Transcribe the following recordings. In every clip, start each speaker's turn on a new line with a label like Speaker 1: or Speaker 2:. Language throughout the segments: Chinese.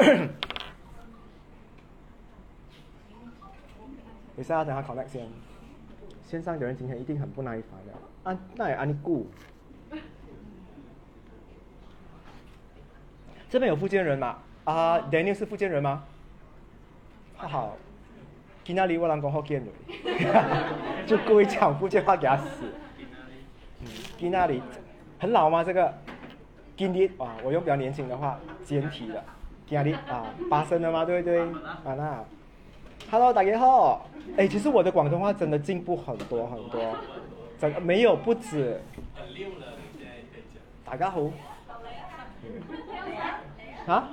Speaker 1: 等下等下考那先，线上的人今天一定很不耐烦的。啊，那也安尼顾。这边有福建人吗？啊，Daniel 是福建人吗？哈哈，今那里我人讲福建人，就故意讲福建话给他死。嗯，今那里很老吗？这个？今日啊，我用比较年轻的话，简体的。今日啊，发生了吗？对不对？啊那，Hello，大家好。哎，其实我的广东话真的进步很多很多，整个没有不止。大家好。啊？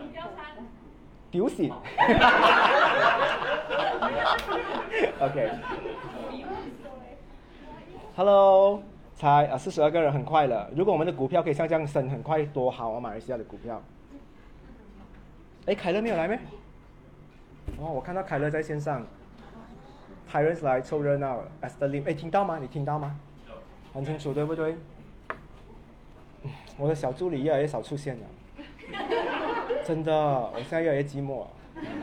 Speaker 1: 丢死。OK。Hello，才啊四十二个人很快了。如果我们的股票可以像这样升很快，多好啊！马来西亚的股票。哎，凯乐没有来没？哦，我看到凯乐在线上。Tyrants 来凑热闹，Esther Lim，哎，听到吗？你听到吗？很清楚，对不对？我的小助理越来越少出现了。真的，我现在越来越寂寞。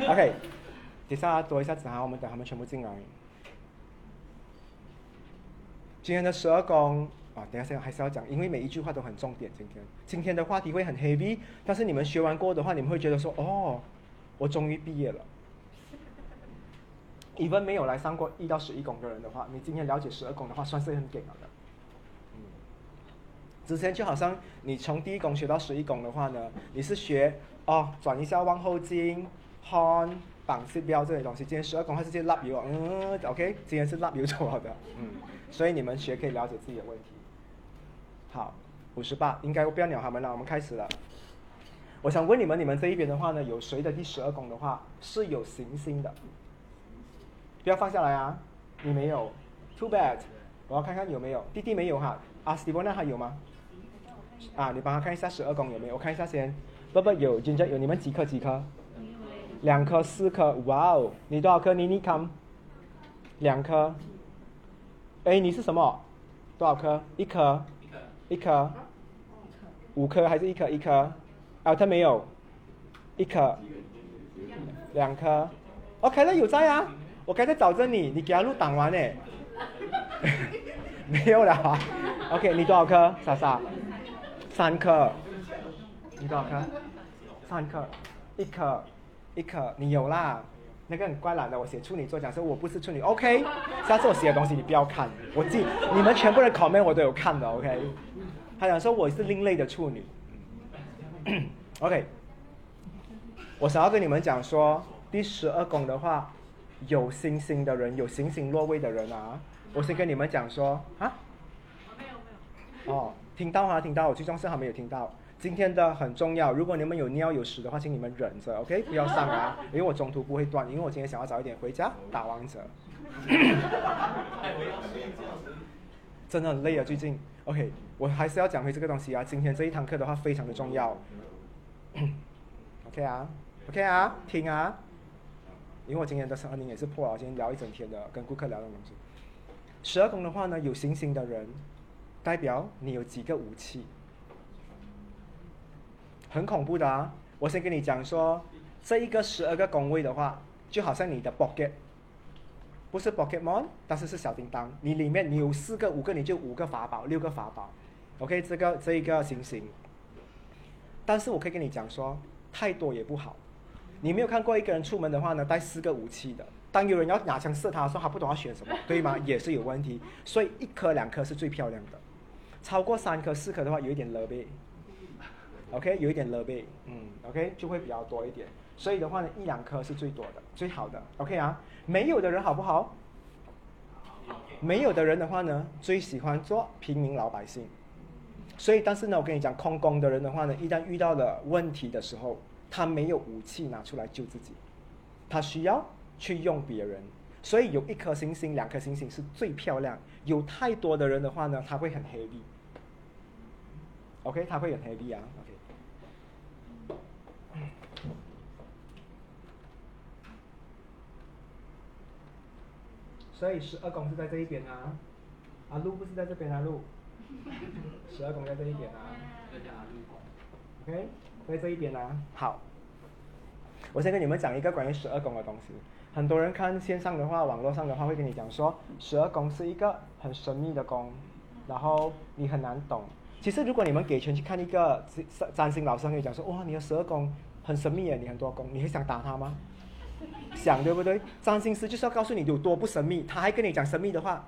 Speaker 1: OK，等下多一下子哈，我们等他们全部进来。今天的十二宫啊，等下先还是要讲，因为每一句话都很重点。今天今天的话题会很 heavy，但是你们学完过的话，你们会觉得说，哦，我终于毕业了。even 没有来上过一到十一宫的人的话，你今天了解十二宫的话，算是很给了的。嗯，之前就好像你从第一宫学到十一宫的话呢，你是学哦转一下往后镜、horn、绑式标这些东西。今天十二宫它是接 lap 油，嗯，OK，今天是 lap 油做好的，嗯，所以你们学可以了解自己的问题。好，五十八，应该不要鸟他们了，我们开始了。我想问你们，你们这一边的话呢，有谁的第十二宫的话是有行星的？不要放下来啊！你没有，too bad。我要看看有没有，弟弟没有哈。阿斯蒂波那还有吗？啊，你帮他看一下十二宫有没有？我看一下先。不不，有，真正有。你们几颗几颗？两颗，四颗。哇哦，你多少颗？妮妮 come。两颗。哎，你是什么？多少颗？一颗。一颗。五颗还是一颗？一颗。啊，他没有。一颗。两颗。OK 了，有在啊。我刚才找着你，你给他录挡完呢？没有了。OK，你多少颗？莎莎，三颗。你多少颗？三颗，一颗，一颗。你有啦。那个很怪懒的，我写处女座讲说我不是处女。OK，下次我写的东西你不要看，我记你们全部的 comment 我都有看的。OK，他想说我是另类的处女。OK，我想要跟你们讲说第十二宫的话。有星星的人，有星星落位的人啊！我先跟你们讲说啊，
Speaker 2: 没有没有。
Speaker 1: 哦，听到哈，听到，我最重视还没有听到。今天的很重要，如果你们有尿有屎的话，请你们忍着，OK，不要上啊，因为我中途不会断，因为我今天想要早一点回家打王者。真的很累啊，最近。OK，我还是要讲回这个东西啊。今天这一堂课的话，非常的重要。OK 啊，OK 啊，听啊。因为我今天的声音也是破了，今天聊一整天的，跟顾客聊的东西。十二宫的话呢，有星星的人，代表你有几个武器，很恐怖的啊！我先跟你讲说，这一个十二个宫位的话，就好像你的 pocket，不是 pocket mon，但是是小叮当，你里面你有四个、五个，你就五个法宝、六个法宝，OK，这个这一个星星。但是我可以跟你讲说，太多也不好。你没有看过一个人出门的话呢，带四个武器的。当有人要拿枪射他的时候，他不懂要选什么，对吗？也是有问题。所以一颗两颗是最漂亮的，超过三颗四颗的话，有一点勒背。OK，有一点勒背，嗯，OK 就会比较多一点。所以的话呢，一两颗是最多的，最好的。OK 啊，没有的人好不好？没有的人的话呢，最喜欢做平民老百姓。所以，但是呢，我跟你讲，空宫的人的话呢，一旦遇到了问题的时候。他没有武器拿出来救自己，他需要去用别人，所以有一颗星星、两颗星星是最漂亮。有太多的人的话呢，他会很 heavy。OK，他会很 heavy 啊。OK。所以十二宫是在这一边啊，啊路不是在这边啊路，十二宫在这一边啊。OK。在这一边啊，好。我先跟你们讲一个关于十二宫的东西。很多人看线上的话，网络上的话会跟你讲说，十二宫是一个很神秘的宫，然后你很难懂。其实如果你们给钱去看一个占占星老师，跟你讲说，哇，你的十二宫很神秘耶，你很多宫，你会想打他吗？想对不对？占星师就是要告诉你有多不神秘，他还跟你讲神秘的话，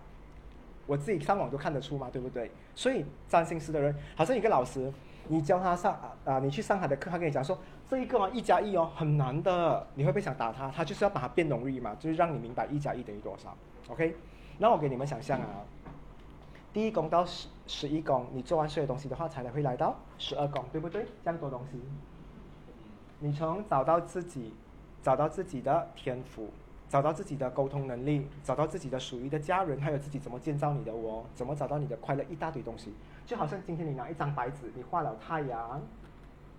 Speaker 1: 我自己上网都看得出嘛，对不对？所以占星师的人，好像一个老师，你教他上啊，你去上他的课，他跟你讲说，这一个嘛一加一哦很难的，你会不会想打他？他就是要把它变容易嘛，就是让你明白一加一等于多少，OK？那我给你们想象啊，第一宫到十十一宫，你做完所有东西的话，才能会来到十二宫，对不对？这样多东西，你从找到自己。找到自己的天赋，找到自己的沟通能力，找到自己的属于的家人，还有自己怎么建造你的我，怎么找到你的快乐，一大堆东西。就好像今天你拿一张白纸，你画了太阳，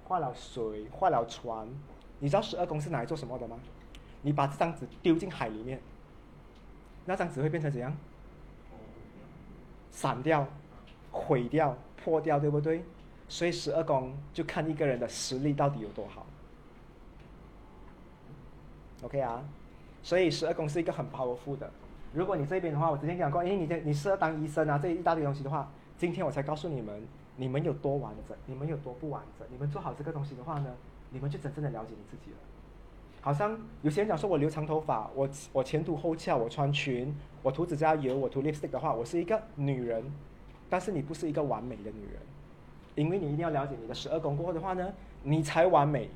Speaker 1: 画了水，画了船，你知道十二宫是拿来做什么的吗？你把这张纸丢进海里面，那张纸会变成怎样？散掉，毁掉，破掉，对不对？所以十二宫就看一个人的实力到底有多好。OK 啊，所以十二宫是一个很 powerful 的。如果你这边的话，我之前讲过，哎，你这你适合当医生啊，这一大堆东西的话，今天我才告诉你们，你们有多完整，你们有多不完整。你们做好这个东西的话呢，你们就真正的了解你自己了。好像有些人讲说我留长头发，我我前凸后翘，我穿裙，我涂指甲油，我涂 lipstick 的话，我是一个女人。但是你不是一个完美的女人，因为你一定要了解你的十二宫过后的话呢，你才完美。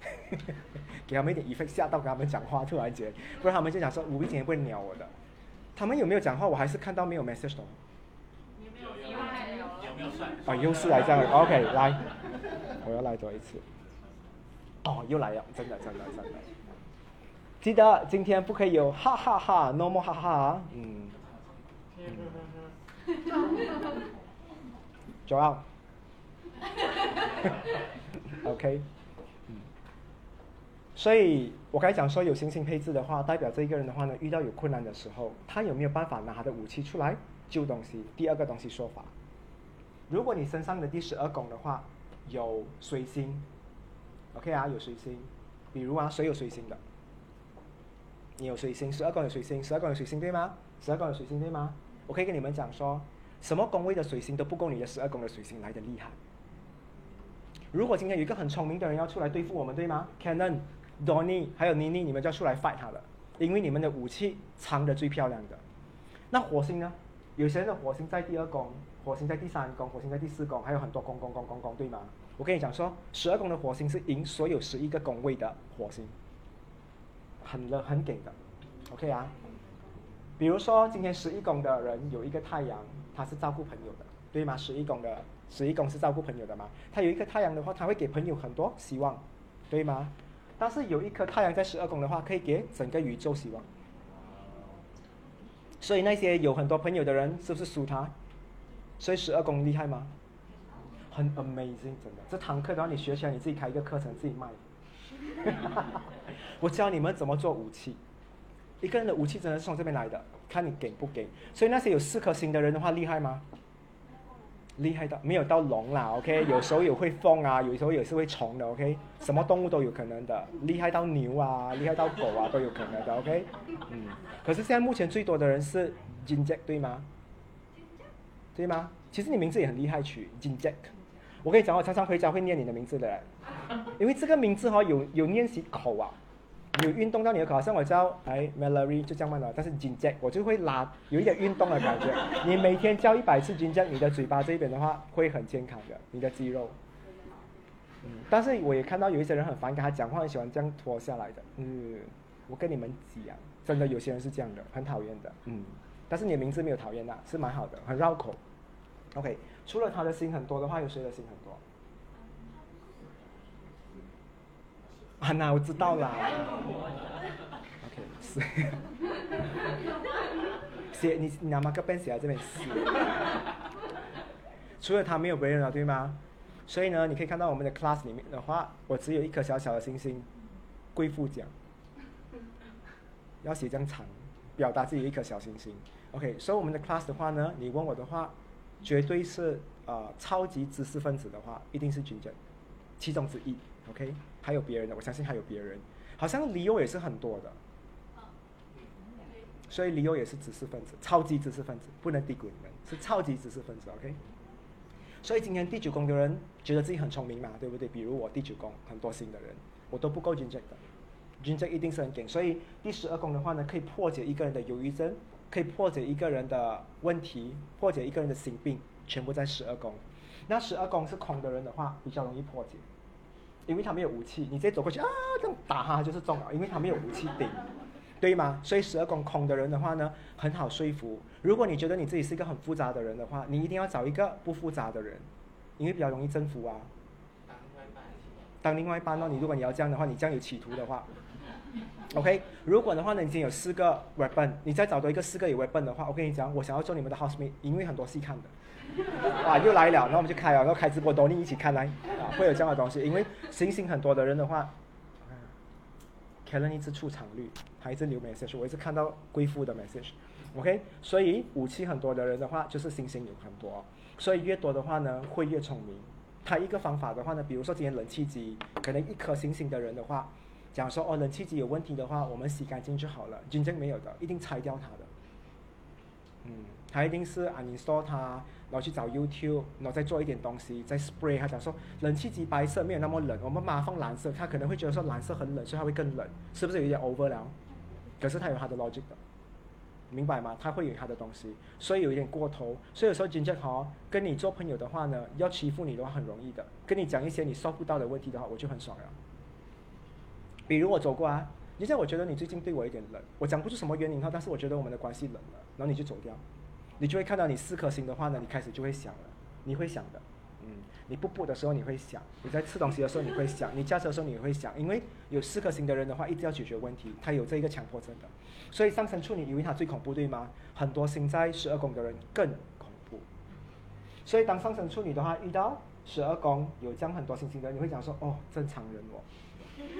Speaker 1: 给他们一点疑 t 吓到跟他们讲话，突然间，不然他们就讲说吴碧姐不会鸟我的。他们有没有讲话？我还是看到没有 message 的。
Speaker 2: 有没有？有没有
Speaker 1: 算？啊，又是来这样，OK，来，我要来多一次。哦，又来了，真的，真的，真的。记得今天不可以有哈哈哈，no more 哈哈，嗯。九二。OK。所以我刚才讲说有星星配置的话，代表这一个人的话呢，遇到有困难的时候，他有没有办法拿他的武器出来救东西？第二个东西说法，如果你身上的第十二宫的话有水星，OK 啊，有水星，比如啊，谁有水星的？你有水星，十二宫有水星，十二宫有水星对吗？十二宫有水星对吗？我可以跟你们讲说，什么宫位的水星都不够你的十二宫的水星来的厉害。如果今天有一个很聪明的人要出来对付我们，对吗？Canon。Donny 还有妮妮，你们就要出来 fight 他了，因为你们的武器藏的最漂亮的。那火星呢？有些人的火星在第二宫，火星在第三宫，火星在第四宫，还有很多宫宫宫宫宫，对吗？我跟你讲说，十二宫的火星是赢所有十一个宫位的火星，很了很给的，OK 啊？比如说今天十一宫的人有一个太阳，他是照顾朋友的，对吗？十一宫的十一宫是照顾朋友的嘛？他有一个太阳的话，他会给朋友很多希望，对吗？但是有一颗太阳在十二宫的话，可以给整个宇宙希望。所以那些有很多朋友的人，是不是输他？所以十二宫厉害吗？很 amazing，真的。这堂课的话，你学起来，你自己开一个课程自己卖。我教你们怎么做武器。一个人的武器真的是从这边来的，看你给不给。所以那些有四颗星的人的话，厉害吗？厉害到没有到龙啦，OK，有时候有会凤啊，有时候也是会虫的，OK，什么动物都有可能的，厉害到牛啊，厉害到狗啊都有可能的，OK，嗯，可是现在目前最多的人是 Jin Jack 对吗？对吗？其实你名字也很厉害取 Jin Jack，我跟你讲，我常常回家会念你的名字的，因为这个名字哈有有念习口啊。有运动到你的口，像我叫哎 Mallory 就这样慢了，但是 Jinjack 我就会拉，有一点运动的感觉。你每天叫一百次 Jinjack，你的嘴巴这边的话会很健康的，你的肌肉。嗯，但是我也看到有一些人很反感，他讲话很喜欢这样拖下来的。嗯，我跟你们讲，真的有些人是这样的，很讨厌的。嗯，但是你的名字没有讨厌的，是蛮好的，很绕口。OK，除了他的心很多的话，有谁的心很多？啊，那我知道啦。OK，是。写你你拿马克笔写在这边是。除了他没有别人了，对吗？所以呢，你可以看到我们的 class 里面的话，我只有一颗小小的星星，贵妇奖。要写这样长，表达自己一颗小星星。OK，所以我们的 class 的话呢，你问我的话，绝对是呃超级知识分子的话，一定是军政，其中之一。OK，还有别人的，我相信还有别人，好像理由也是很多的。所以理由也是知识分子，超级知识分子，不能低估你们，是超级知识分子，OK。所以今天第九宫的人觉得自己很聪明嘛，对不对？比如我第九宫很多星的人，我都不够精准的，精准一定是很紧。所以第十二宫的话呢，可以破解一个人的忧郁症，可以破解一个人的问题，破解一个人的心病，全部在十二宫。那十二宫是空的人的话，比较容易破解，因为他没有武器，你直接走过去啊，这样打他就是中了，因为他没有武器顶。对吗？所以十二宫空的人的话呢，很好说服。如果你觉得你自己是一个很复杂的人的话，你一定要找一个不复杂的人，因为比较容易征服啊。当另外一半哦，你如果你要这样的话，你这样有企图的话，OK。如果的话呢，已经有四个 weapon，你再找多一个四个有 weapon 的话，我跟你讲，我想要做你们的 housemate，因为很多戏看的。啊，又来了，然后我们就开了，然后开直播，等你一起看来，啊，会有这样的东西，因为星星很多的人的话。开了一次出场率，他一直留 message，我一直看到贵妇的 message，OK，所以武器很多的人的话，就是星星有很多，所以越多的话呢，会越聪明。他一个方法的话呢，比如说今天冷气机，可能一颗星星的人的话，讲说哦冷气机有问题的话，我们洗干净就好了，真正没有的，一定拆掉它的。嗯，他一定是 uninstall 它。然后去找 YouTube，然后再做一点东西，再 spray。他讲说冷气机白色没有那么冷，我们把它放蓝色，他可能会觉得说蓝色很冷，所以它会更冷，是不是有点 over 了？可是他有他的 logic 的，明白吗？他会有他的东西，所以有一点过头。所以有时候 Ginger 跟你做朋友的话呢，要欺负你的话很容易的。跟你讲一些你收不到的问题的话，我就很爽了。比如我走过啊，你像我觉得你最近对我有点冷，我讲不出什么原因哈，但是我觉得我们的关系冷了，然后你就走掉。你就会看到你四颗星的话呢，你开始就会想了，你会想的，嗯，你不补的时候你会想，你在吃东西的时候你会想，你驾车的时候你也会想，因为有四颗星的人的话，一直要解决问题，他有这一个强迫症的，所以上升处女以为他最恐怖对吗？很多星在十二宫的人更恐怖，所以当上升处女的话遇到十二宫有这样很多星星的人，你会讲说哦，正常人哦，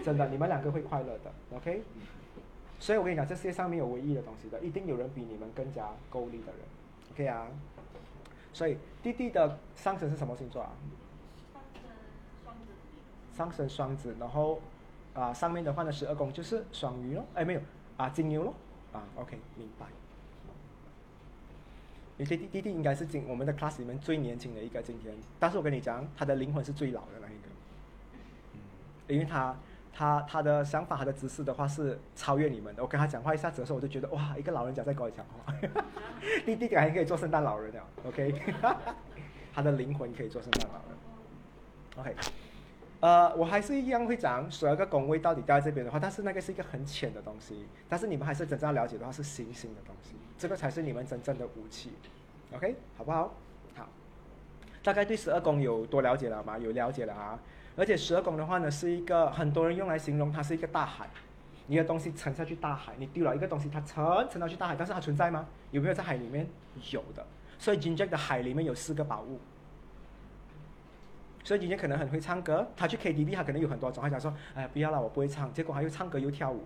Speaker 1: 真的，你们两个会快乐的，OK？所以我跟你讲，这世界上没有唯一的东西的，一定有人比你们更加够力的人。OK 啊，所以弟弟的上升是什么星座啊？上升双子，然后啊上面的话呢十二宫就是双鱼咯，哎没有啊金牛咯，啊 OK 明白。你弟弟弟弟应该是今我们的 class 里面最年轻的一个今天，但是我跟你讲，他的灵魂是最老的那一个，嗯，因为他。他他的想法，他的知识的话是超越你们的。我跟他讲话一下子的时候，我就觉得哇，一个老人家在跟我讲话。弟弟还可以做圣诞老人了，OK？他的灵魂可以做圣诞老人。OK，呃，我还是一样会讲十二个宫位到底掉在这边的话，但是那个是一个很浅的东西。但是你们还是真正要了解的话，是星星的东西，这个才是你们真正的武器。OK，好不好？好，大概对十二宫有多了解了吗？有了解了啊。而且十二宫的话呢，是一个很多人用来形容它是一个大海，你的东西沉下去大海，你丢了一个东西，它沉沉到去大海，但是它存在吗？有没有在海里面？有的。所以金杰的海里面有四个宝物。所以金杰可能很会唱歌，他去 KTV 他可能有很多种，他讲说，哎不要了，我不会唱，结果他又唱歌又跳舞，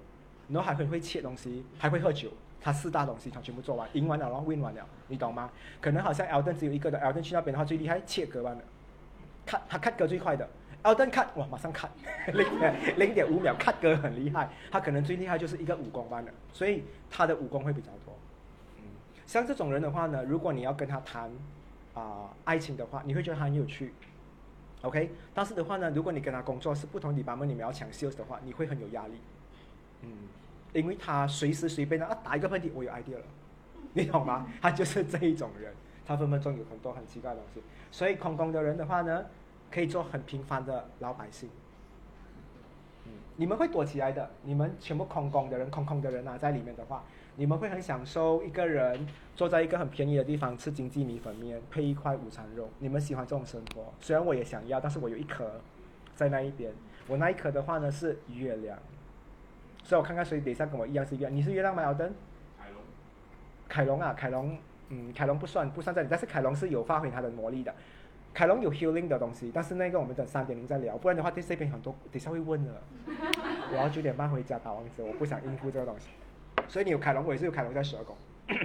Speaker 1: 然后还很会切东西，还会喝酒，他四大东西他全部做完，赢完了然后 win 完了，你懂吗？可能好像 Elden 只有一个的，Elden 去那边的话最厉害切割完了他他 cut 歌最快的。奥登 cut 哇，马上 cut 零零点五秒 cut 歌很厉害，他可能最厉害就是一个武功班的，所以他的武功会比较多。嗯，像这种人的话呢，如果你要跟他谈啊爱情的话，你会觉得他很有趣，OK？但是的话呢，如果你跟他工作是不同地方，你们要抢 sales 的话，你会很有压力。嗯，因为他随时随便的啊打一个喷嚏，我有 idea 了，你懂吗？他就是这一种人，他分分钟有很多很奇怪的东西。所以空空的人的话呢？可以做很平凡的老百姓，嗯，你们会躲起来的。你们全部空空的人，空空的人啊，在里面的话，你们会很享受一个人坐在一个很便宜的地方吃经济米粉面，配一块午餐肉。你们喜欢这种生活？虽然我也想要，但是我有一颗在那一边。我那一颗的话呢是月亮，所以我看看谁等一下跟我一样是月亮。你是月亮吗？奥登？凯龙。凯龙啊，凯龙，嗯，凯龙不算不算在里，但是凯龙是有发挥他的魔力的。凯龙有 healing 的东西，但是那个我们等三点零再聊，不然的话对这边很多等下会问的。我要九点半回家打王者，我不想应付这个东西。所以你有凯龙，我也是有凯龙在十二宫。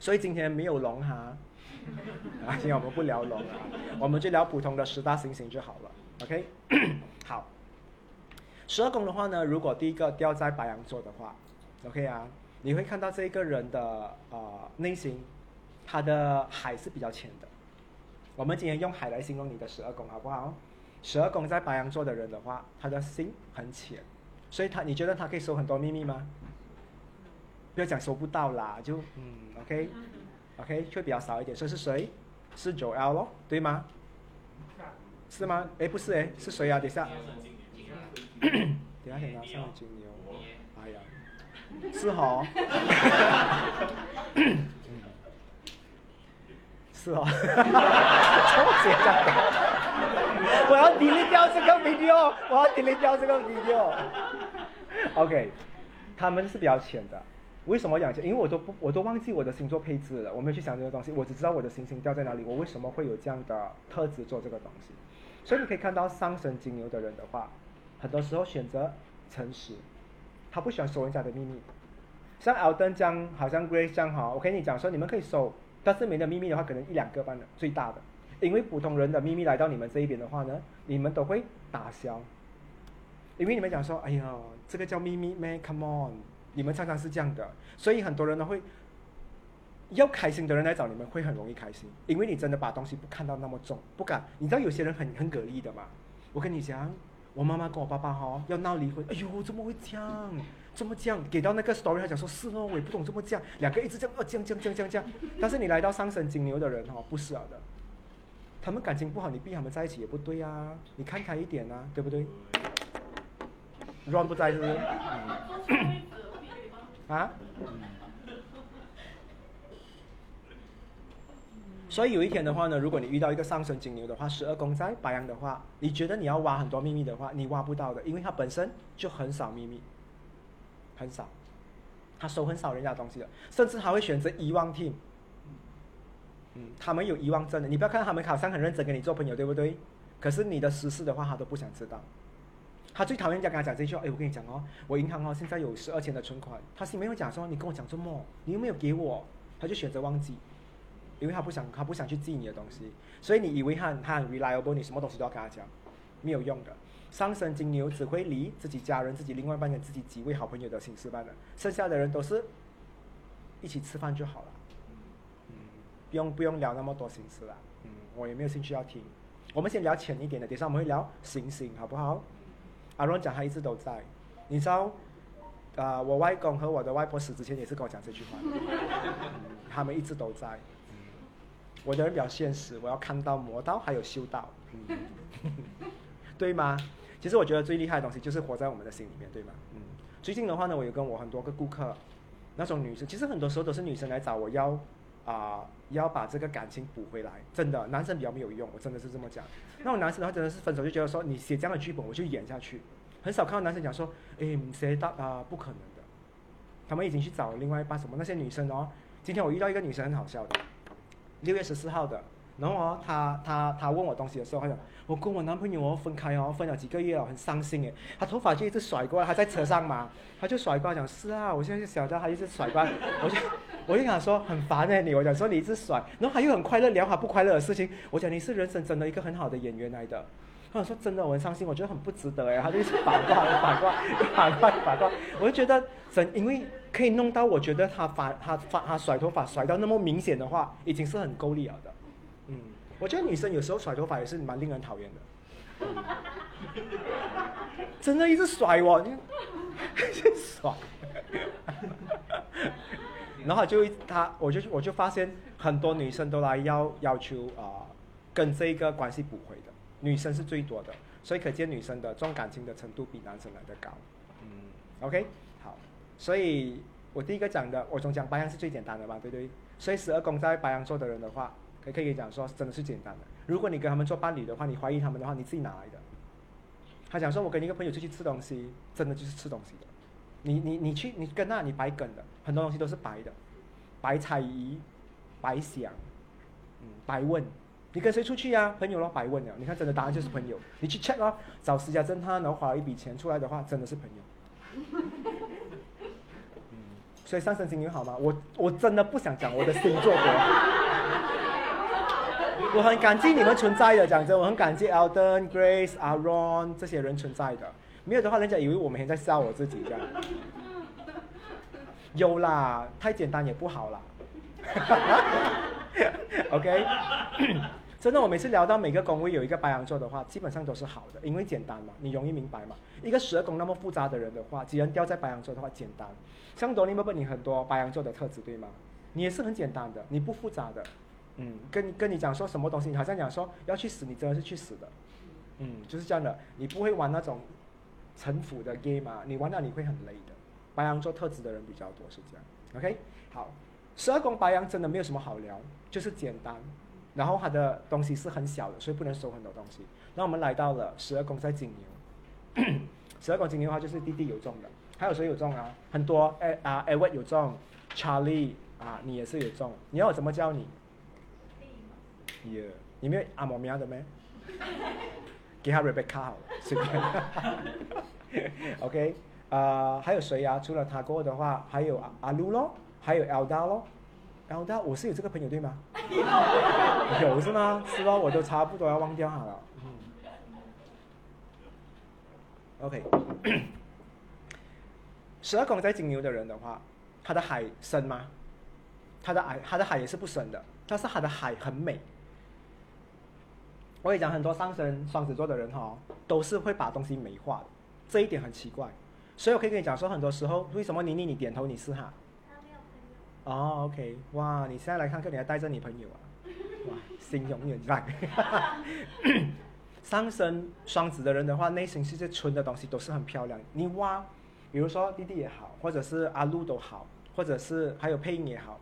Speaker 1: 所以今天没有龙哈，啊，今天我们不聊龙了，我们就聊普通的十大行星就好了。OK，好，十二宫的话呢，如果第一个掉在白羊座的话，OK 啊，你会看到这个人的呃内心，他的海是比较浅的。我们今天用海来形容你的十二宫，好不好？十二宫在白羊座的人的话，他的心很浅，所以他你觉得他可以收很多秘密吗？不要讲收不到啦，就嗯，OK，OK，会比较少一点。所以是谁？是九 L 咯，对吗？是吗？哎，不是哎，是谁啊？等下，等下等下，上了金牛，哎呀，是哈，是哦，么写这的，我要 delete 掉这个 video，我要 delete 掉这个 video。OK，他们是比较浅的。为什么养钱？因为我都不，我都忘记我的星座配置了。我没有去想这个东西，我只知道我的星星掉在哪里。我为什么会有这样的特质做这个东西？所以你可以看到上升金牛的人的话，很多时候选择诚实，他不喜欢收人家的秘密。像奥登这样，好像 Grace 这样哈，我跟你讲说，你们可以收，但是没的秘密的话，可能一两个半的最大的。因为普通人的秘密来到你们这一边的话呢，你们都会打消。因为你们讲说，哎呀，这个叫秘密咩？Come on！你们常常是这样的，所以很多人呢会要开心的人来找你们，会很容易开心，因为你真的把东西不看到那么重，不敢。你知道有些人很很给力的嘛？我跟你讲，我妈妈跟我爸爸哈要闹离婚，哎呦，怎么会这样？怎么这样？给到那个 story，他讲说是哦，我也不懂这么这样，两个一直这样，哦，这样这样这样这样这样。但是你来到上升金牛的人哈，不是啊的，他们感情不好，你逼他们在一起也不对啊，你看开一点啊，对不对？Ron 不在是不是？啊，所以有一天的话呢，如果你遇到一个上升金牛的话，十二宫在白羊的话，你觉得你要挖很多秘密的话，你挖不到的，因为它本身就很少秘密，很少，他收很少人家的东西的，甚至还会选择遗忘 team。嗯，他们有遗忘症的，你不要看他们好像很认真跟你做朋友，对不对？可是你的私事的话，他都不想知道。他最讨厌人家跟他讲这句话，哎，我跟你讲哦，我银行哦现在有十二千的存款，他是没有讲说你跟我讲这么，你又没有给我，他就选择忘记，因为他不想他不想去记你的东西，所以你以为他很他很 reliable，你什么东西都要跟他讲，没有用的。上升金牛只会离自己家人、自己另外半跟自己几位好朋友的心事罢了，剩下的人都是一起吃饭就好了，嗯，不用不用聊那么多心思了，嗯，我也没有兴趣要听。我们先聊浅一点的，等下我们会聊行星，好不好？阿荣讲他一直都在，你知道，啊，我外公和我的外婆死之前也是跟我讲这句话，他们一直都在。我的人比较现实，我要看到磨到还有修道。嗯，对吗？其实我觉得最厉害的东西就是活在我们的心里面，对吗？嗯。最近的话呢，我有跟我很多个顾客，那种女生，其实很多时候都是女生来找我要啊，要把这个感情补回来，真的，男生比较没有用，我真的是这么讲。那种男生的话真的是分手就觉得说你写这样的剧本我就演下去，很少看到男生讲说，哎，写到啊不可能的，他们已经去找另外一半什么那些女生哦。今天我遇到一个女生很好笑的，六月十四号的，然后哦，她她她问我东西的时候，她讲我跟我男朋友哦分开哦，分了几个月哦，很伤心诶。她头发就一直甩过来，她在车上嘛，她就甩过来讲是啊，我现在就晓得她一直甩过来，我就。我就跟他说很烦诶，你我讲说你一直甩，然后他又很快乐聊他不快乐的事情。我讲你是人生真的一个很好的演员来的。他说真的我很伤心，我觉得很不值得诶。他就一直反挂反挂反挂反挂，我就觉得真因为可以弄到我觉得他反他发他甩头发甩到那么明显的话，已经是很够力了的。嗯，我觉得女生有时候甩头发也是蛮令人讨厌的。真的一直甩我，一直甩。然后就他，我就我就发现很多女生都来要要求啊，跟这个关系补回的，女生是最多的，所以可见女生的重感情的程度比男生来的高。嗯，OK，好，所以我第一个讲的，我总讲白羊是最简单的嘛，对不对？所以十二宫在白羊座的人的话，可可以讲说真的是简单的。如果你跟他们做伴侣的话，你怀疑他们的话，你自己哪来的？他讲说，我跟一个朋友出去吃东西，真的就是吃东西的。你你你去你跟那，你白跟的，很多东西都是白的，白猜疑，白想，嗯，白问，你跟谁出去呀？朋友咯，白问了。你看真的答案就是朋友，你去 check 咯，找私家侦探，然后花了一笔钱出来的话，真的是朋友。嗯，所以上升金牛好吗？我我真的不想讲我的星座。我很感激你们存在的，讲真，我很感激 Alden、Grace、Aaron 这些人存在的。没有的话，人家以为我每天在笑我自己这样。有啦，太简单也不好啦。OK，真的，我每次聊到每个宫位有一个白羊座的话，基本上都是好的，因为简单嘛，你容易明白嘛。一个十二宫那么复杂的人的话，既然掉在白羊座的话，简单。像多尼莫本，你很多白羊座的特质对吗？你也是很简单的，你不复杂的。嗯，跟跟你讲说什么东西，你好像讲说要去死，你真的是去死的。嗯，就是这样的，你不会玩那种城府的 game 啊，你玩到你会很累的。白羊座特质的人比较多，是这样。OK，好，十二宫白羊真的没有什么好聊，就是简单，然后它的东西是很小的，所以不能收很多东西。那我们来到了十二宫在金牛，十二宫金牛的话就是弟弟有中的，还有谁有中啊？很多，哎啊，Edward 有中，Charlie 啊，你也是有中，你要我怎么教你？耶，你没有阿毛苗的咩？给他 Rebecca 好了，随便。OK，啊，还有谁呀？除了他过的话，还有阿阿鲁咯，还有 Elda 咯。Elda，我是有这个朋友对吗？有是吗？是吧？我都差不多要忘掉他了。OK，十二宫在金牛的人的话，他的海深吗？他的海，他的海也是不深的，但是他的海很美。我跟你讲，很多上升双子座的人哈，都是会把东西美化的，这一点很奇怪。所以我可以跟你讲说，很多时候为什么妮妮你点头你是哈？哦，OK，哇，你现在来看看，你还带着你朋友啊？哇，心永远在。上升双子的人的话，内心世界存的东西都是很漂亮。你挖，比如说弟弟也好，或者是阿路都好，或者是还有配音也好，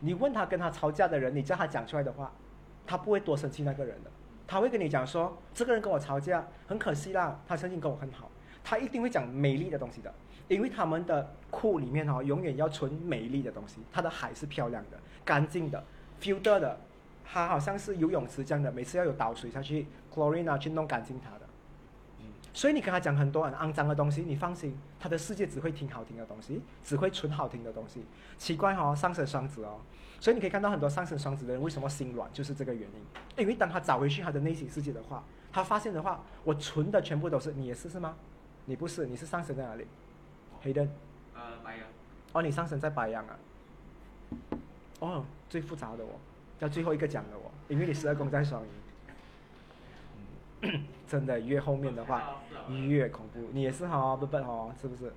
Speaker 1: 你问他跟他吵架的人，你叫他讲出来的话，他不会多生气那个人的。他会跟你讲说，这个人跟我吵架，很可惜啦，他曾经跟我很好。他一定会讲美丽的东西的，因为他们的库里面哦，永远要存美丽的东西。他的海是漂亮的、干净的、filter 的，它好像是游泳池这样的，每次要有倒水下去，chlorine 去弄干净它的。所以你跟他讲很多很肮脏的东西，你放心，他的世界只会听好听的东西，只会存好听的东西。奇怪哦，上升双子哦。所以你可以看到很多上升双子的人为什么心软，就是这个原因。因为当他找回去他的内心世界的话，他发现的话，我存的全部都是你也是是吗？你不是，你是上升在哪里？黑灯。
Speaker 2: 呃，白羊。
Speaker 1: 哦，你上升在白羊啊。哦，最复杂的哦，要最后一个讲的哦，因为你十二宫在双鱼。真的越后面的话越恐怖，你也是哈，笨笨哈，是不是？嗯。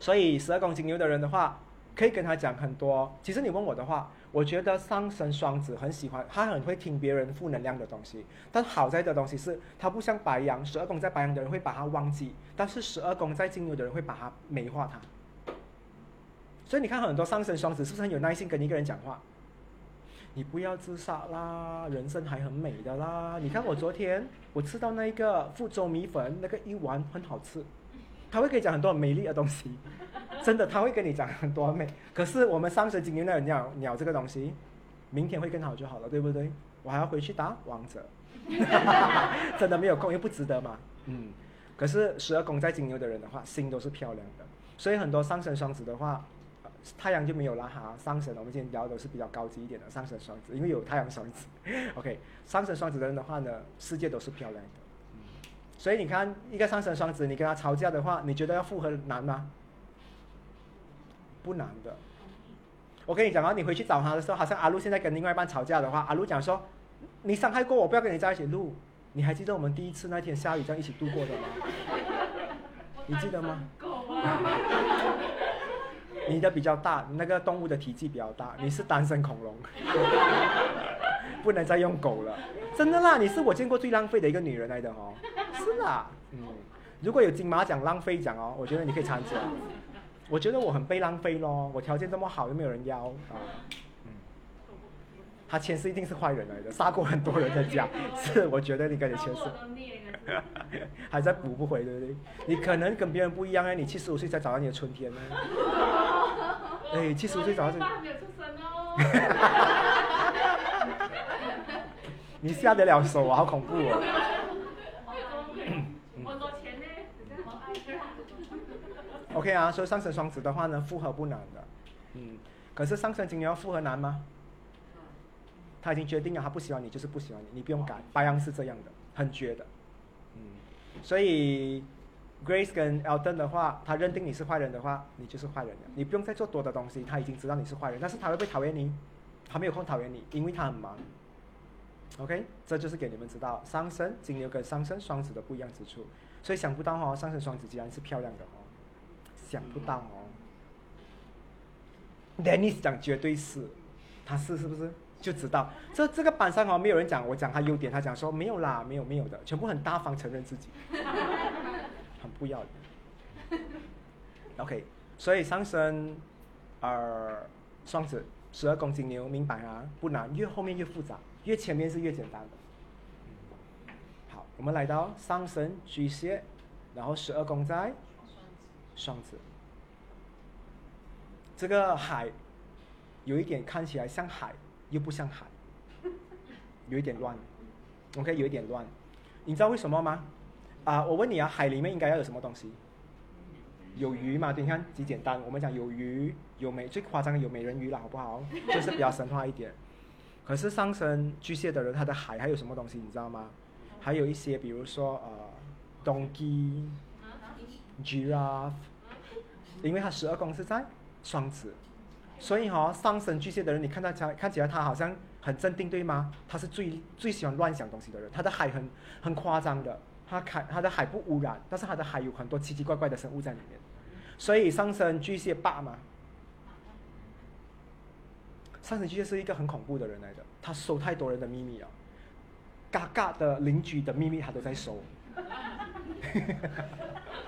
Speaker 1: 所以十二宫金牛的人的话。可以跟他讲很多。其实你问我的话，我觉得上升双子很喜欢，他很会听别人负能量的东西。但好在的东西是，他不像白羊，十二宫在白羊的人会把他忘记，但是十二宫在金牛的人会把他美化他。所以你看很多上升双子是不是很有耐心跟一个人讲话？你不要自杀啦，人生还很美的啦。你看我昨天我吃到那一个福州米粉，那个一碗很好吃。他会可以讲很多很美丽的东西，真的，他会跟你讲很多美。可是我们上升金牛那鸟鸟这个东西，明天会更好就好了，对不对？我还要回去打王者，真的没有空，又不值得嘛。嗯。可是十二宫在金牛的人的话，心都是漂亮的。所以很多上升双子的话，太阳就没有了哈。上升我们今天聊的都是比较高级一点的上升双子，因为有太阳双子。OK，上升双子的人的话呢，世界都是漂亮的。所以你看，一个上升双子，你跟他吵架的话，你觉得要复合难吗？不难的。我跟你讲啊，你回去找他的时候，好像阿路现在跟另外一半吵架的话，阿路讲说：“你伤害过我，不要跟你在一起。”路，你还记得我们第一次那天下雨这样一起度过的吗？你记得吗？你的比较大，那个动物的体积比较大，你是单身恐龙，不能再用狗了。真的啦，你是我见过最浪费的一个女人来的哦。是啦，嗯，如果有金马奖浪费奖哦，我觉得你可以参加。我觉得我很被浪费咯，我条件这么好又没有人要啊，嗯。他前世一定是坏人来的，杀过很多人的家，是我觉得你跟你前世，还在补不回，对不对？你可能跟别人不一样哎，你七十五岁才找到你的春天呢。哎，七十五岁找到这。你下得了手啊，好恐怖哦。OK 啊，所以上升双子的话呢，复合不难的，嗯，可是上升金牛要复合难吗？他已经决定了，他不喜欢你就是不喜欢你，你不用改。白羊是这样的，很绝的，嗯，所以 Grace 跟 Elton 的话，他认定你是坏人的话，你就是坏人了，你不用再做多的东西，他已经知道你是坏人，但是他会不会讨厌你？他没有空讨厌你，因为他很忙。OK，这就是给你们知道上升金牛跟上升双子的不一样之处。所以想不到哦，上升双子竟然是漂亮的，想不到哦。Dennis 讲绝对是，他是是不是？就知道这这个班上哦，没有人讲我讲他优点，他讲说没有啦，没有没有的，全部很大方承认自己，很不要脸。OK，所以上升呃双子十二宫金牛，明白啊？不难，越后面越复杂，越前面是越简单的。好，我们来到上升巨蟹，然后十二宫在双子，这个海有一点看起来像海。又不像海，有一点乱，OK，有一点乱。你知道为什么吗？啊，我问你啊，海里面应该要有什么东西？有鱼嘛？你看极简单，我们讲有鱼，有美，最夸张的有美人鱼了，好不好？就是比较神话一点。可是上升巨蟹的人，他的海还有什么东西？你知道吗？还有一些，比如说呃 Giraffe，因为他十二宫是在双子。所以哈，上升巨蟹的人，你看到他看起来他好像很镇定，对吗？他是最最喜欢乱想东西的人。他的海很很夸张的，他海他的海不污染，但是他的海有很多奇奇怪怪的生物在里面。所以上升巨蟹霸嘛，上升巨蟹是一个很恐怖的人来的，他收太多人的秘密了，嘎嘎的邻居的秘密他都在收。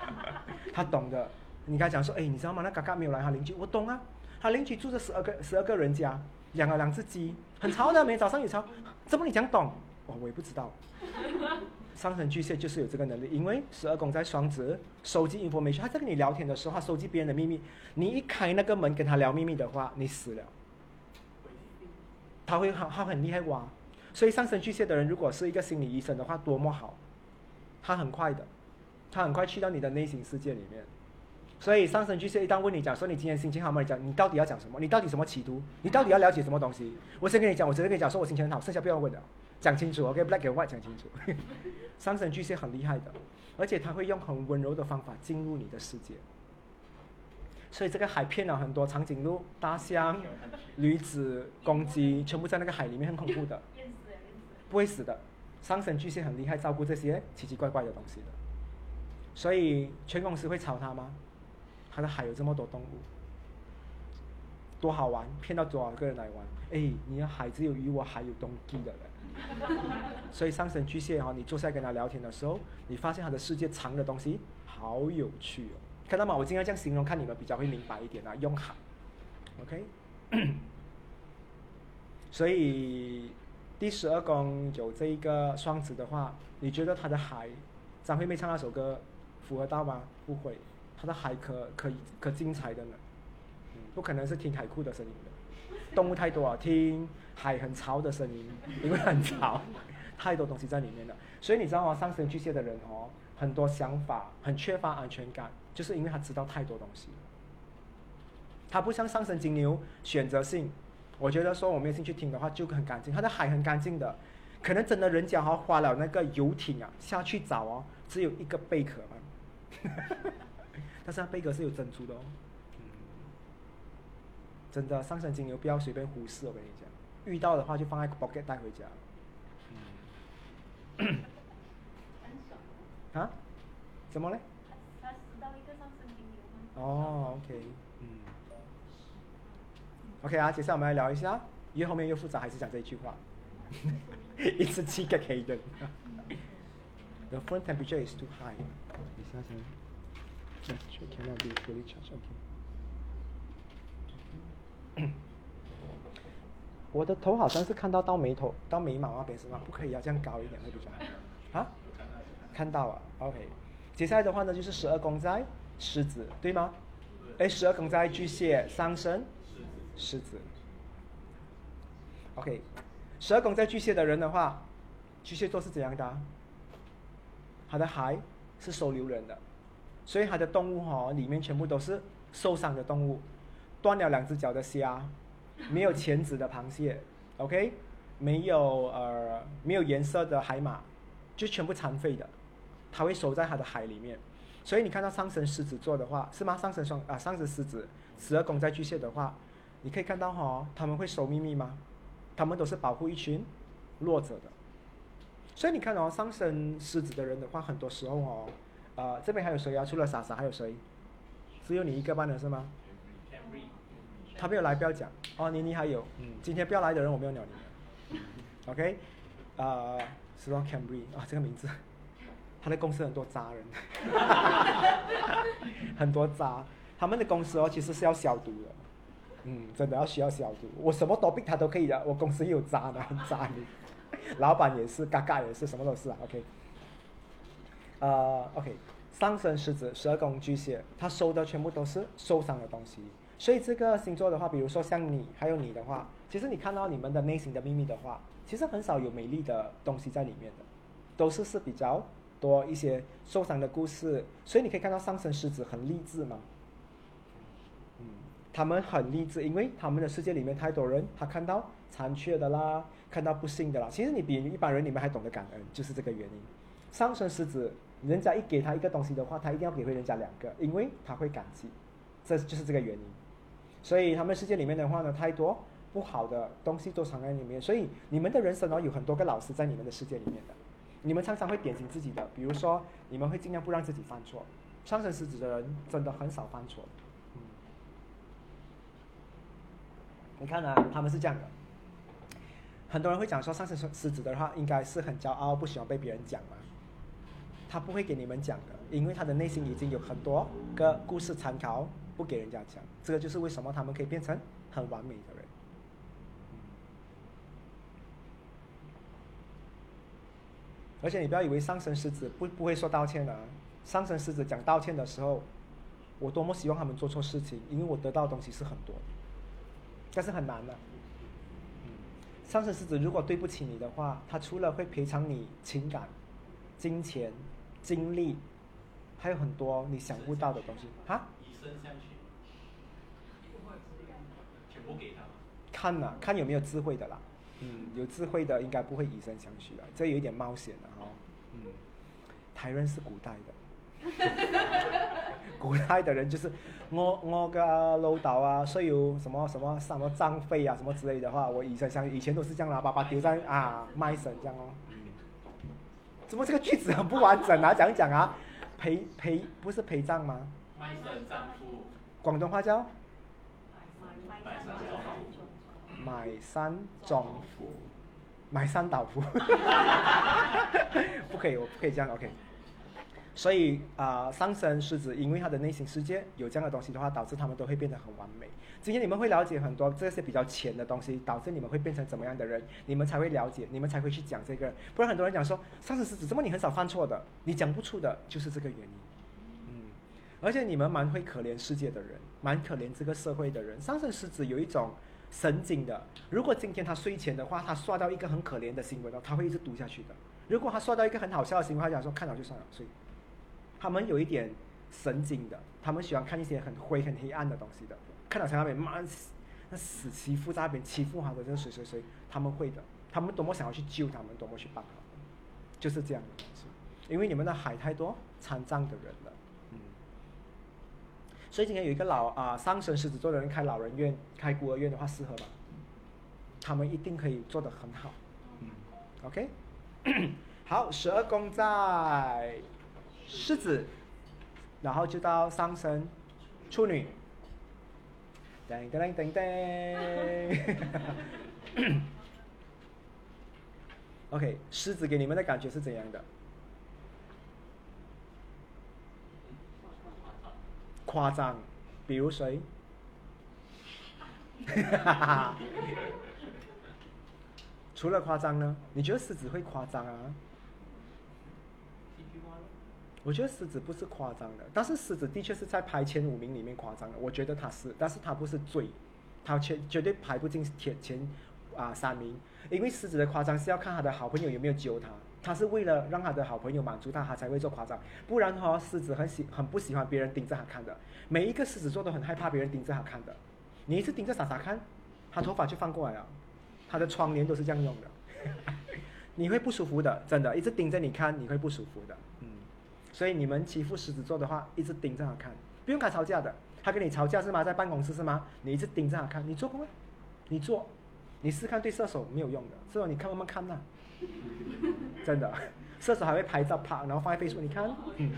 Speaker 1: 他懂的，你跟他讲说，哎，你知道吗？那嘎嘎没有来，他邻居，我懂啊。他邻居住着十二个十二个人家，养了两只鸡，很吵的，每天早上有吵。怎么你讲懂？哦，我也不知道。上升巨蟹就是有这个能力，因为十二宫在双子，收集 information。他在跟你聊天的时候，他收集别人的秘密。你一开那个门跟他聊秘密的话，你死了。他会很他很厉害哇！所以上升巨蟹的人，如果是一个心理医生的话，多么好。他很快的，他很快去到你的内心世界里面。所以上升巨蟹一旦问你讲说你今天心情好吗？你讲你到底要讲什么？你到底什么企图？你到底要了解什么东西？我先跟你讲，我直接跟你讲说我心情很好，剩下不要问了，讲清楚，OK？Black and white 讲清楚。上升巨蟹很厉害的，而且他会用很温柔的方法进入你的世界。所以这个海骗了很多长颈鹿、大象、驴子、公鸡，全部在那个海里面很恐怖的。不会死的。上升巨蟹很厉害，照顾这些奇奇怪怪的东西的。所以全公司会炒他吗？他的海有这么多动物，多好玩！骗到多少个人来玩？哎，你的海只有鱼，我还有东西的人。所以上升巨蟹哈，你坐下跟他聊天的时候，你发现他的世界藏的东西好有趣哦。看到吗？我今天这样形容，看你们比较会明白一点啊。用海，OK。所以第十二宫有这一个双子的话，你觉得他的海，张惠妹唱那首歌符合到吗？不会。它的海可可可精彩的呢，不可能是听海哭的声音的，动物太多了，听海很潮的声音，因为很潮，太多东西在里面了。所以你知道吗？上升巨蟹的人哦，很多想法，很缺乏安全感，就是因为他知道太多东西。他不像上升金牛选择性，我觉得说我没有兴趣听的话就很干净，他的海很干净的，可能真的人家哈花了那个游艇啊下去找哦，只有一个贝壳嘛。但是它贝壳是有珍珠的哦，嗯，真的上升金牛不要随便忽视，我跟你讲，遇到的话就放在 pocket 带回家，嗯，啊？怎么嘞？哦，OK，嗯，OK 啊，接下来我们来聊一下，越后面越复杂，还是讲这一句话，一次七个黑的，The phone temperature is too high，fully charged. OK。我的头好像是看到到眉头到眉毛那边是吗？不可以啊，这样高一点会比较好。啊？看到了，OK。接下来的话呢，就是十二宫在狮子，对吗？哎，十二宫在巨蟹上升，狮子。OK，十二宫在巨蟹的人的话，巨蟹座是怎样的？他的海是收留人的。所以它的动物哈，里面全部都是受伤的动物，断了两只脚的虾，没有钳子的螃蟹，OK，没有呃没有颜色的海马，就全部残废的，它会收在它的海里面。所以你看到上升狮子座的话，是吗？上升双啊，上升狮子，十二宫在巨蟹的话，你可以看到哈，他们会守秘密吗？他们都是保护一群弱者的。所以你看哦，上升狮子的人的话，很多时候哦，呃，这边还有谁啊？除了傻傻还有谁？只有你一个班的是吗？他没有来，不要讲。哦，妮妮还有，嗯，今天不要来的人我没有鸟你。OK，呃，是说 Cambry 啊，这个名字，他的公司很多渣人，很多渣。他们的公司哦，其实是要消毒的，嗯，真的要需要消毒。我什么都比他都可以的，我公司有渣男渣女，老板也是，嘎嘎也是，什么都是啊。OK，呃，OK，上升狮子，十二宫巨蟹，他收的全部都是受伤的东西。所以这个星座的话，比如说像你，还有你的话，其实你看到你们的内心的秘密的话，其实很少有美丽的东西在里面的，都是是比较多一些受伤的故事。所以你可以看到上升狮子很励志吗？嗯，他们很励志，因为他们的世界里面太多人，他看到残缺的啦，看到不幸的啦。其实你比一般人，你们还懂得感恩，就是这个原因。上升狮子，人家一给他一个东西的话，他一定要给回人家两个，因为他会感激，这就是这个原因。所以他们世界里面的话呢，太多不好的东西都藏在里面。所以你们的人生哦，有很多个老师在你们的世界里面的。你们常常会点醒自己的，比如说你们会尽量不让自己犯错。上升狮子的人真的很少犯错。嗯，你看啊，他们是这样的。很多人会讲说，上升狮子的话应该是很骄傲，不喜欢被别人讲嘛。他不会给你们讲的，因为他的内心已经有很多个故事参考。不给人家讲，这个就是为什么他们可以变成很完美的人。而且你不要以为上升狮子不不会说道歉的，上升狮子讲道歉的时候，我多么希望他们做错事情，因为我得到的东西是很多，但是很难的。上升狮子如果对不起你的话，他除了会赔偿你情感、金钱、精力，还有很多你想不到的东西。啊。全部给他看呐，看有没有智慧的啦。嗯，有智慧的应该不会以身相许的，这有一点冒险的哈。嗯，台湾是古代的，古代的人就是我我个老豆啊，所有什么什么什么脏废啊什么之类的话，我以前想，以前都是这样啦，把把丢在啊卖身这样哦。怎么这个句子很不完整啊？讲讲啊，陪陪不是陪葬吗？
Speaker 2: 卖身葬父。
Speaker 1: 广东话叫？买山庄福，买山倒夫，不可以，我不可以这样，OK。所以啊，上升狮子，因为他的内心世界有这样的东西的话，导致他们都会变得很完美。今天你们会了解很多这些比较浅的东西，导致你们会变成怎么样的人，你们才会了解，你们才会去讲这个。不然很多人讲说，上升狮子怎么你很少犯错的，你讲不出的，就是这个原因。嗯，而且你们蛮会可怜世界的人，蛮可怜这个社会的人。上升狮子有一种。神经的，如果今天他睡前的话，他刷到一个很可怜的新闻哦，他会一直读下去的。如果他刷到一个很好笑的新闻，他讲说看到就算了，睡。他们有一点神经的，他们喜欢看一些很灰、很黑暗的东西的。看到在那边骂那死欺负在那边欺负他的这谁谁谁，他们会的。他们多么想要去救他们，多么去帮他们，就是这样的东西。因为你们的海太多残障的人了。嗯所以今天有一个老啊上升狮子座的人开老人院、开孤儿院的话，适合吗？他们一定可以做得很好。嗯，OK，好，十二宫在狮子，然后就到上升处女。噔噔噔噔噔。OK，狮子给你们的感觉是怎样的？夸张，比如谁？除了夸张呢？你觉得狮子会夸张啊？我觉得狮子不是夸张的，但是狮子的确是在排前五名里面夸张的。我觉得他是，但是他不是最，他绝绝对排不进前前啊三名，因为狮子的夸张是要看他的好朋友有没有揪他。他是为了让他的好朋友满足他，他才会做夸张。不然哈，狮子很喜很不喜欢别人盯着他看的。每一个狮子座都很害怕别人盯着他看的。你一直盯着傻傻看，他头发就翻过来了。他的窗帘都是这样用的。你会不舒服的，真的，一直盯着你看，你会不舒服的，所以你们欺负狮子座的话，一直盯着他看，不用跟他吵架的。他跟你吵架是吗？在办公室是吗？你一直盯着他看，你做工，你做，你试看对射手没有用的，射手你看慢慢看呐，真的，射手还会拍照拍，然后放在 Facebook，你看，嗯，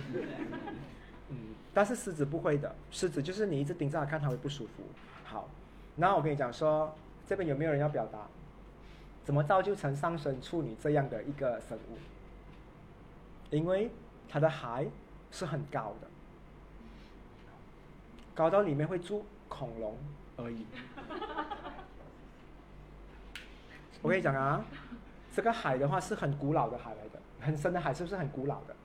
Speaker 1: 但是狮子不会的，狮子就是你一直盯着他看，他会不舒服。好，那我跟你讲说，这边有没有人要表达？怎么造就成上升处女这样的一个生物？因为它的海是很高的。高到里面会住恐龙而已。我跟你讲啊，这个海的话是很古老的海来的，很深的海是不是很古老的？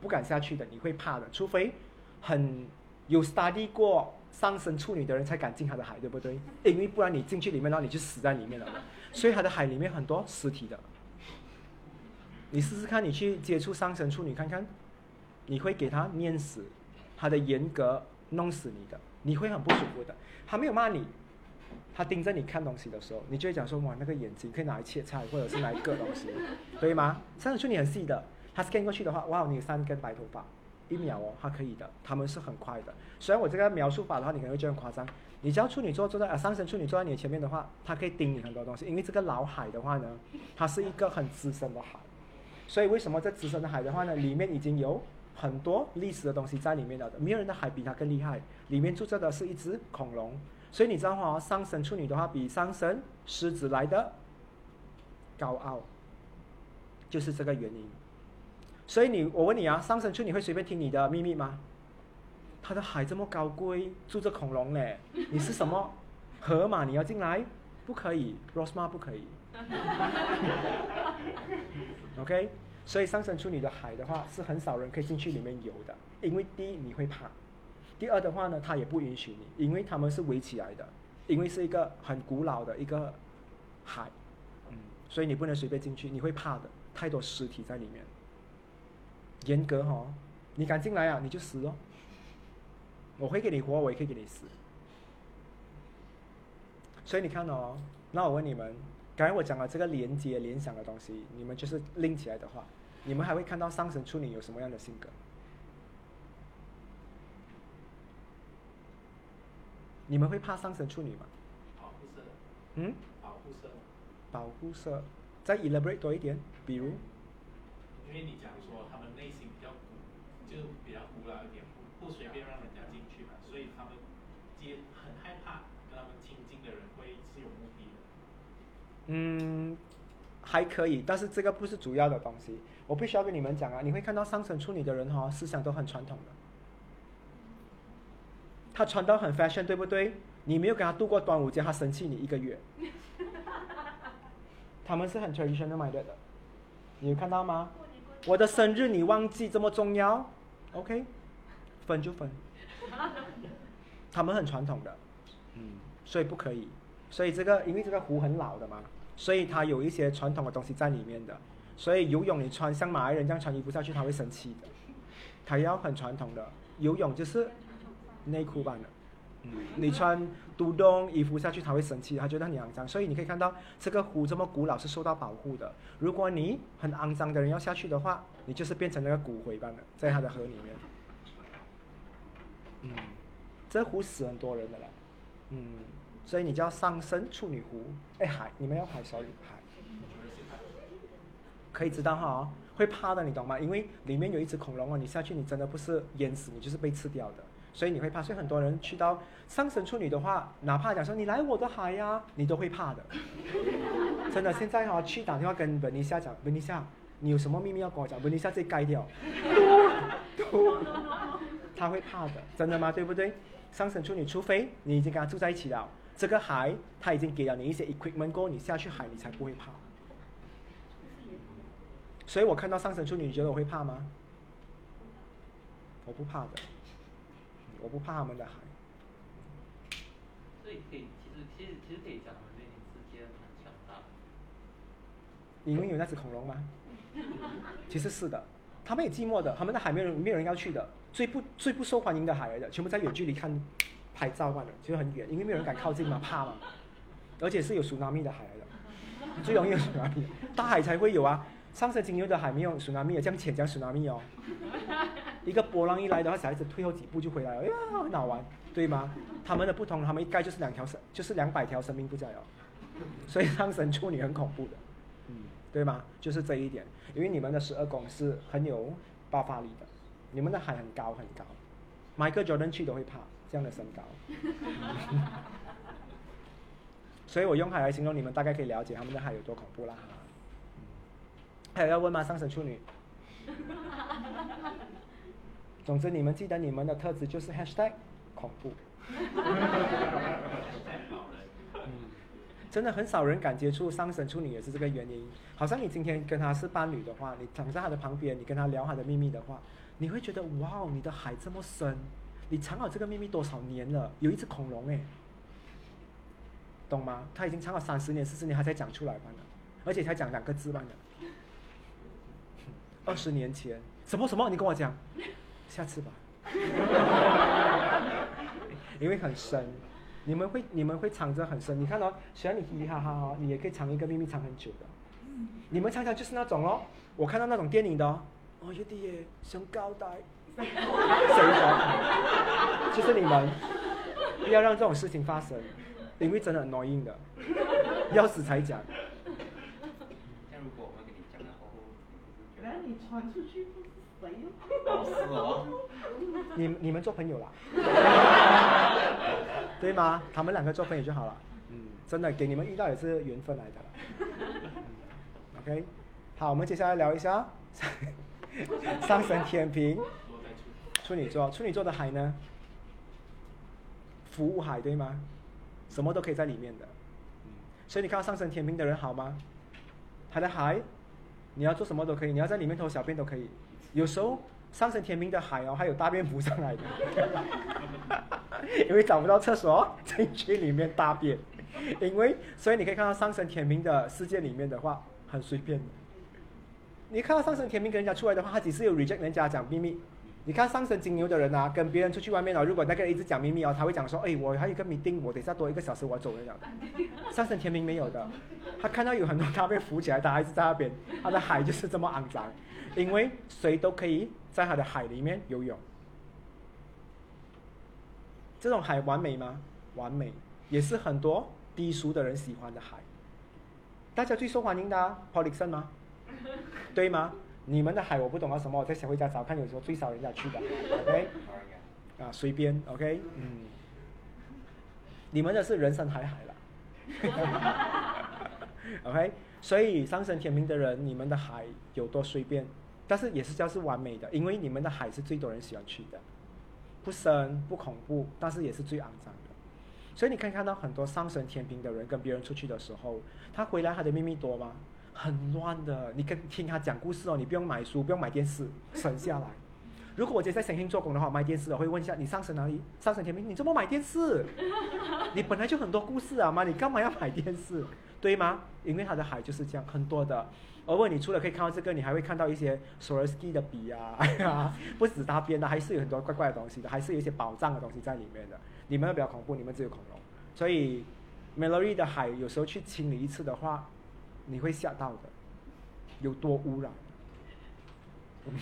Speaker 1: 不敢下去的，你会怕的。除非很有 study 过上升处女的人才敢进它的海，对不对？因为不然你进去里面，然后你就死在里面了。所以它的海里面很多尸体的。你试试看，你去接触上升处女看看，你会给他面死，他的严格。弄死你的，你会很不舒服的。他没有骂你，他盯着你看东西的时候，你就会讲说：哇，那个眼睛可以拿来切菜，或者是拿来割东西，对吗？上升处女很细的，他 scan 过去的话，哇，你有三根白头发，一秒哦，他可以的，他们是很快的。虽然我这个描述法的话，你可能会觉得很夸张。你只要处女座 坐在啊，上升处女坐在你前面的话，他可以盯你很多东西，因为这个脑海的话呢，它是一个很资深的海，所以为什么这资深的海的话呢，里面已经有。很多历史的东西在里面的，没有人的海比它更厉害。里面住着的是一只恐龙，所以你知道哈，上升处女的话比上升狮子来的高傲，就是这个原因。所以你，我问你啊，上升处女会随便听你的秘密吗？他的海这么高贵，住着恐龙嘞，你是什么河马？你要进来？不可以，Rosma 不可以。OK。所以上升处女的海的话，是很少人可以进去里面游的，因为第一你会怕，第二的话呢，他也不允许你，因为他们是围起来的，因为是一个很古老的一个海，嗯，所以你不能随便进去，你会怕的，太多尸体在里面，严格哈，你敢进来啊，你就死哦，我会给你活，我也可以给你死，所以你看哦，那我问你们。刚才我讲了这个连接联想的东西，你们就是拎起来的话，你们还会看到上升处女有什么样的性格？你们会怕上升处女吗？
Speaker 2: 保护色。
Speaker 1: 嗯？
Speaker 2: 保护色。
Speaker 1: 保护色，再 elaborate 多一点，比如。
Speaker 2: 因为你讲说他们内心比较古，就比较古老一点，不不随便让人家进去嘛，所以他们接很害怕跟他们亲近的人会是有目的的。
Speaker 1: 嗯，还可以，但是这个不是主要的东西。我必须要跟你们讲啊，你会看到上层处女的人哈，思想都很传统的。他穿到很 fashion，对不对？你没有跟他度过端午节，他生气你一个月。他们是很 traditional minded 的，你有看到吗？我的生日你忘记这么重要？OK，分就分。他们很传统的，嗯，所以不可以。所以这个，因为这个湖很老的嘛，所以它有一些传统的东西在里面的。所以游泳你穿像马来人这样穿衣服下去，他会生气的。他要很传统的游泳就是内裤版的，嗯，你穿独洞衣服下去他会生气，他觉得很肮脏。所以你可以看到这个湖这么古老是受到保护的。如果你很肮脏的人要下去的话，你就是变成那个骨灰般的在它的河里面。嗯，这湖死很多人的了，嗯。所以你叫上升处女湖，哎海，你们要海小雨海，可以知道哈，会怕的你懂吗？因为里面有一只恐龙哦，你下去你真的不是淹死，你就是被吃掉的，所以你会怕。所以很多人去到上升处女的话，哪怕讲说你来我的海呀，你都会怕的。真的，现在哈去打电话跟文尼夏讲，文尼夏，你有什么秘密要跟我讲？文尼夏自己盖掉，他会怕的，真的吗？对不对？上升处女，除非你已经跟他住在一起了。这个海，他已经给了你一些 equipment，过你下去海，你才不会怕。所以我看到上升处女，你觉得我会怕吗？我不怕的，我不怕他们的海。
Speaker 3: 所以可以，其实其实其实可以讲。
Speaker 1: 你们有那只恐龙吗？其实是的，他们也寂寞的，他们的海没有人没有人要去的，最不最不受欢迎的海来的，全部在远距离看。拍照罢了，就很远，因为没有人敢靠近嘛，怕嘛。而且是有苏纳米的海来的，最容易有 tsunami，大海才会有啊。上升金牛的海没有 tsunami，这样浅讲 tsunami 哦。一个波浪一来的话，小孩子退后几步就回来了，哎呀，很好玩，对吗？他们的不同，他们一概就是两条生，就是两百条生命不在哦。所以上升处女很恐怖的，嗯，对吗？就是这一点，因为你们的十二宫是很有爆发力的，你们的海很高很高，Michael Jordan 去都会怕这样的身高。所以我用海来形容你们，大概可以了解他们的海有多恐怖啦。还有要问吗？上升处女。总之，你们记得你们的特质就是 hashtag 恐怖。嗯，真的很少人敢接触上升处女，也是这个原因。好像你今天跟他是伴侣的话，你躺在他的旁边，你跟他聊他的秘密的话，你会觉得哇，你的海这么深，你藏好这个秘密多少年了？有一只恐龙哎，懂吗？他已经藏了三十年、四十年，他才讲出来吧？而且才讲两个字吧呢？二十年前，什么什么？你跟我讲。下次吧，因为很深，你们会你们会藏着很深。你看哦，虽然你嘻嘻哈哈哦，你也可以藏一个秘密藏很久的。你们常常就是那种哦，我看到那种电影的哦，哦有点耶，想高带，谁说？就是你们，不要让这种事情发生，因为真的很 annoying 的，要死才讲。
Speaker 3: 那如果我们跟你讲的话，
Speaker 4: 来你传出去。
Speaker 1: 你你们做朋友啦，对吗？他们两个做朋友就好了。嗯，真的给你们遇到也是缘分来的。OK，好，我们接下来聊一下 上升天平，处女座，处女座的海呢？服务海对吗？什么都可以在里面的。所以你看到上升天平的人好吗？他的海，你要做什么都可以，你要在里面偷小便都可以。有时候上升天平的海哦，还有大便浮上来的，因为找不到厕所，进去里面大便。因为所以你可以看到上升天平的世界里面的话，很随便的。你看到上升天平跟人家出来的话，他只是有 reject 人家讲秘密。你看上升金牛的人啊，跟别人出去外面哦，如果那个人一直讲秘密哦，他会讲说，哎，我还有一个 meeting，我等下多一个小时我要走了。上升天平没有的，他看到有很多他被浮起来，他还是在那边，他的海就是这么肮脏。因为谁都可以在他的海里面游泳，这种海完美吗？完美，也是很多低俗的人喜欢的海。大家最受欢迎的 p o l i x o n 吗？对吗？你们的海我不懂啊什么，我在小回家找看，有时候最少人家去的，OK？啊，随便，OK？嗯，你们的是人生海海了，OK？所以上升天平的人，你们的海有多随便？但是也是叫是完美的，因为你们的海是最多人喜欢去的，不深不恐怖，但是也是最肮脏的。所以你可以看到很多上升天平的人跟别人出去的时候，他回来他的秘密多吗？很乱的。你跟听他讲故事哦，你不用买书，不用买电视，省下来。如果我今天在神星做工的话，买电视我会问一下你上升哪里？上升天平，你怎么买电视？你本来就很多故事啊嘛，你干嘛要买电视？对吗？因为他的海就是这样，很多的。而问你除了可以看到这个，你还会看到一些 s w a r s k y 的笔啊，不止他编的，还是有很多怪怪的东西的，还是有一些宝藏的东西在里面的。你们比较恐怖，你们只有恐龙。所以 Melody 的海有时候去清理一次的话，你会吓到的，有多污染。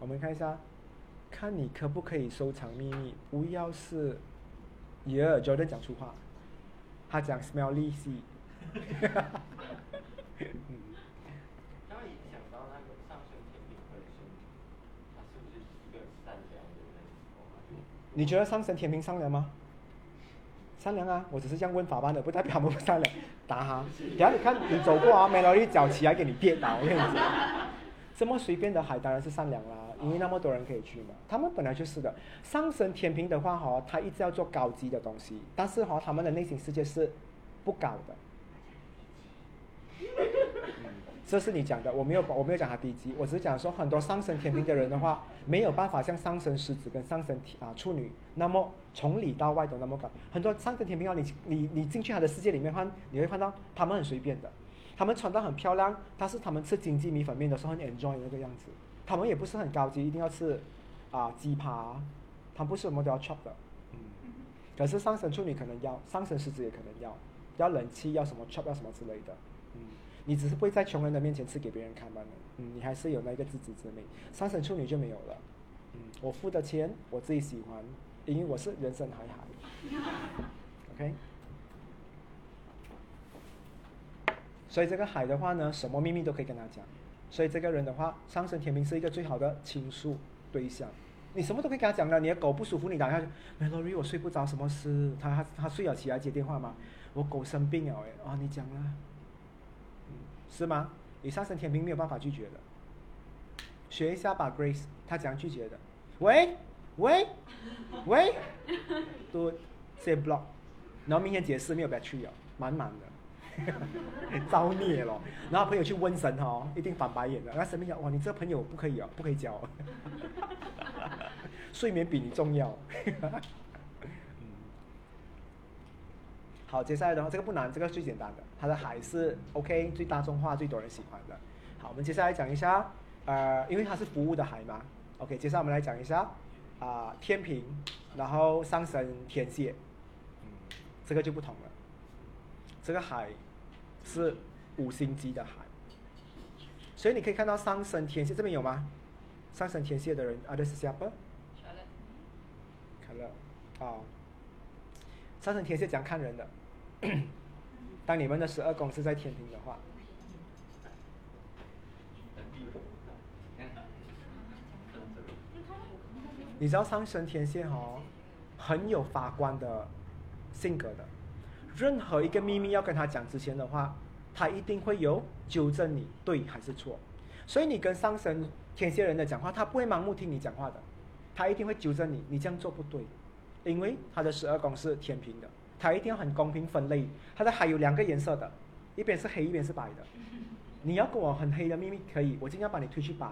Speaker 1: 我们看一下，看你可不可以收藏秘密，不要是耶 Jordan 讲出话，他讲 Smelly Sea。哈哈哈！
Speaker 3: 嗯，刚刚想到那个上升天平本身，他是不是一个善良的人？
Speaker 1: 你觉得上升天平善良吗？善良啊，我只是这样问法班的，不代表他们不善良。打哈，等下你看你走过啊，没了一脚起来给你跌倒，我跟你讲，这么随便的海当然是善良啦，因为那么多人可以去嘛。他们本来就是的，上升天平的话哈，他一直要做高级的东西，但是哈，他们的内心世界是不高的。这是你讲的，我没有我没有讲他低级，我只是讲说很多上升天平的人的话，没有办法像上升狮子跟上升啊处女那么从里到外都那么高。很多上升天平啊，你你你进去他的世界里面看，你会看到他们很随便的，他们穿的很漂亮，但是他们吃经济米粉面的时候很 enjoy 那个样子。他们也不是很高级，一定要吃啊鸡扒，他们不是什么都要 chop 的。嗯。可是上升处女可能要，上升狮子也可能要。要冷气，要什么 chop，要什么之类的。嗯，你只是不会在穷人的面前吃给别人看罢了。嗯，你还是有那个自知之明。上升处女就没有了。嗯，我付的钱我自己喜欢，因为我是人生海海。OK。所以这个海的话呢，什么秘密都可以跟他讲。所以这个人的话，上升天平是一个最好的倾诉对象。你什么都可以跟他讲的。你的狗不舒服，你打下去，Melody，我睡不着，什么事？他他他睡了起来接电话吗？我狗生病了，哎，哦，你讲了，嗯，是吗？你上升天平没有办法拒绝的。学一下吧，Grace，他怎样拒绝的？喂，喂，喂，都 say block，然后明天解释没有 battery 哦，满满的。造 孽了，然后朋友去问神哦，一定翻白眼的。那神明讲：哇，你这朋友不可以哦，不可以交。哦 睡眠比你重要。好，接下来的话，这个不难，这个最简单的，它的海是 OK，最大众化，最多人喜欢的。好，我们接下来讲一下，呃，因为它是服务的海嘛，OK，接下来我们来讲一下啊，天平，然后上升天蝎，嗯，这个就不同了。这个海是五星级的海，所以你可以看到上升天蝎这边有吗？上升天蝎的人啊，这是谁不？可乐，啊，上升天蝎讲看人的。当你们的十二宫是在天平的话，你知道上升天蝎哦，很有法官的性格的。任何一个秘密要跟他讲之前的话，他一定会有纠正你对还是错。所以你跟上升天蝎人的讲话，他不会盲目听你讲话的，他一定会纠正你，你这样做不对，因为他的十二宫是天平的，他一定要很公平分类。他的还有两个颜色的，一边是黑，一边是白的。你要跟我很黑的秘密可以，我尽量把你推去白，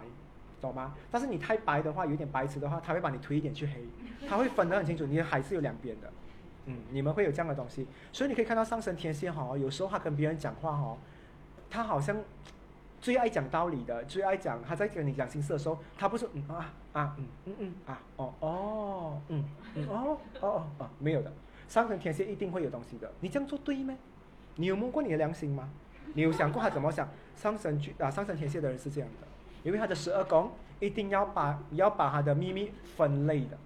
Speaker 1: 懂吗？但是你太白的话，有点白痴的话，他会把你推一点去黑，他会分得很清楚，你的海是有两边的。嗯，你们会有这样的东西，所以你可以看到上升天蝎哈，有时候他跟别人讲话哈，他好像最爱讲道理的，最爱讲他在跟你讲心事的时候，他不是嗯啊啊嗯嗯嗯啊哦哦嗯嗯哦哦哦没有的，上升天蝎一定会有东西的，你这样做对吗？你有摸过你的良心吗？你有想过他怎么想？上升巨啊上升天蝎的人是这样的，因为他的十二宫一定要把要把他的秘密分类的。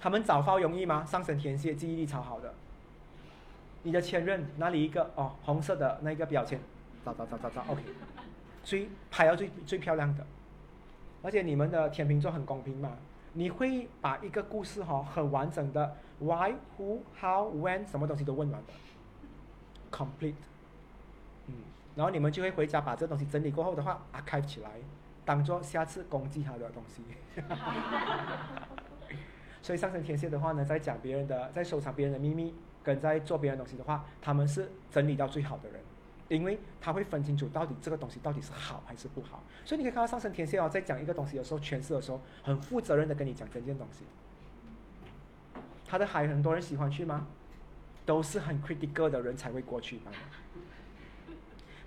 Speaker 1: 他们找发容易吗？上升天蝎记忆力超好的。你的前任哪里一个哦？红色的那个标签，找找找找找，OK。所以拍到最最漂亮的，而且你们的天秤座很公平嘛？你会把一个故事哈很完整的 Why、Who、How、When 什么东西都问完的，complete。然后你们就会回家把这东西整理过后的话，archive 起来，当做下次攻击他的东西。所以上升天蝎的话呢，在讲别人的，在收藏别人的秘密，跟在做别人东西的话，他们是整理到最好的人，因为他会分清楚到底这个东西到底是好还是不好。所以你可以看到上升天蝎哦，在讲一个东西的时候，诠释的时候，很负责任的跟你讲整件东西。他的海很多人喜欢去吗？都是很 critical 的人才会过去。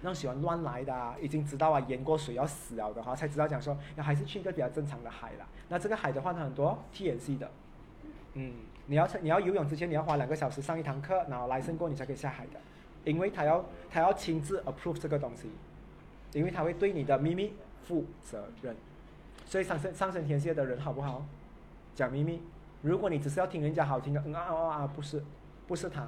Speaker 1: 那种喜欢乱来的，啊已经知道啊淹过水要死了的话，才知道讲说，那还是去一个比较正常的海了。那这个海的话，它很多 T N C 的。嗯，你要你要游泳之前，你要花两个小时上一堂课，然后来胜过你才可以下海的，因为他要他要亲自 approve 这个东西，因为他会对你的秘密负责任。所以上升上升天蝎的人好不好？讲秘密，如果你只是要听人家好听的，嗯啊啊啊，不是，不是他。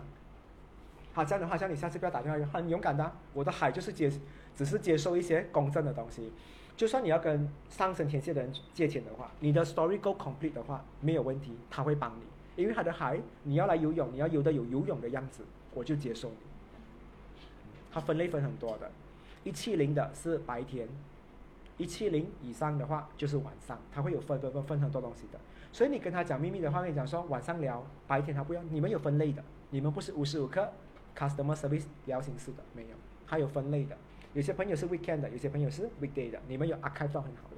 Speaker 1: 好，这样的话，像你下次不要打电话，很勇敢的，我的海就是接，只是接受一些公正的东西。就算你要跟上升天蝎的人借钱的话，你的 story go complete 的话，没有问题，他会帮你，因为他的海，你要来游泳，你要游的有游泳的样子，我就接受你。他分类分很多的，一七零的是白天，一七零以上的话就是晚上，他会有分分分分很多东西的。所以你跟他讲秘密的话，跟你讲说晚上聊，白天他不要，你们有分类的，你们不是无时无刻 customer service 聊心事的，没有，它有分类的。有些朋友是 weekend 的，有些朋友是 weekday 的，你们有 archive 到很好的，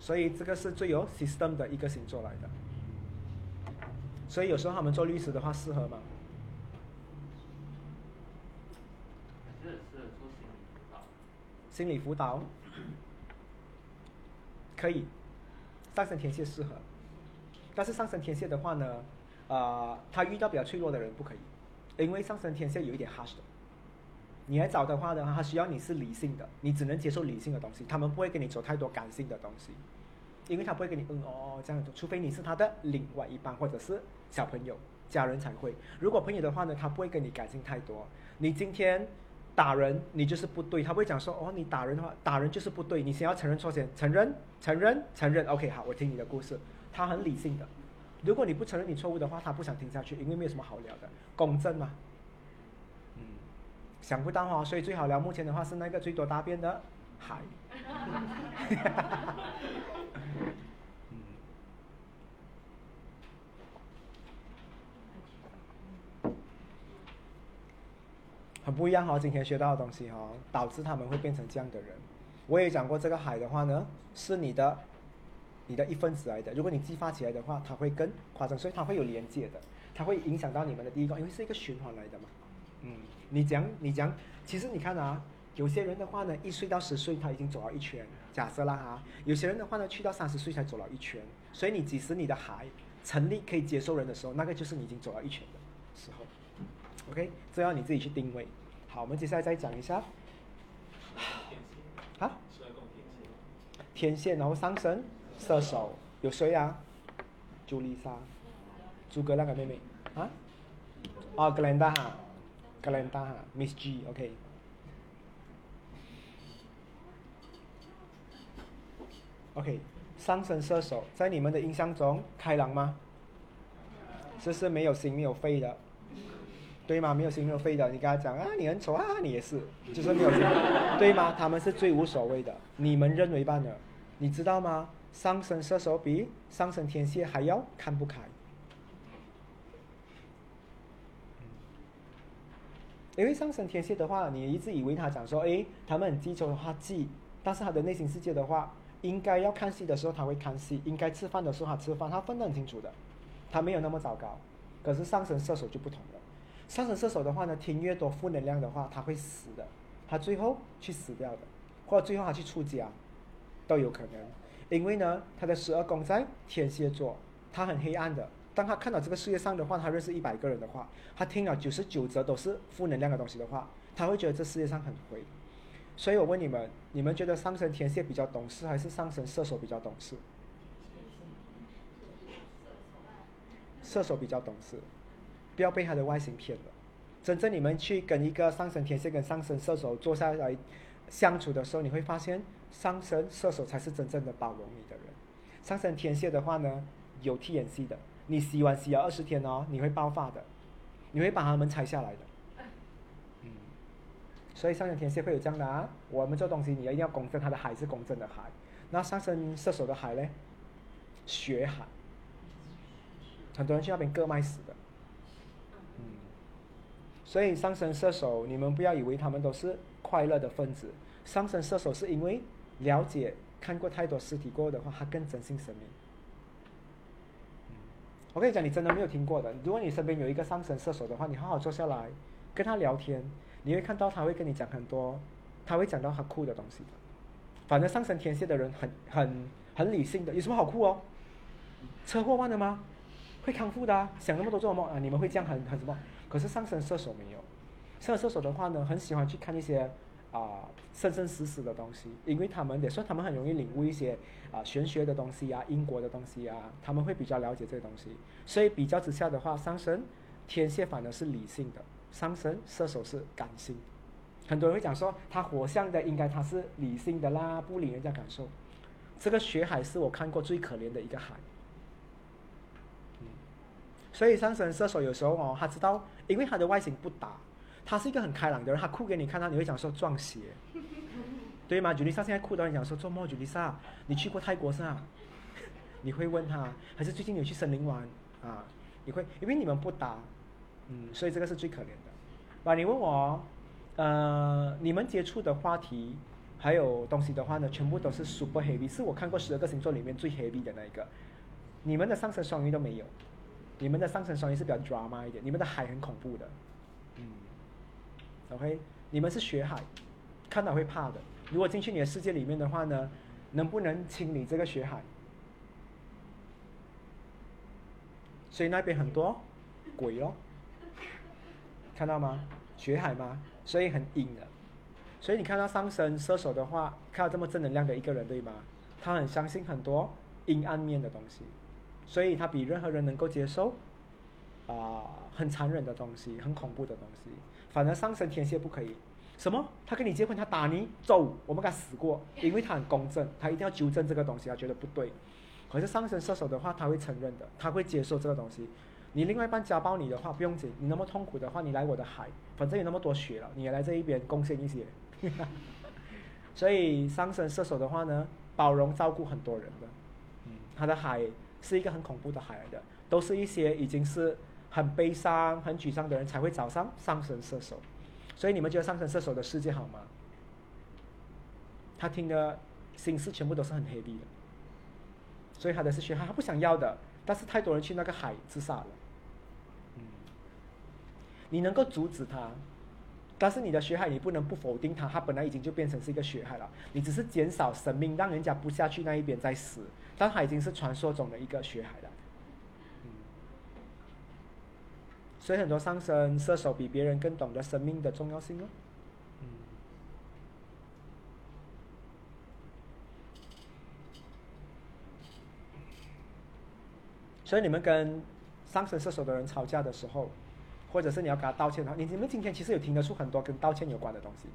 Speaker 1: 所以这个是最有 system 的一个星座来的。所以有时候他们做律师的话适合吗？
Speaker 3: 心理辅导
Speaker 1: 可以，上升天蝎适合，但是上升天蝎的话呢，呃，他遇到比较脆弱的人不可以，因为上升天蝎有一点 harsh 的。你来找的话呢，他需要你是理性的，你只能接受理性的东西，他们不会跟你走太多感性的东西，因为他不会跟你嗯哦这样子，除非你是他的另外一半或者是小朋友、家人才会。如果朋友的话呢，他不会跟你感性太多。你今天打人，你就是不对，他会讲说哦你打人的话，打人就是不对，你先要承认错先，承认、承认、承认。OK，好，我听你的故事，他很理性的。如果你不承认你错误的话，他不想听下去，因为没有什么好聊的，公正嘛。嗯，想不到哈、所以最好聊目前的话是那个最多大便的海。嗯 很不一样哈、今天学到的东西哈、导致他们会变成这样的人。我也讲过，这个海的话呢，是你的你的一份子来的。如果你激发起来的话，它会更夸张，所以它会有连接的，它会影响到你们的第一个，因为是一个循环来的嘛。嗯，你讲你讲，其实你看啊，有些人的话呢，一岁到十岁他已经走了一圈，假设啦哈，有些人的话呢，去到三十岁才走了一圈，所以你几时你的孩成立可以接受人的时候，那个就是你已经走了一圈的时候。OK，这要你自己去定位。好，我们接下来再讲一下啊，
Speaker 2: 天
Speaker 1: 线，然后上升射手，有谁啊？朱丽莎，诸葛亮的妹妹啊？哦，格兰达哈，格兰达哈，Miss G，OK、OK，上升射手在你们的印象中开朗吗？这是没有心没有肺的，对吗？没有心没有肺的，你跟他讲啊，你很丑啊，你也是，就是没有心，对吗？他们是最无所谓的，你们认为罢了，你知道吗？上升射手比上升天蝎还要看不开，因为上升天蝎的话，你一直以为他讲说，诶，他们很记仇的话记，但是他的内心世界的话，应该要看戏的时候他会看戏，应该吃饭的时候他吃饭，他分得很清楚的，他没有那么糟糕。可是上升射手就不同了，上升射手的话呢，听越多负能量的话，他会死的，他最后去死掉的，或者最后他去出家，都有可能。因为呢，他的十二宫在天蝎座，他很黑暗的。当他看到这个世界上的话，他认识一百个人的话，他听了九十九则都是负能量的东西的话，他会觉得这世界上很灰。所以我问你们，你们觉得上升天蝎比较懂事，还是上升射手比较懂事？射手比较懂事，不要被他的外形骗了。真正你们去跟一个上升天蝎跟上升射手坐下来相处的时候，你会发现上升射手才是真正的包容你的人。上升天蝎的话呢，有 TNC 的，你洗碗洗了二十天哦，你会爆发的，你会把他们拆下来的。嗯，所以上升天蝎会有这样的啊，我们做东西你一定要公正，他的海是公正的海。那上升射手的海呢？血海，很多人去那边割脉死的。嗯，所以上升射手，你们不要以为他们都是快乐的分子。上升射手是因为了解、看过太多尸体过后的话，他更珍惜生命。我跟你讲，你真的没有听过的。如果你身边有一个上升射手的话，你好好坐下来跟他聊天，你会看到他会跟你讲很多，他会讲到很酷的东西。反正上升天蝎的人很很很理性的，有什么好酷哦？车祸忘了吗？会康复的、啊，想那么多做什么啊？你们会这样很很什么？可是上升射手没有，上升射手的话呢，很喜欢去看一些啊、生生死死的东西，因为他们也说他们很容易领悟一些啊、玄学的东西啊、因果的东西啊，他们会比较了解这些东西。所以比较之下的话，上升天蝎反而是理性的，上升射手是感性。很多人会讲说，他火象的应该他是理性的啦，不理人家感受。这个血海是我看过最可怜的一个海。嗯，所以上升射手有时候哦，他知道，因为他的外形不搭，他是一个很开朗的人，他哭给你看到，你会讲说撞邪，对吗？举丽莎现在哭到你讲说做梦，举丽莎，你去过泰国是吧？你会问他，还是最近有去森林玩啊？你会，因为你们不搭，嗯，所以这个是最可怜的。吧，你问我哦，呃，你们接触的话题还有东西的话呢，全部都是 super heavy，是我看过十二个星座里面最 heavy 的那一个。你们的上升双鱼都没有，你们的上升双鱼是比较 drama 一点，你们的海很恐怖的，嗯，OK，你们是血海，看到会怕的。如果进去你的世界里面的话呢，能不能清理这个血海？所以那边很多鬼咯，看到吗？血海吗？所以很阴的。所以你看到上升射手的话，看到这么正能量的一个人，对吗？他很相信很多阴暗面的东西，所以他比任何人能够接受啊、很残忍的东西，很恐怖的东西。反而上升天蝎不可以。什么？他跟你结婚，他打你，走，我们跟他死过，因为他很公正，他一定要纠正这个东西，他觉得不对。可是上升射手的话，他会承认的，他会接受这个东西。你另外一半家暴你的话，不用紧，你那么痛苦的话，你来我的海，反正有那么多血了，你也来这一边贡献一些。所以上升射手的话呢，包容照顾很多人的，嗯，他的海是一个很恐怖的海来的，都是一些已经是很悲伤、很沮丧的人才会找上上升射手。所以你们觉得上升射手的世界好吗？他听的心事全部都是很 heavy 的，所以他的是血海，他不想要的，但是太多人去那个海自杀了。嗯，你能够阻止他，但是你的血海你不能不否定他，他本来已经就变成是一个血海了，你只是减少生命，让人家不下去那一边再死，但他已经是传说中的一个血海了。嗯，所以很多上升射手比别人更懂得生命的重要性哦。嗯。所以你们跟上升射手的人吵架的时候，或者是你要给他道歉的话，你你们今天其实有听得出很多跟道歉有关的东西吗？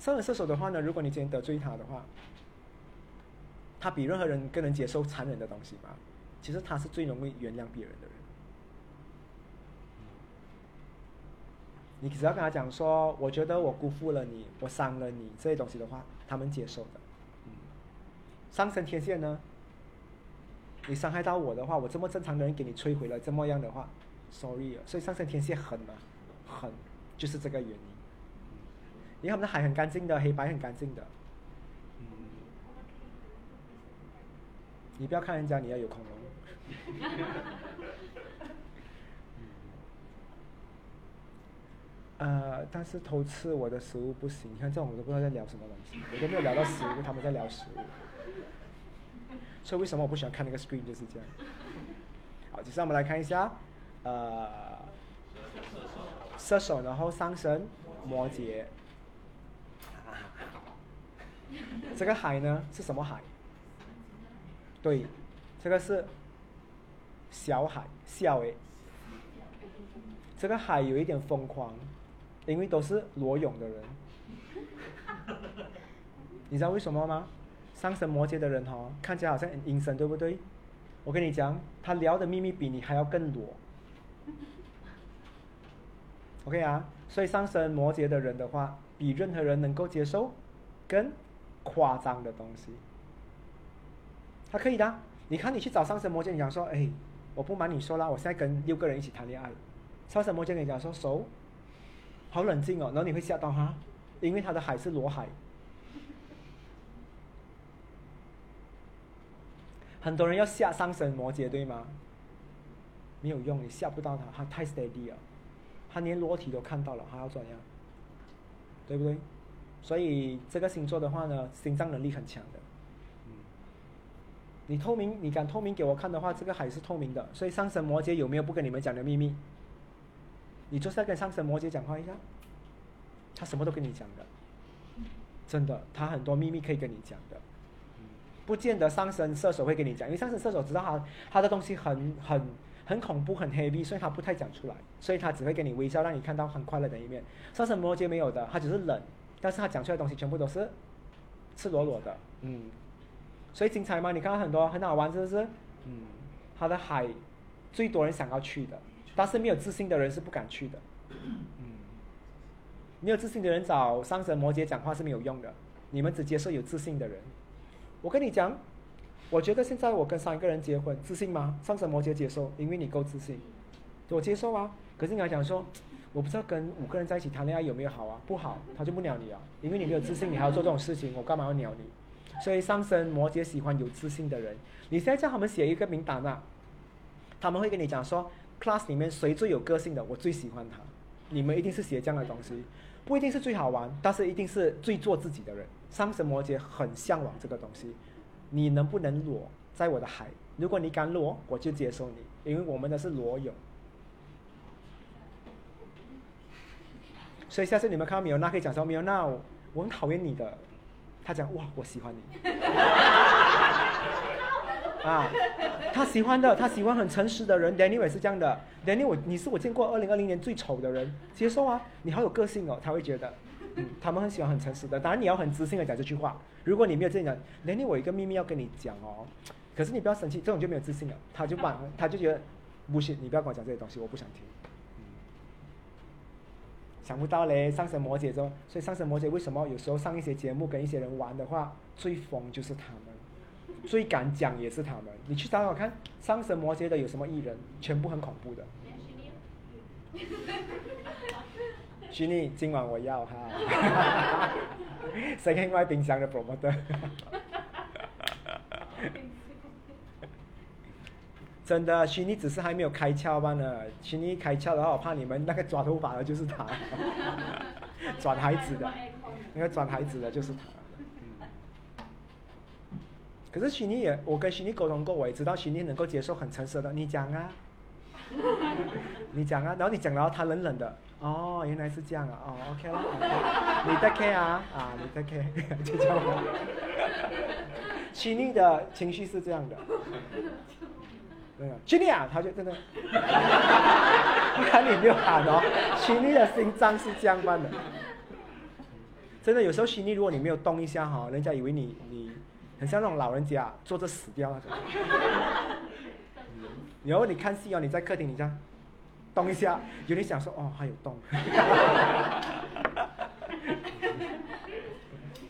Speaker 1: 上升射手的话呢，如果你今天得罪他的话，他比任何人更能接受残忍的东西嘛。其实他是最容易原谅别人的人。你只要跟他讲说，我觉得我辜负了你，我伤了你这些东西的话，他们接受的。嗯，上升天蝎呢？你伤害到我的话，我这么正常的人给你摧毁了，这么样的话，sorry。所以上升天蝎狠嘛，狠就是这个原因。因为他们的海很干净的，黑白很干净的。嗯，你不要看人家，你要有恐龙。呃，但是偷吃我的食物不行。你看这种我都不知道在聊什么东西，我都没有聊到食物，他们在聊食物。所以为什么我不喜欢看那个 screen 就是这样。好，接下来我们来看一下，呃，射手，然后上升摩羯。这个海呢是什么海？对，这个是小海，小诶。这个海有一点疯狂，因为都是裸泳的人。你知道为什么吗？上升摩羯的人哦，看起来好像很阴森，对不对？我跟你讲，他聊的秘密比你还要更裸。OK 啊，所以上升摩羯的人的话，比任何人能够接受更夸张的东西。他可以的，你看你去找上升摩羯，你讲说，哎，我不瞒你说啦，我现在跟六个人一起谈恋爱。上升摩羯跟你讲说，熟，好冷静哦，然后你会吓到他，因为他的海是裸海。很多人要吓上神摩羯，对吗？没有用，你吓不到他，他太 steady 了，他连裸体都看到了，还要怎样？对不对？所以这个星座的话呢，心脏能力很强的。嗯，你透明，你敢透明给我看的话，这个海是透明的。所以上升摩羯有没有不跟你们讲的秘密？你就是要跟上升摩羯讲话一下，他什么都跟你讲的，真的，他很多秘密可以跟你讲的。不见得上升射手会跟你讲，因为上升射手知道他他的东西很很很恐怖很 heavy，所以他不太讲出来，所以他只会跟你微笑，让你看到很快乐的一面。上升摩羯没有的，他只是冷，但是他讲出来的东西全部都是赤裸裸的，嗯，所以精彩吗？你看到很多很好玩，是不是？嗯，他的海最多人想要去的，但是没有自信的人是不敢去的，嗯，没有自信的人找上升摩羯讲话是没有用的，你们只接受有自信的人。我跟你讲，我觉得现在我跟三个人结婚，自信吗？上升摩羯接受，因为你够自信，我接受啊。可是你要讲说，我不知道跟五个人在一起谈恋爱有没有好啊？不好，他就不鸟你啊，因为你没有自信，你还要做这种事情，我干嘛要鸟你？所以上升摩羯喜欢有自信的人。你现在叫他们写一个名单啊，他们会跟你讲说，class 里面谁最有个性的，我最喜欢他。你们一定是写这样的东西，不一定是最好玩，但是一定是最做自己的人。上升摩羯很向往这个东西，你能不能裸在我的海如果你敢裸，我就接受你，因为我们的是裸泳。所以下次你们看到米欧娜可以讲说米欧娜，我很讨厌你的。他讲哇，我喜欢你。啊，他喜欢的，他喜欢很诚实的人。Danny 也是这样的。Danny，我你是我见过二零二零年最丑的人，接受啊，你好有个性哦，他会觉得，嗯，他们很喜欢很诚实的。当然你要很自信的讲这句话。如果你没有这样讲，Danny，我有一个秘密要跟你讲哦，可是你不要生气，这种就没有自信了。他就把 他就觉得不行，你不要跟我讲这些东西，我不想听。想不到嘞，上升摩羯座，所以上升摩羯为什么有时候上一些节目跟一些人玩的话，最疯就是他们，最敢讲也是他们。你去找找看，上升摩羯的有什么艺人，全部很恐怖的。徐妮，今晚我要哈，谁另外冰箱的 promoter。真的，虚拟只是还没有开窍吧呢。虚拟开窍的话，我怕你们那个抓头发的就是他，转孩子的，那个转孩子的就是他。可是虚拟也，我跟虚拟沟通过，我也知道虚拟能够接受很诚实的。你讲啊，你讲啊，然后你讲然后他冷冷的，哦，原来是这样啊，哦，OK 了，你在 K 啊，啊，你在 K，就这样。虚拟的情绪是这样的。徐丽啊，他就真的，看你没有喊哦，徐丽的心脏是这样般的，真的有时候徐丽，如果你没有动一下哈，人家以为你你很像那种老人家坐着死掉那种。然后你看戏哦，你在客厅你这样动一下，有点想说哦还有动，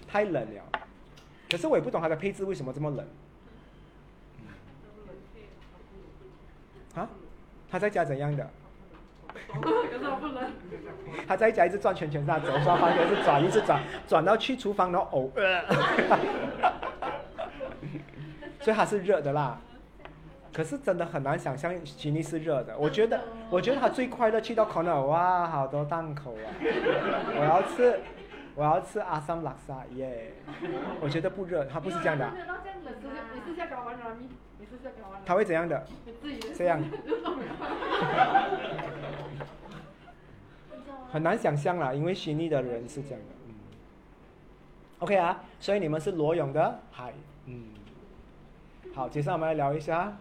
Speaker 1: 太冷了，可是我也不懂它的配置为什么这么冷。啊，他在家怎样的？他在家一直转圈圈，这样走刷房间是转，一直转，转到去厨房然后呕。所以他是热的啦。可是真的很难想象吉尼是热的。我觉得，我觉得他最快乐去到 corner，哇，好多档口啊！我要吃，我要吃阿桑拉萨耶！我觉得不热，他不是这样的。他会怎样的？这样。很难想象啦，因为虚拟的人是这样的。嗯。OK 啊，所以你们是裸泳的海，嗯。好，接下来我们来聊一下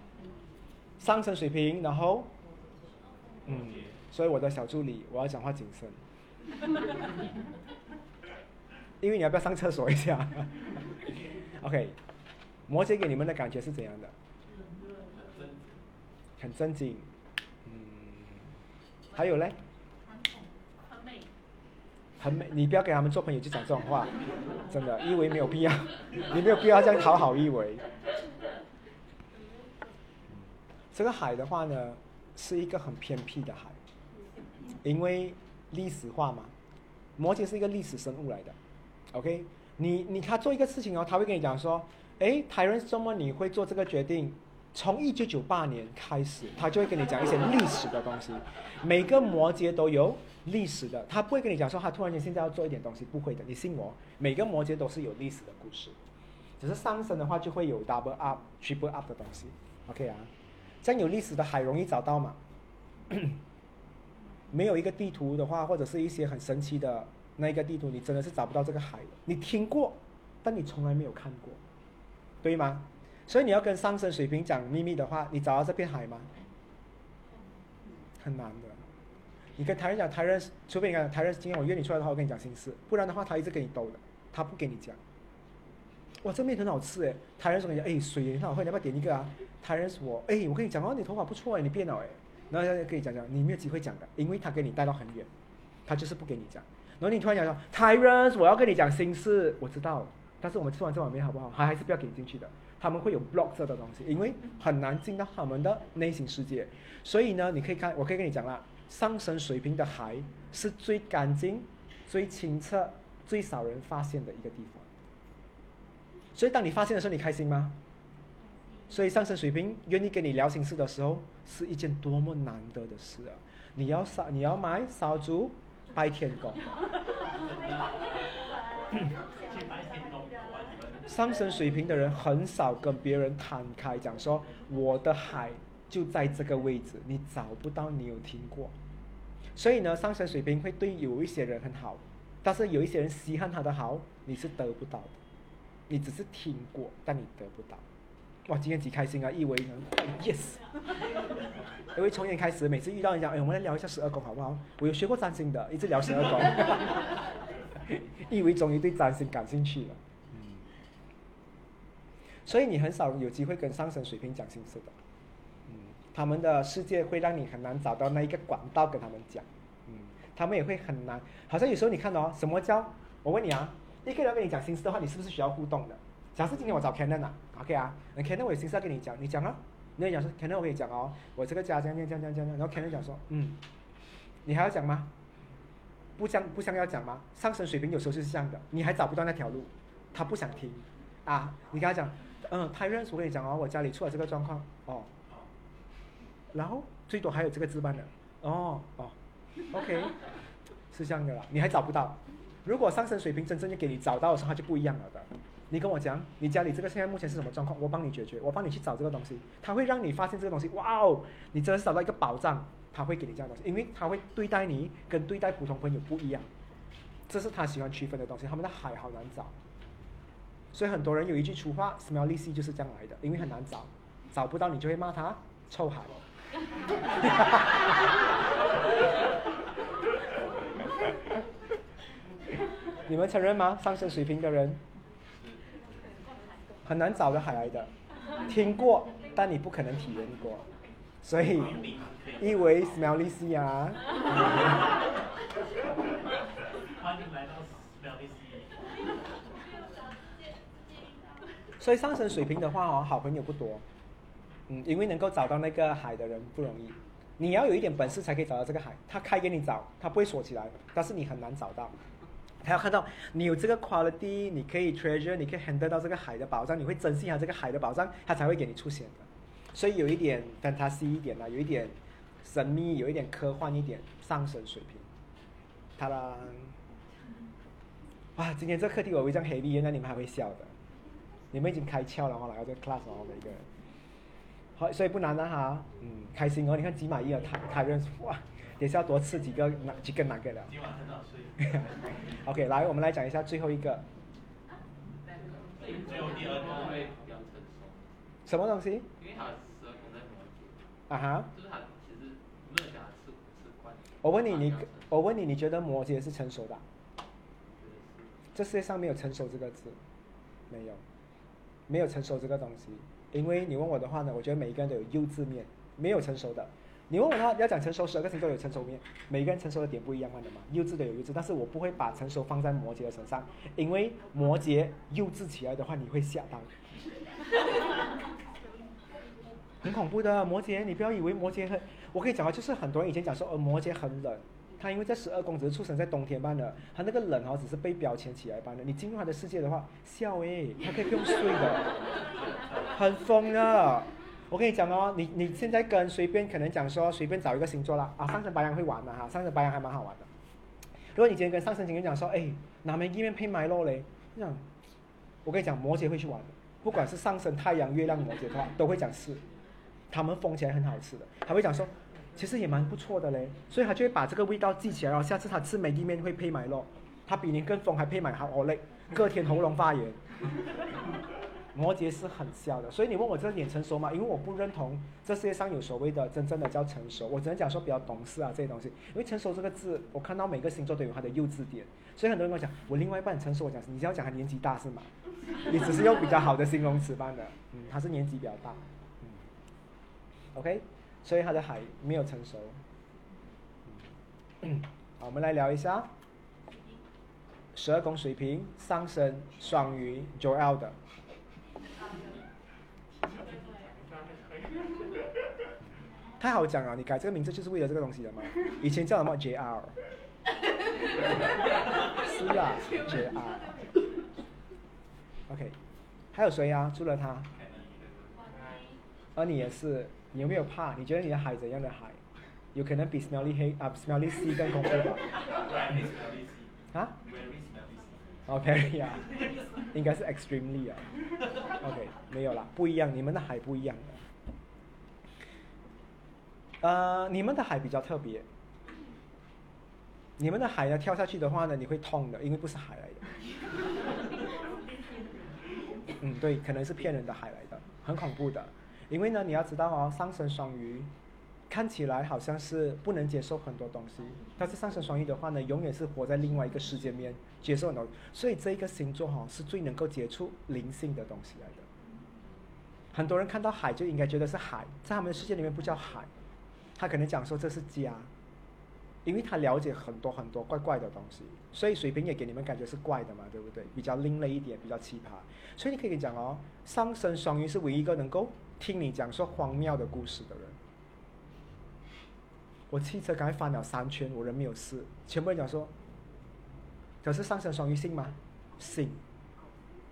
Speaker 1: 上升水平，然后，嗯，所以我的小助理，我要讲话谨慎。因为你要不要上厕所一下？OK。摩羯给你们的感觉是怎样的？很正经，嗯，还有嘞？
Speaker 4: 很美。
Speaker 1: 很美，你不要给他们做朋友就讲这种话，真的，一维没有必要，你没有必要这样讨好一维。这个海的话呢，是一个很偏僻的海，因为历史化嘛，摩羯是一个历史生物来的，OK？你你他做一个事情哦，他会跟你讲说。哎，台人周末你会做这个决定？从一九九八年开始，他就会跟你讲一些历史的东西。每个摩羯都有历史的，他不会跟你讲说他突然间现在要做一点东西，不会的，你信我。每个摩羯都是有历史的故事，只是上升的话就会有 double up、triple up 的东西。OK 啊，这样有历史的海容易找到嘛？没有一个地图的话，或者是一些很神奇的那一个地图，你真的是找不到这个海的。你听过，但你从来没有看过。对吗？所以你要跟上升水平讲秘密的话，你找到这片海吗？很难的。你跟台人讲，台人除非你讲台人今天我约你出来的话，我跟你讲心事，不然的话他一直跟你兜的，他不跟你讲。哇，这面很好吃哎！台人说你讲，哎，水很好喝，你要不要点一个啊？台人说，哎，我跟你讲哦，你头发不错哎，你变了哎。然后他就跟你讲讲，你没有机会讲的，因为他给你带到很远，他就是不给你讲。然后你突然讲说，台人，我要跟你讲心事，我知道。但是我们吃完这碗面好不好？他还是不要给你进去的。他们会有 block 这的东西，因为很难进到他们的内心世界。所以呢，你可以看，我可以跟你讲啦，上升水平的海是最干净、最清澈、最少人发现的一个地方。所以当你发现的时候，你开心吗？所以上升水平愿意跟你聊心事的时候，是一件多么难得的事啊！你要烧，你要买扫猪，拜天公。上升水平的人很少跟别人摊开讲说我的海就在这个位置，你找不到，你有听过？所以呢，上升水平会对有一些人很好，但是有一些人稀罕他的好，你是得不到的，你只是听过，但你得不到。哇，今天几开心啊！一为呢，yes。因为从前开始，每次遇到人讲，哎，我们来聊一下十二宫好不好？我有学过占星的，一直聊十二宫。一为终于对占星感兴趣了。所以你很少有机会跟上升水平讲心事的。嗯。他们的世界会让你很难找到那一个管道跟他们讲。嗯。他们也会很难，好像有时候你看到什么叫？我问你啊，一个人跟你讲心事的话，你是不是需要互动的？假设今天我找 Canon 啊，OK 啊，那 Canon 我有心事要跟你讲，你讲啊，你要讲说 Canon 我跟你讲哦，我这个家这样这样这样这样，然后 Canon 讲说，嗯，你还要讲吗？不想不想要讲吗？上升水平有时候就是这样的，你还找不到那条路，他不想听，啊，你跟他讲，嗯，他认识我跟你讲哦，我家里出了这个状况，哦，然后最多还有这个值班的，哦哦，OK，是这样的啦，你还找不到，如果上升水平真正就给你找到的时候，他就不一样了的。你跟我讲，你家里这个现在目前是什么状况？我帮你解决，我帮你去找这个东西，他会让你发现这个东西。哇哦，你真的是找到一个宝藏，他会给你这样东西，因为他会对待你跟对待普通朋友不一样，这是他喜欢区分的东西。他们的海好难找，所以很多人有一句俗话，smelly C 就是这样来的，因为很难找，找不到你就会骂他臭海。你们承认吗？上升水平的人。很难找的海来的，听过，但你不可能体验过，所以以为 smelly sea 啊。
Speaker 2: 欢迎来到 smelly sea。
Speaker 1: 所以上升水平的话哦，好朋友不多，嗯，因为能够找到那个海的人不容易，你要有一点本事才可以找到这个海，他开给你找，他不会锁起来，但是你很难找到。他要看到你有这个 quality，你可以 treasure，你可以 handle 到这个海的宝藏，你会珍惜它这个海的宝藏，他才会给你出现的。所以有一点 fantasy 一点啦，有一点神秘，有一点科幻一点，上升水平。他啦，哇，今天这课题我会这样 heavy，那你们还会笑的。你们已经开窍了哈，来到这个 class 哦，每个人。好，所以不难的哈，嗯，开心哦。你看吉马伊尔他他认识哇。也是要多吃几个哪几个哪个了。
Speaker 2: 今晚很好睡。
Speaker 1: OK，来，我们来讲一下最后一个。
Speaker 2: 最后第二个会比较成熟。
Speaker 1: 什么东西？
Speaker 3: 因为它十二宫在摩羯。
Speaker 1: 啊哈。
Speaker 3: 就是它其实没有讲吃吃惯。
Speaker 1: 我问你，你我问你，你觉得摩羯是成熟的？这世界上没有成熟这个字，没有，没有成熟这个东西。因为你问我的话呢，我觉得每一个人都有幼稚面，没有成熟的。你问我他要讲成熟，十二个星座有成熟面，每个人成熟的点不一样的嘛，幼稚的有幼稚，但是我不会把成熟放在摩羯的身上，因为摩羯幼稚起来的话，你会吓到，很恐怖的摩羯，你不要以为摩羯很，我可以讲啊，就是很多人以前讲说，呃，摩羯很冷，他因为在十二宫只是出生在冬天般的，他那个冷哦，只是被标签起来般的，你进入他的世界的话，笑诶，他可以不用睡的，很疯的。我跟你讲哦，你你现在跟随便可能讲说随便找一个星座啦，啊，上升白羊会玩的哈，上升白羊还蛮好玩的。如果你今天跟上升星人讲说，哎，哪门一面配麦洛嘞？这样，我跟你讲，摩羯会去玩的，不管是上升太阳、月亮、摩羯的话，都会讲是，他们疯起来很好吃的，他会讲说，其实也蛮不错的嘞，所以他就会把这个味道记起来，然后下次他吃梅意面会配买肉，他比你更疯还配麦好哦嘞，隔天喉咙发炎。摩羯是很笑的，所以你问我这个脸成熟吗？因为我不认同这世界上有所谓的真正的叫成熟，我只能讲说比较懂事啊这些东西。因为成熟这个字，我看到每个星座都有它的幼稚点，所以很多人跟我讲，我另外一半成熟，我讲你是要讲他年纪大是吗？你只是用比较好的形容词般的，嗯，他是年纪比较大，嗯，OK，所以他的海没有成熟。好，我们来聊一下十二宫水瓶上升双鱼 Joel 的。太好讲了，你改这个名字就是为了这个东西的吗？以前叫什么 JR？是啊，JR。OK，还有谁啊？除了他？而你也是，你有没有怕？你觉得你的海怎样的海？有可能比 Smelly 黑啊，Smelly Sea 更恐怖吧？啊？哦，Perry 啊。应该是 extremely 啊。OK，没有啦，不一样，你们的海不一样的。呃，你们的海比较特别。你们的海呢，跳下去的话呢，你会痛的，因为不是海来的。嗯，对，可能是骗人的海来的，很恐怖的。因为呢，你要知道哦，上升双鱼看起来好像是不能接受很多东西，但是上升双鱼的话呢，永远是活在另外一个世界面，接受很多。所以这一个星座哈，是最能够接触灵性的东西来的。很多人看到海就应该觉得是海，在他们的世界里面不叫海，他可能讲说这是家。因为他了解很多很多怪怪的东西，所以水瓶也给你们感觉是怪的嘛，对不对？比较另类一点，比较奇葩。所以你可以讲哦，上升双鱼是唯一一个能够听你讲说荒谬的故事的人。我汽车刚才翻了三圈，我人没有事，全部人讲说，可是上升双鱼信吗？信。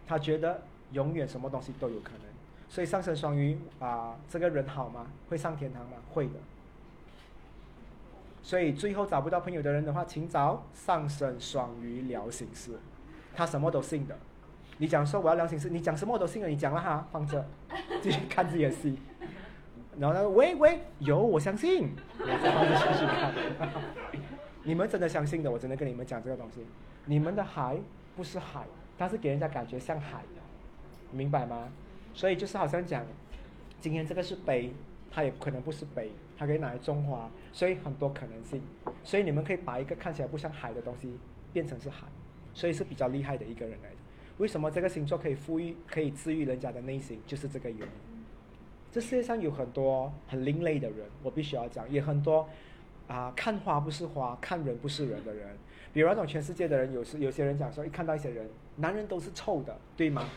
Speaker 1: 他觉得永远什么东西都有可能，所以上升双鱼啊，这个人好吗？会上天堂吗？会的。所以最后找不到朋友的人的话，请找上升双鱼聊心事，他什么都信的。你讲说我要聊心事，你讲什么我都信了，你讲了哈，放着，继续看自己的戏。然后他说喂喂，有我相信，我再放着继续看。你们真的相信的，我真的跟你们讲这个东西。你们的海不是海，但是给人家感觉像海的，明白吗？所以就是好像讲，今天这个是杯，它也可能不是杯。它可以拿来种花，所以很多可能性。所以你们可以把一个看起来不像海的东西变成是海，所以是比较厉害的一个人来的。为什么这个星座可以富裕、可以治愈人家的内心，就是这个原因。这世界上有很多很另类的人，我必须要讲，也很多啊，看花不是花，看人不是人的人。比如那种全世界的人，有时有些人讲说，一看到一些人，男人都是臭的，对吗？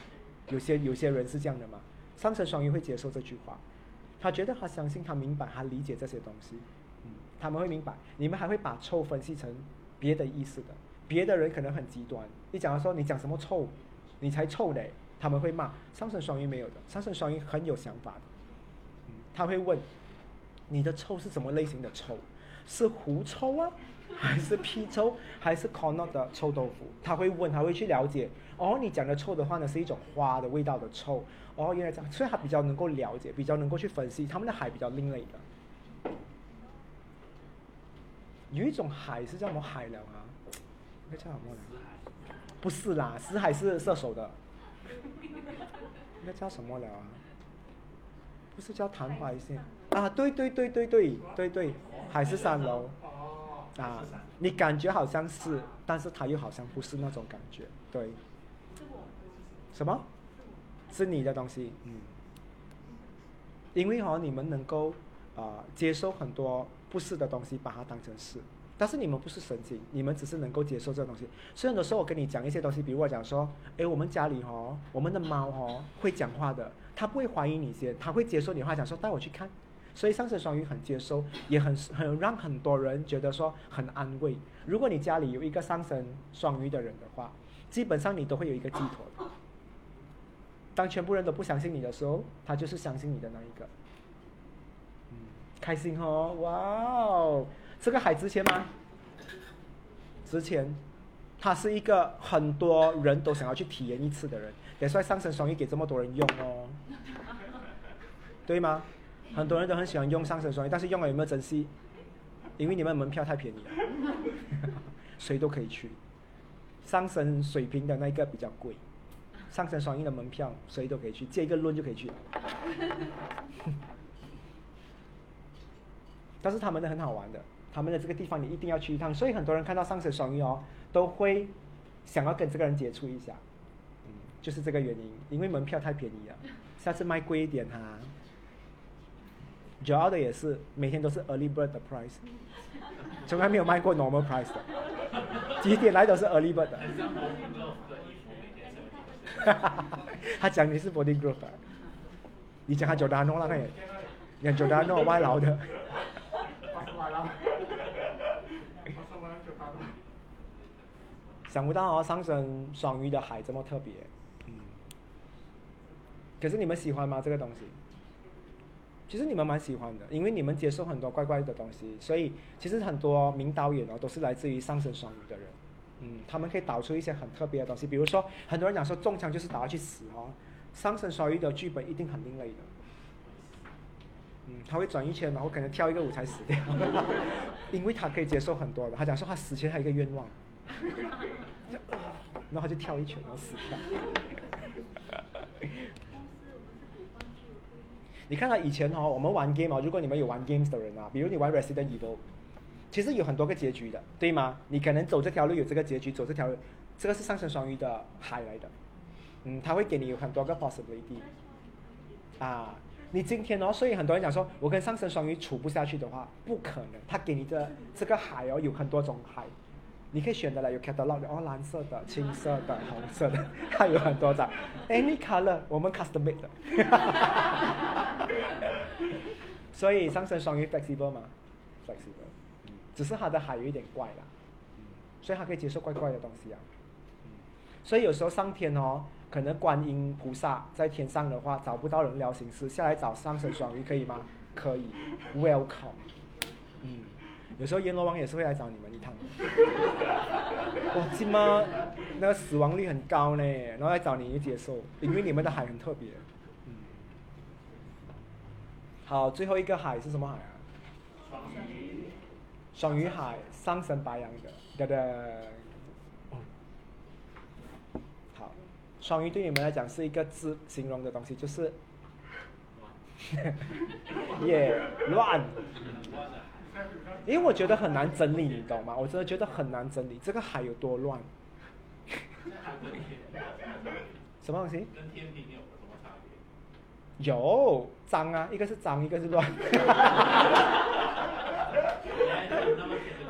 Speaker 1: 有些有些人是这样的嘛。上升双鱼会接受这句话。他觉得他相信他明白他理解这些东西，嗯，他们会明白。你们还会把臭分析成别的意思的，别的人可能很极端。你讲说你讲什么臭，你才臭嘞，他们会骂。上升双鱼没有的，上升双鱼很有想法的，嗯，他会问你的臭是什么类型的臭，是狐臭啊，还是屁臭，还是 corner 的臭豆腐？他会问，他会去了解。哦，你讲的臭的话呢，是一种花的味道的臭。哦，原来这样，所以他比较能够了解，比较能够去分析他们的海比较另类的。有一种海是叫什么海了啊？那叫什么？不是啦，死海是射手的。那叫什么了啊？不是叫昙花一现啊？对对对对对对对，海是三楼。啊，你感觉好像是，但是他又好像不是那种感觉，对。什么？是你的东西，嗯，因为哈，你们能够啊接受很多不是的东西，把它当成是，但是你们不是神经，你们只是能够接受这个东西。所以有的时候我跟你讲一些东西，比如我讲说，哎，我们家里哦，我们的猫哦会讲话的，它不会怀疑你先，它会接受你话，讲说带我去看。所以上升双鱼很接受，也很很让很多人觉得说很安慰。如果你家里有一个上升双鱼的人的话，基本上你都会有一个寄托。当全部人都不相信你的时候，他就是相信你的那一个。嗯，开心哦，哇哦，这个还值钱吗？值钱，他是一个很多人都想要去体验一次的人，也算上升双鱼给这么多人用哦，对吗？很多人都很喜欢用上升双鱼，但是用了有没有珍惜？因为你们门票太便宜了，谁都可以去。上升水平的那个比较贵。上升双鱼的门票，谁都可以去，借一个论就可以去了。但是他们的很好玩的，他们的这个地方你一定要去一趟，所以很多人看到上升双鱼哦，都会想要跟这个人接触一下。嗯，就是这个原因，因为门票太便宜了，下次卖贵一点哈。主要的也是每天都是 early bird 的 price，从来没有卖过 normal price 的，几点来都是 early bird 的。他讲你是 body group 啊？你讲他叫大诺啦，嘿，讲叫大诺歪佬的。想不到哦，上升双鱼的海这么特别，嗯。可是你们喜欢吗？这个东西？其实你们蛮喜欢的，因为你们接受很多怪怪的东西，所以其实很多名导演哦都是来自于上升双鱼的人，嗯。他们可以导出一些很特别的东西，比如说很多人讲说中枪就是打下去死哦，上升双鱼的剧本一定很另类的。嗯，他会转一圈，然后可能跳一个舞才死掉，因为他可以接受很多的。他讲说他死前还有一个愿望，然后就跳一圈，然后死掉。你看他以前哦，我们玩 game 哦，如果你们有玩 games 的人啊，比如你玩 Resident Evil，其实有很多个结局的，对吗？你可能走这条路有这个结局，走这条路，这个是上升双鱼的海来的，嗯，他会给你有很多个 possibility，啊。你今天哦，所以很多人讲说，我跟上升双鱼处不下去的话，不可能。他给你的这个海哦，有很多种海，你可以选的了，有 catalog 的哦，蓝色的、青色的、红色的，它有很多种。Any color，我们 custom made 的。所以上升双鱼 flexible 嘛？flexible，只是它的海有一点怪啦，所以它可以接受怪怪的东西啊。所以有时候上天哦。可能观音菩萨在天上的话找不到人聊形式，下来找上升双鱼可以吗？可以，Welcome。嗯，有时候阎罗王也是会来找你们一趟。哇，今嘛那个死亡率很高呢，然后来找你接受，因为你们的海很特别。嗯。好，最后一个海是什么海啊？
Speaker 2: 双鱼。
Speaker 1: 双鱼海，上升白羊的，对对。双鱼对你们来讲是一个字形容的东西，就是，也乱，因为我觉得很难整理，你懂吗？我真的觉得很难整理，这个海有多乱。什么东西？
Speaker 2: 跟天平有什么差
Speaker 1: 别？有脏啊，一个是脏，一个是乱。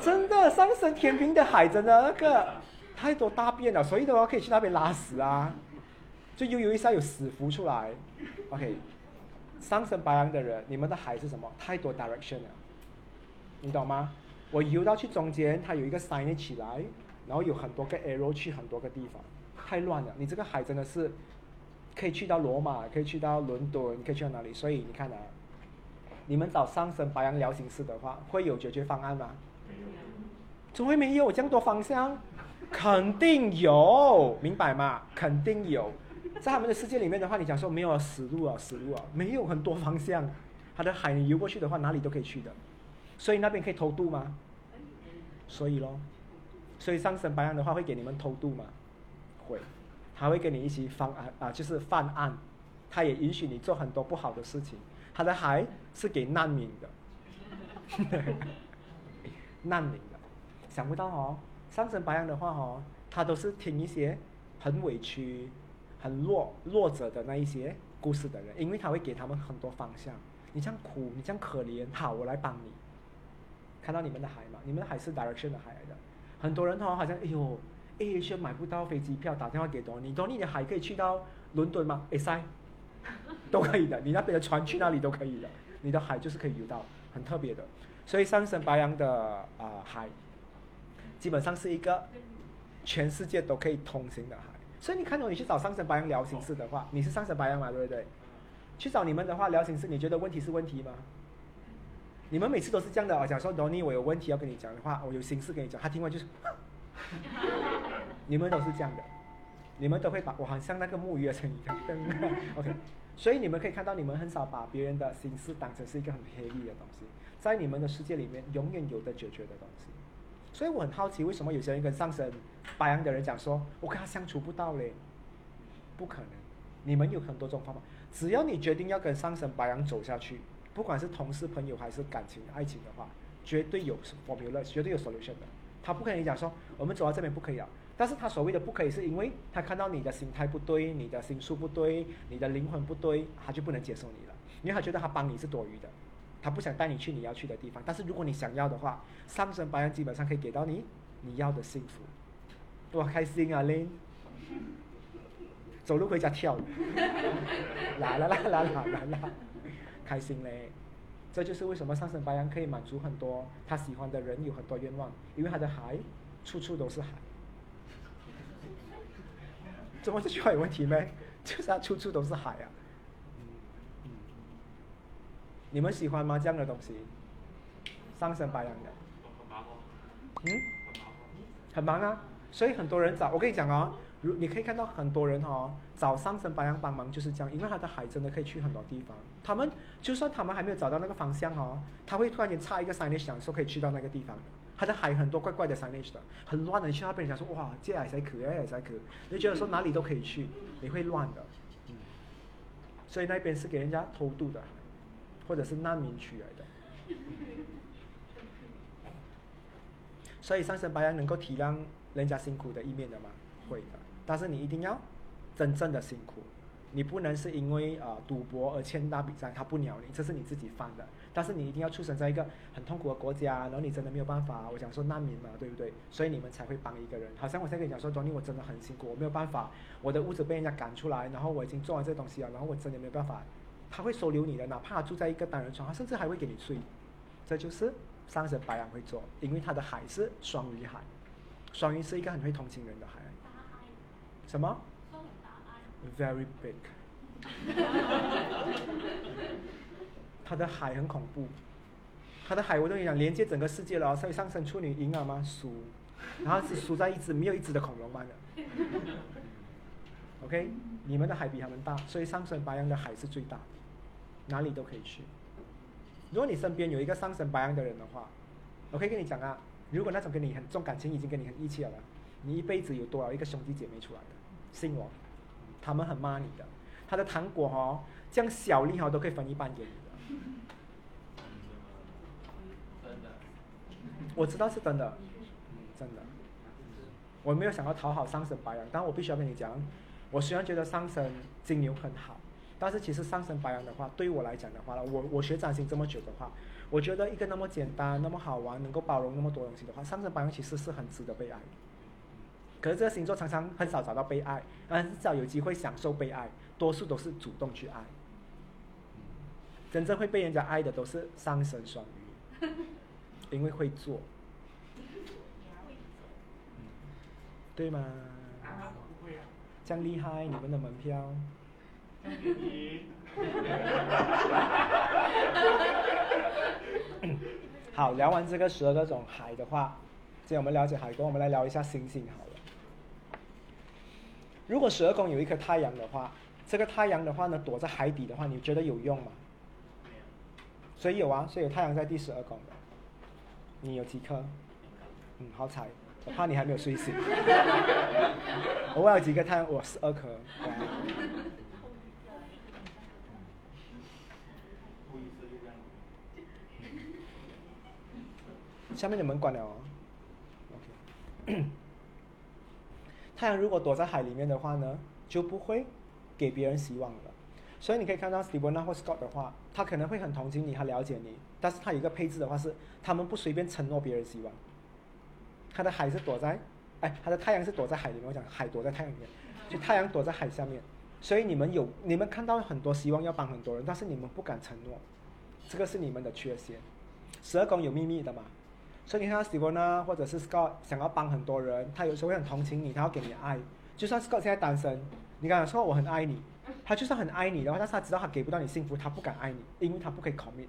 Speaker 1: 真的，上升天平的海真的那个太多大便了，所以的话可以去那边拉屎啊。就悠悠一下有死浮出来，OK，上升白羊的人，你们的海是什么？太多 direction 了，你懂吗？我游到去中间，它有一个 sign 起来，然后有很多个 arrow 去很多个地方，太乱了。你这个海真的是可以去到罗马，可以去到伦敦，可以去到哪里？所以你看啊，你们找上升白羊聊心事的话，会有解决方案吗？怎么会没有？这样多方向，肯定有，明白吗？肯定有。在他们的世界里面的话，你讲说没有死路啊，死路啊，没有很多方向。他的海你游过去的话，哪里都可以去的。所以那边可以偷渡吗？所以咯，所以上升白羊的话会给你们偷渡吗？会，他会跟你一起犯案啊，就是犯案。他也允许你做很多不好的事情。他的海是给难民的，难民的。想不到哦，上升白羊的话哦，他都是听一些很委屈。很弱弱者的那一些故事的人，因为他会给他们很多方向。你这样苦，你这样可怜，好，我来帮你。看到你们的海吗？你们的海是 direction 的海来的。很多人哦，好像哎呦，A H 买不到飞机票，打电话给多尼，多尼的海可以去到伦敦吗？哎塞，都可以的。你那边的船去那里都可以的。你的海就是可以游到，很特别的。所以上升白羊的啊海，基本上是一个全世界都可以通行的海。所以你看到你去找上升白羊聊心事的话，你是上升白羊嘛，对不对？去找你们的话聊心事，你觉得问题是问题吗？你们每次都是这样的啊，讲说 Donny 我有问题要跟你讲的话，我有心事跟你讲，他听完就是，你们都是这样的，你们都会把我好像那个木鱼的声音，OK，所以你们可以看到，你们很少把别人的心事当成是一个很黑利的东西，在你们的世界里面，永远有的解决的东西。所以我很好奇，为什么有些人跟上升白羊的人讲说，我跟他相处不到嘞？不可能，你们有很多种方法，只要你决定要跟上升白羊走下去，不管是同事、朋友还是感情、爱情的话，绝对有 formula，绝对有 solution 的。他不可能讲说，我们走到这边不可以啊。但是他所谓的不可以，是因为他看到你的心态不对，你的心术不对，你的灵魂不对，他就不能接受你了，因为他觉得他帮你是多余的。他不想带你去你要去的地方，但是如果你想要的话，上升白羊基本上可以给到你你要的幸福，多开心啊，Lin！走路回家跳，啦 啦啦啦啦啦啦，开心嘞！这就是为什么上升白羊可以满足很多他喜欢的人有很多愿望，因为他的海处处都是海。怎么这句话有问题没？就是他处处都是海啊。你们喜欢吗？这样的东西，上升白羊的。嗯，很忙啊。所以很多人找我跟你讲哦，如你可以看到很多人哦找上升白羊帮忙就是这样，因为他的海真的可以去很多地方。他们就算他们还没有找到那个方向哦，他会突然间插一个 signage 讲说可以去到那个地方。他的海很多怪怪的 signage 的，很乱的。你去那边讲说哇，这海才可，那海才可，你觉得说哪里都可以去，你会乱的。嗯，所以那边是给人家偷渡的，或者是难民区来的。所以上升白羊能够体谅人家辛苦的一面的吗？会的，但是你一定要真正的辛苦，你不能是因为呃赌博而欠大笔债，他不鸟你，这是你自己犯的。但是你一定要出生在一个很痛苦的国家，然后你真的没有办法，我想说难民嘛，对不对？所以你们才会帮一个人。好像我现在跟你讲说，东尼我真的很辛苦，我没有办法，我的屋子被人家赶出来，然后我已经做完这东西了，然后我真的没有办法，他会收留你的，哪怕住在一个单人床，他甚至还会给你睡。这就是上升白羊会做，因为他的海是双鱼海，双鱼是一个很会同情人的海。什么？Very big。他的海很恐怖，他的海我跟你讲连接整个世界了，所以上升处女婴儿吗？输，然后是输在一只没有一只的恐龙般的。OK，你们的海比他们大，所以上升白羊的海是最大，哪里都可以去。如果你身边有一个上升白羊的人的话，我可以跟你讲啊，如果那种跟你很重感情，已经跟你很义气了，你一辈子有多少一个兄弟姐妹出来的？信我，他们很骂你的，他的糖果哦，这样小粒哦都可以分一半给你的。我知道是真的，真的。我没有想要讨好上升白羊，但我必须要跟你讲，我虽然觉得上升金牛很好，但是其实上升白羊的话，对于我来讲的话，我我学占星这么久的话，我觉得一个那么简单、那么好玩、能够包容那么多东西的话，上升白羊其实是很值得被爱。可是这个星座常常很少找到被爱，很少有机会享受被爱，多数都是主动去爱。真正会被人家爱的都是上升双鱼，因为会做，对吗？这样厉害，你们的门票。好，聊完这个十二个种海的话，既然我们了解海宫，我们来聊一下星星好了。如果十二宫有一颗太阳的话，这个太阳的话呢，躲在海底的话，你觉得有用吗？所以有啊，所以有太阳在第十二宫的。你有几颗？嗯，好彩，我怕你还没有睡醒。我有几个太阳？我十二颗。下面的门关了哦。太阳如果躲在海里面的话呢，就不会给别人希望了。所以你可以看到 Stephen 或 Scott 的话，他可能会很同情你，他了解你，但是他有一个配置的话是，他们不随便承诺别人希望。他的海是躲在，哎，他的太阳是躲在海里面。我讲海躲在太阳里面，就太阳躲在海下面。所以你们有，你们看到很多希望要帮很多人，但是你们不敢承诺，这个是你们的缺陷。十二宫有秘密的嘛？所以你看到 Stephen 或者是 Scott 想要帮很多人，他有时候会很同情你，他要给你爱。就算 Scott 现在单身，你跟他说我很爱你。他就算很爱你的话，但是他知道他给不到你幸福，他不敢爱你，因为他不可以 commit。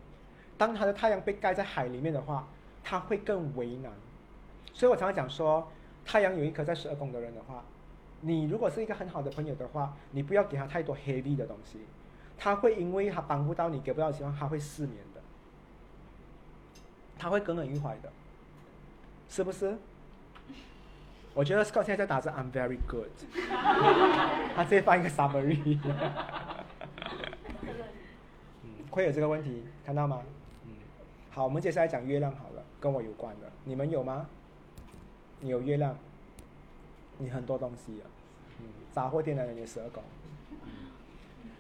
Speaker 1: 当他的太阳被盖在海里面的话，他会更为难。所以我常常讲说，太阳有一颗在十二宫的人的话，你如果是一个很好的朋友的话，你不要给他太多 heavy 的东西，他会因为他帮不到你，给不到希望，他会失眠的，他会耿耿于怀的，是不是？我觉得 Scott 现在在打字，I'm very good。他直接发一个 summary。嗯，会有这个问题，看到吗？嗯，好，我们接下来讲月亮好了，跟我有关的，你们有吗？你有月亮，你很多东西啊。嗯，杂货店的人也是二狗。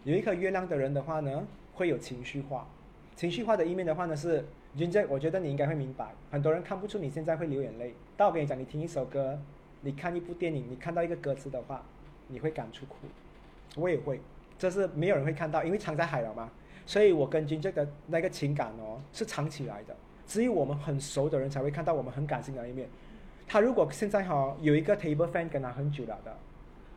Speaker 1: 有一颗月亮的人的话呢，会有情绪化。情绪化的一面的话呢是，君杰，我觉得你应该会明白，很多人看不出你现在会流眼泪。但我跟你讲，你听一首歌。你看一部电影，你看到一个歌词的话，你会感触哭，我也会，这是没有人会看到，因为藏在海了嘛。所以我跟君这个那个情感哦是藏起来的，只有我们很熟的人才会看到我们很感性的一面。他如果现在哈有一个 table fan 跟他很久了的，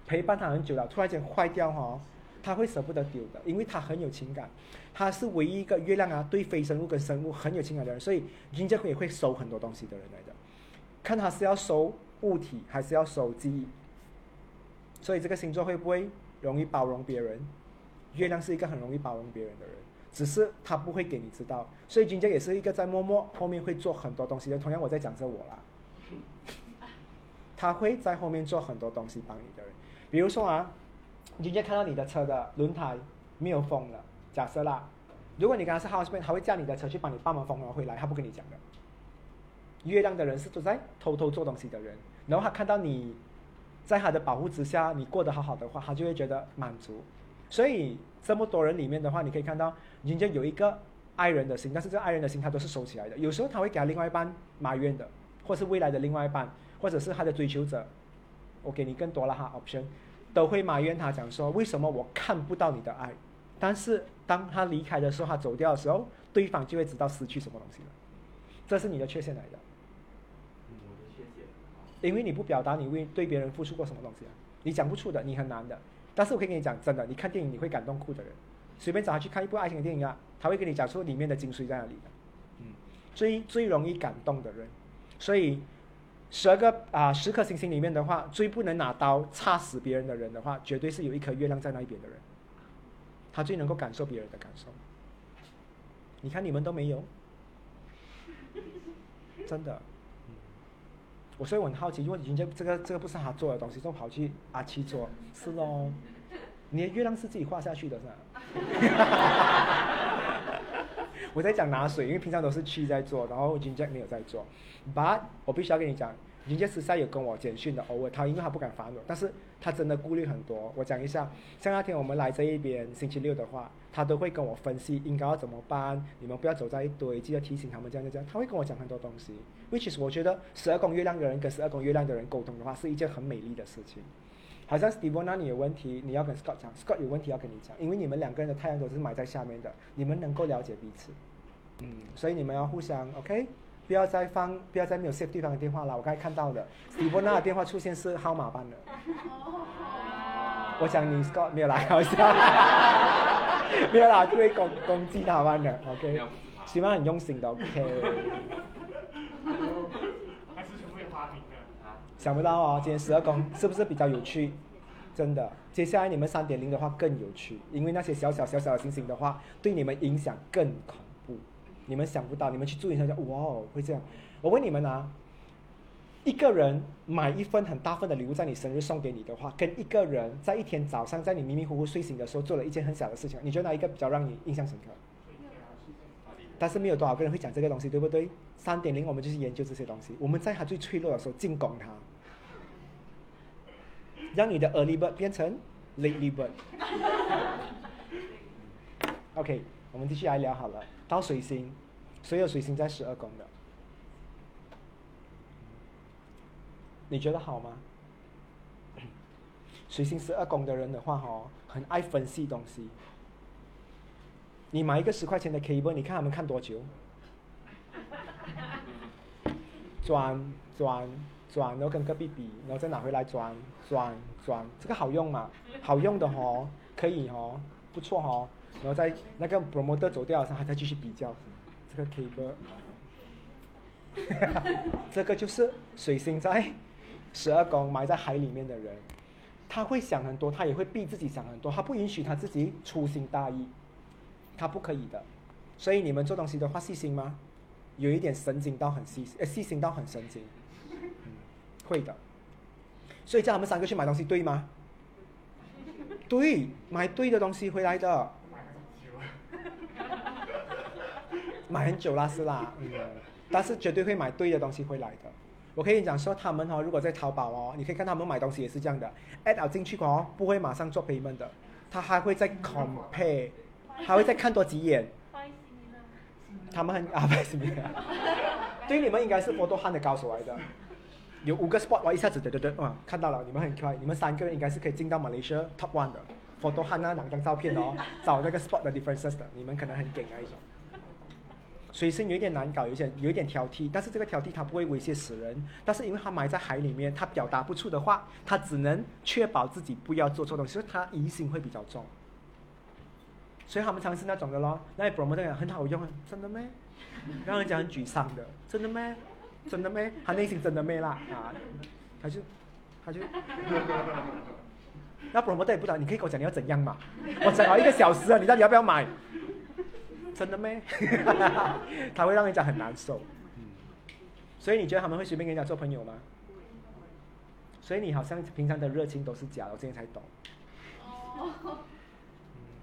Speaker 1: 陪伴他很久了，突然间坏掉哈，他会舍不得丢的，因为他很有情感，他是唯一一个月亮啊对非生物跟生物很有情感的人，所以君这会也会收很多东西的人来的。看他是要收物体，还是要收记忆。所以这个星座会不会容易包容别人？月亮是一个很容易包容别人的人，只是他不会给你知道。所以君杰也是一个在默默后面会做很多东西的。同样我在讲着我啦，他会在后面做很多东西帮你的人。比如说啊，君杰看到你的车的轮胎没有风了，假设啦，如果你跟他是 housemate，他会叫你的车去帮你帮忙风了回来，他不跟你讲的。月亮的人是都在偷偷做东西的人，然后他看到你在他的保护之下，你过得好好的话，他就会觉得满足。所以这么多人里面的话，你可以看到，人家有一个爱人的心，但是这个爱人的心他都是收起来的。有时候他会给他另外一半埋怨的，或是未来的另外一半，或者是他的追求者，我给你更多了哈 option，都会埋怨他讲说，为什么我看不到你的爱？但是当他离开的时候，他走掉的时候，对方就会知道失去什么东西了。这是你的缺陷来的。
Speaker 3: 我的缺陷。
Speaker 1: 因为你不表达你为对别人付出过什么东西啊，你讲不出的，你很难的。但是我可以跟你讲，真的，你看电影你会感动哭的人，随便找他去看一部爱情的电影啊，他会跟你讲出里面的精髓在哪里的。嗯，最最容易感动的人，所以十二个啊十颗星星里面的话，最不能拿刀插死别人的人的话，绝对是有一颗月亮在那一边的人，他最能够感受别人的感受。你看你们都没有，真的。我所以我很好奇，因为人家这个这个不是他做的东西，就跑去阿七做，是喽。你的月亮是自己画下去的，是吧？我在讲拿水，因为平常都是七在做，然后金杰没有在做。But 我必须要跟你讲，金杰私下有跟我简讯的，偶尔他因为他不敢烦我，但是他真的顾虑很多。我讲一下，像那天我们来这一边星期六的话，他都会跟我分析应该要怎么办，你们不要走在一堆，记得提醒他们这样这样。他会跟我讲很多东西，which is 我觉得十二宫月亮的人跟十二宫月亮的人沟通的话，是一件很美丽的事情。好像 Steve 那你有问题，你要跟 Scott 讲，Scott 有问题要跟你讲，因为你们两个人的太阳都是埋在下面的，你们能够了解彼此。嗯，所以你们要互相 OK，不要再放，不要再没有 save 对方的电话了。我刚才看到的，Steve 那的电话出现是号码班的。我想你 Scott 没有来，好笑，没有啦，就会攻攻击他们的 OK，希望很用心的 OK。
Speaker 2: 还是全部有花名的？
Speaker 1: 想不到哦，今天十二宫是不是比较有趣？真的，接下来你们三点零的话更有趣，因为那些小小小小的星星的话，对你们影响更恐。你们想不到，你们去注意一下，哇哦，会这样。我问你们啊，一个人买一份很大份的礼物在你生日送给你的话，跟一个人在一天早上在你迷迷糊糊睡醒的时候做了一件很小的事情，你觉得哪一个比较让你印象深刻？但是没有多少个人会讲这个东西，对不对？三点零我们就是研究这些东西，我们在他最脆弱的时候进攻他。让你的 early bird 变成 late bird。OK，我们继续来聊好了。到水星，所有水星在十二宫的，你觉得好吗？水星十二宫的人的话，哦，很爱分析东西。你买一个十块钱的 cable，你看他们看多久？转转转，然后跟隔壁比，然后再拿回来转转转，这个好用吗？好用的哦，可以哦，不错哦。然后在那个 promoter 走掉的时候，他再继续比较这个 cable。这个就是水星在十二宫埋在海里面的人，他会想很多，他也会逼自己想很多，他不允许他自己粗心大意，他不可以的。所以你们做东西的话，细心吗？有一点神经到很细，呃，细心到很神经。嗯，会的。所以叫他们三个去买东西，对吗？对，买对的东西回来的。买很久啦，是啦，嗯，但是绝对会买对的东西回来的。我可以讲说，他们哦，如果在淘宝哦，你可以看他们买东西也是这样的，add 进去哦，不会马上做 payment 的，他还会再 compare，还会再看多几眼。他们很 啊，不是你啊，对你们应该是 photo hunt 的高手来的，有五个 spot 哇，一下子对对对，哇，看到了，你们很快，你们三个人应该是可以进到 Malaysia top one 的。photo hunt 那两张照片哦，找那个 spot 的 differences 的，你们可能很顶那一种。水星有一点难搞，有点有一点挑剔，但是这个挑剔它不会威胁死人，但是因为它埋在海里面，它表达不出的话，它只能确保自己不要做错东西，所以它疑心会比较重。所以他们常是那种的咯，那 promoter 很好用，真的咩？让人家很沮丧的，真的咩？真的咩？他内心真的咩啦啊？他就他就，那 promoter 也不知道，你可以跟我讲你要怎样嘛？我讲好一个小时了，你到底要不要买？真的咩？他会让人家很难受。所以你觉得他们会随便跟人家做朋友吗？所以你好像平常的热情都是假的，我今天才懂。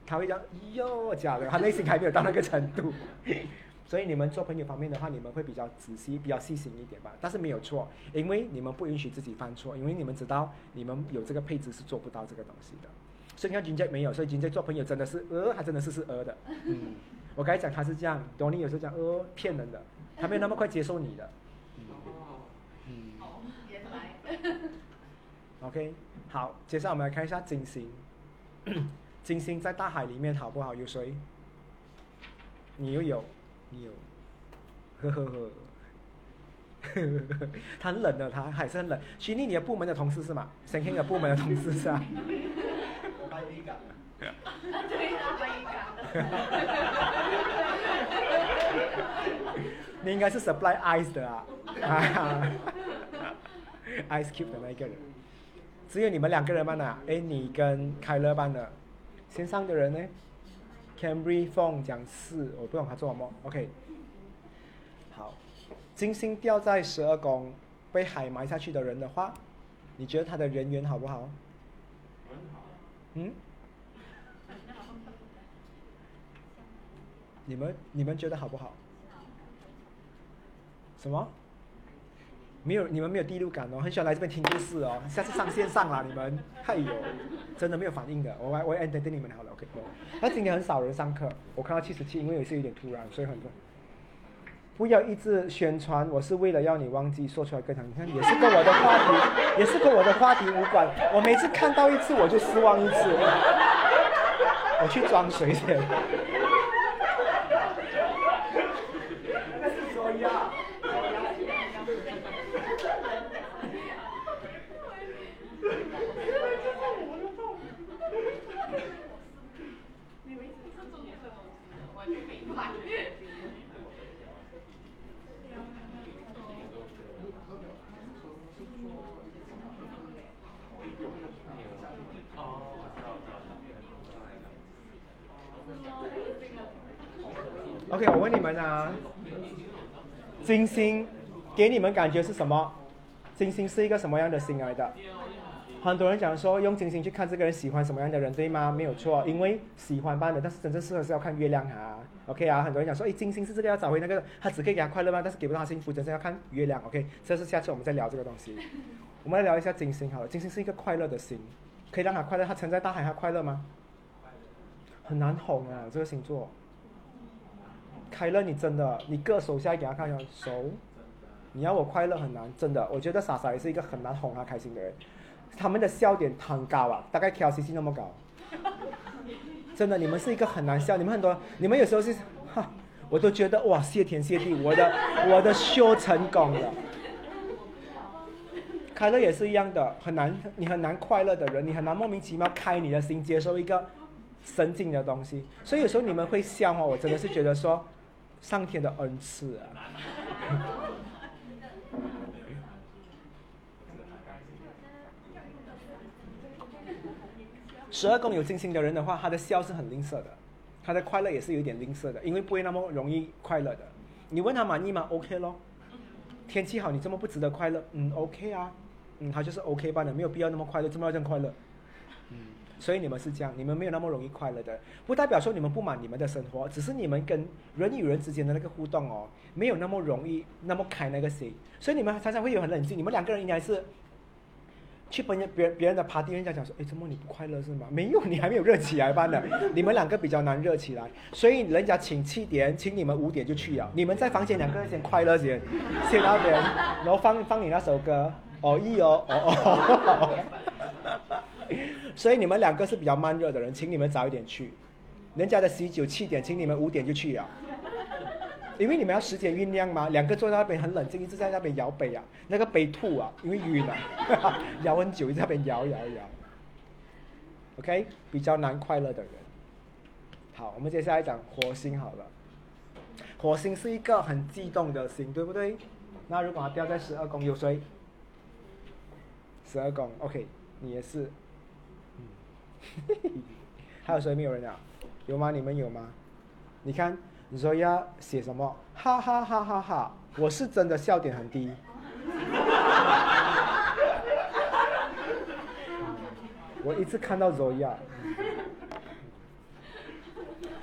Speaker 1: 他会讲哟假的，他内心还没有到那个程度。所以你们做朋友方面的话，你们会比较仔细、比较细心一点吧。但是没有错，因为你们不允许自己犯错，因为你们知道你们有这个配置是做不到这个东西的。所以你看金杰没有，所以金杰做朋友真的是呃，他真的是是呃的。嗯，我刚才讲他是这样，董尼有时候讲呃骗人的，他没有那么快接受你的。嗯
Speaker 4: 哦，原来
Speaker 1: ，，OK，好，接下来我们来看一下金星。金星在大海里面好不好？有谁？你又有，你有，呵呵呵。他很冷的，他还是很冷。徐丽，你的部门的同事是吗？沈庆的部门的同事是吧？你应该是 supply ice 的啊，ice cube 的那一个人。只有你们两个人吗？呢？哎，你跟凯乐班的线上的人呢？Cambry Fong 讲四，我不懂他做什么。OK，好，金星掉在十二宫，被海埋下去的人的话，你觉得他的人缘好不好？
Speaker 2: 很好。
Speaker 1: 嗯？你们你们觉得好不好？什么？没有，你们没有第六感哦，很喜欢来这边听故事哦。下次上线上啦，你们，哎呦，真的没有反应的。我我我等等你们好了，OK。那今天很少人上课，我看到七十七，因为也是有点突然，所以很多。不要一直宣传，我是为了要你忘记说出来更长。你看，也是跟我的话题，也是跟我的话题无关。我每次看到一次，我就失望一次。我去装水先。说呀。
Speaker 4: 我去明白。
Speaker 1: OK，我问你们啊，金星给你们感觉是什么？金星是一个什么样的星来的？很多人讲说用金星去看这个人喜欢什么样的人，对吗？没有错，因为喜欢般的，但是真正适合是要看月亮啊。OK 啊，很多人讲说，诶，金星是这个要找回那个，他只可以给他快乐吗？但是给不到他幸福，真正要看月亮。OK，这是下次我们再聊这个东西。我们来聊一下金星好了，金星是一个快乐的星，可以让他快乐。他沉在大海，他快乐吗？很难哄啊，这个星座。开乐，你真的，你割手下来给他看一下手，你要我快乐很难，真的。我觉得傻傻也是一个很难哄他开心的人，他们的笑点很高啊，大概 KLCC 那么高。真的，你们是一个很难笑，你们很多，你们有时候是，哈，我都觉得哇，谢天谢地，我的我的秀成功了。凯乐也是一样的，很难，你很难快乐的人，你很难莫名其妙开你的心，接受一个神经的东西。所以有时候你们会笑话，我真的是觉得说，上天的恩赐啊。十二宫有金星的人的话，他的笑是很吝啬的，他的快乐也是有点吝啬的，因为不会那么容易快乐的。你问他满意吗？OK 咯。天气好，你这么不值得快乐？嗯，OK 啊，嗯，他就是 OK 罢了，没有必要那么快乐，这么要这样快乐。嗯，所以你们是这样，你们没有那么容易快乐的，不代表说你们不满你们的生活，只是你们跟人与人之间的那个互动哦，没有那么容易那么开那个心，所以你们常常会有很冷静，你们两个人应该是。去别人别别人的 party，人家讲说，哎，怎么你不快乐是吗？没有，你还没有热起来吧呢？你们两个比较难热起来，所以人家请七点，请你们五点就去了。你们在房间两个人先快乐先，先那边，然后放放你那首歌，哦一哦哦哦。所以你们两个是比较慢热的人，请你们早一点去。人家的喜酒七点，请你们五点就去了。因为你们要时间酝酿嘛，两个坐在那边很冷静，一直在那边摇杯啊，那个杯吐啊，因为晕啊，摇很久，一直在那边摇摇摇。OK，比较难快乐的人。好，我们接下来讲火星好了。火星是一个很激动的星，对不对？那如果它掉在十二宫，有谁？十二宫，OK，你也是。嗯，还有谁没有人啊？有吗？你们有吗？你看你说要写什么？哈哈哈哈哈！我是真的笑点很低。我一次看到 Zoya。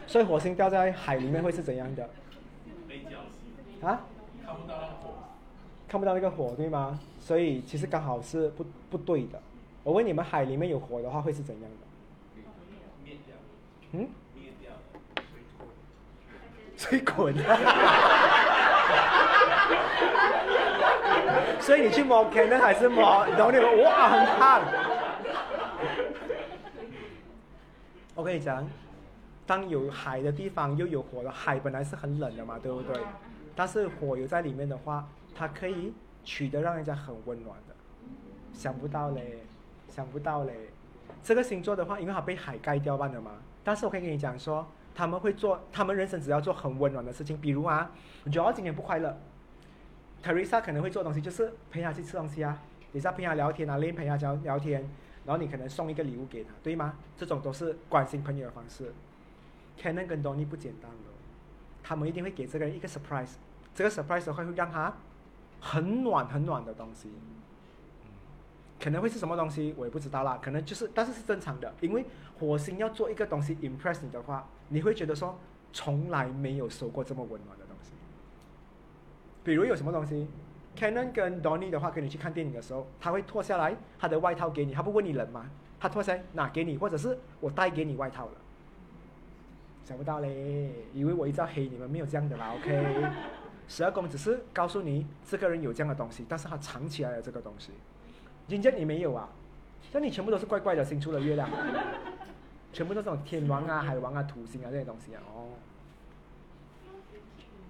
Speaker 1: 所以火星掉在海里面会是怎样的？啊？
Speaker 2: 看不到那火，
Speaker 1: 看不到那个火，对吗？所以其实刚好是不不对的。我问你们，海里面有火的话会是怎样的？嗯？
Speaker 2: 灭掉，
Speaker 1: 水滚。所以你去摸 Canon 还是摸？然后你们哇很烫。我跟你讲，当有海的地方又有火了，海本来是很冷的嘛，对不对？但是火有在里面的话，它可以取得让人家很温暖的。想不到嘞，想不到嘞。这个星座的话，因为它被海盖掉半了嘛。但是我可以跟你讲说，他们会做，他们人生只要做很温暖的事情，比如啊，主要今天不快乐，Teresa 可能会做东西，就是陪他去吃东西啊，等下陪他聊天啊，连陪他聊聊天，然后你可能送一个礼物给他，对吗？这种都是关心朋友的方式。Canon 跟 Donny 不简单了，他们一定会给这个人一个 surprise，这个 surprise 会让他很暖很暖的东西。可能会是什么东西，我也不知道啦。可能就是，但是是正常的，因为火星要做一个东西 impress 你的话，你会觉得说从来没有收过这么温暖的东西。比如有什么东西，Canon 跟 Donny 的话，跟你去看电影的时候，他会脱下来他的外套给你，他不问你冷吗？他脱下来拿给你，或者是我带给你外套了。想不到嘞，以为我一直要黑你们，没有这样的啦，OK。十二宫只是告诉你这个人有这样的东西，但是他藏起来了这个东西。人家你没有啊，像你全部都是怪怪的星，出了月亮，全部都是这种天王啊、海王啊、土星啊这些东西啊。哦，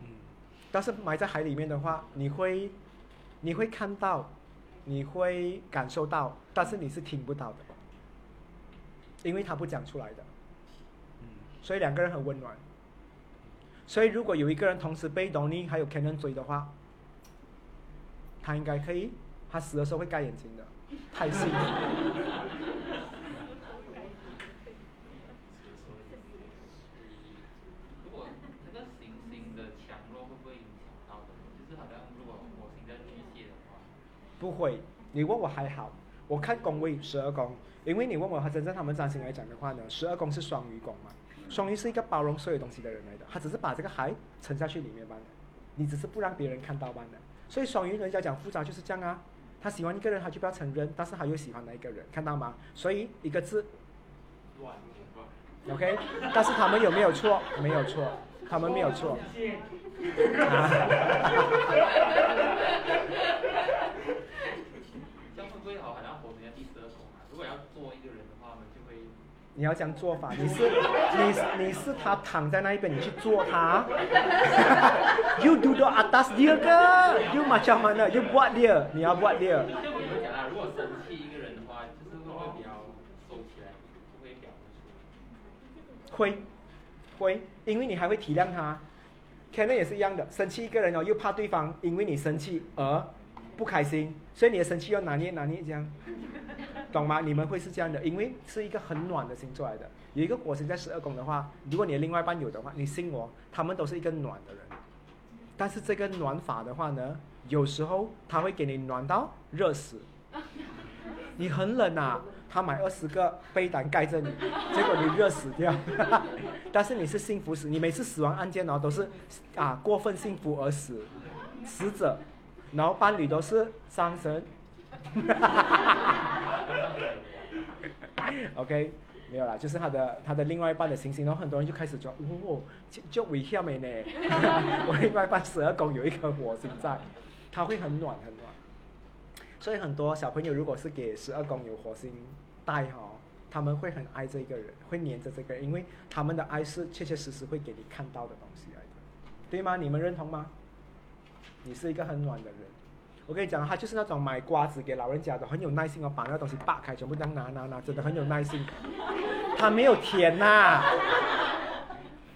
Speaker 1: 嗯，但是埋在海里面的话，你会，你会看到，你会感受到，但是你是听不到的，因为他不讲出来的。嗯，所以两个人很温暖。所以如果有一个人同时被 Donny 还有 Canon 追的话，他应该可以。他死的时候会盖眼睛的，太细。
Speaker 3: 如果那个行星的强弱会不会影响到的？就是好像如果火星在巨蟹的话，
Speaker 1: 不会，你问我还好，我看宫位十二宫，因为你问我他真正他们占星来讲的话呢，十二宫是双鱼宫嘛，双鱼是一个包容所有东西的人来的，他只是把这个海沉下去里面罢了，你只是不让别人看到罢了。所以双鱼人家讲复杂就是这样啊。他喜欢一个人，他就不要承认，但是他又喜欢那一个人，看到吗？所以一个字，OK。但是他们有没有错？没有错，他们没有错。
Speaker 3: 这 样会不会好？好像火星在第十二宫啊。如果要做一个人的话，我们就会。
Speaker 1: 你要这样做法，你是你你是他躺在那一边，你去做他。You do the atas dia ke? You macam mana? You buat dia. 你要 buat dia.
Speaker 3: 就比如讲啊，如果生气一个人的话，就是会比较收起来，不会表现出？
Speaker 1: 会，会，因为你还会体谅他。Canon 也是一样的，生气一个人哦，又怕对方因为你生气而不开心，所以你的生气要拿捏拿捏这样，懂吗？你们会是这样的，因为是一个很暖的星座来的。有一个火星在十二宫的话，如果你的另外一半有的话，你信我，他们都是一个暖的人。但是这个暖法的话呢，有时候他会给你暖到热死，你很冷啊，他买二十个被单盖着你，结果你热死掉。但是你是幸福死，你每次死亡案件呢都是啊过分幸福而死，死者，然后伴侣都是伤神。OK。没有啦，就是他的他的另外一半的星星，然后很多人就开始说，哦，就就危险没呢？我另外一半十二宫有一颗火星在，他会很暖很暖。所以很多小朋友如果是给十二宫有火星带哈，他们会很爱这一个人，会黏着这个人，因为他们的爱是切切实实会给你看到的东西来的，对吗？你们认同吗？你是一个很暖的人。我跟你讲，他就是那种买瓜子给老人家的，很有耐心哦，把那个东西扒开，全部这样拿拿拿，真的很有耐心。他没有甜呐，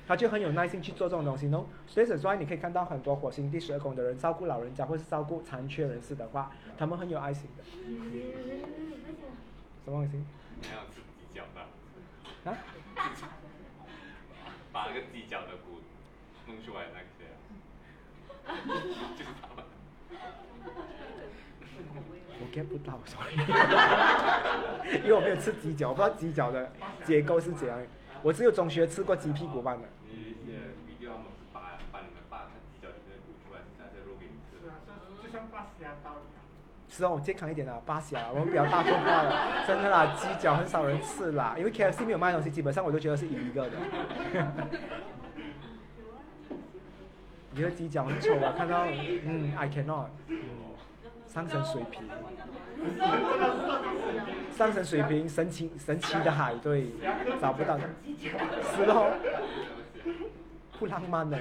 Speaker 1: 他就很有耐心去做这种东西喏。所以所以你可以看到很多火星第十二宫的人照顾老人家或是照顾残缺人士的话，他们很有爱心的。什么东西？
Speaker 3: 还要吃鸡脚的，
Speaker 1: 啊？
Speaker 3: 把那个鸡脚的骨弄出来那些啊，就是他们。
Speaker 1: 我 get 不到，sorry，因为我没有吃鸡脚，我不知道鸡脚的结构是怎样。我只有中学吃过鸡屁股饭的。
Speaker 3: 是。
Speaker 2: 啊，就就像巴西。
Speaker 1: 是哦，健康一点的，巴西啊，我们比较大众化的，真的啦，鸡脚很少人吃啦，因为 KFC 没有卖东西，基本上我都觉得是一个的。你的鸡脚很丑啊，看到，嗯，I cannot，嗯，上升水平，上升水平，神奇神奇的海，对，找不到。的，是咯，不浪漫的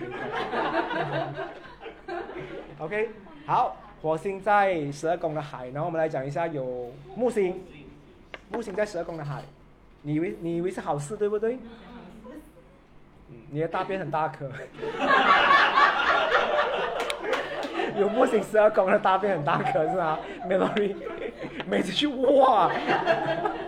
Speaker 1: ，OK，好，火星在十二宫的海，然后我们来讲一下有木星，木星在十二宫的海，你以为你以为是好事对不对？嗯，你的大便很大颗。有木星十二宫的大便很大颗是吗？Melody，每次去哇。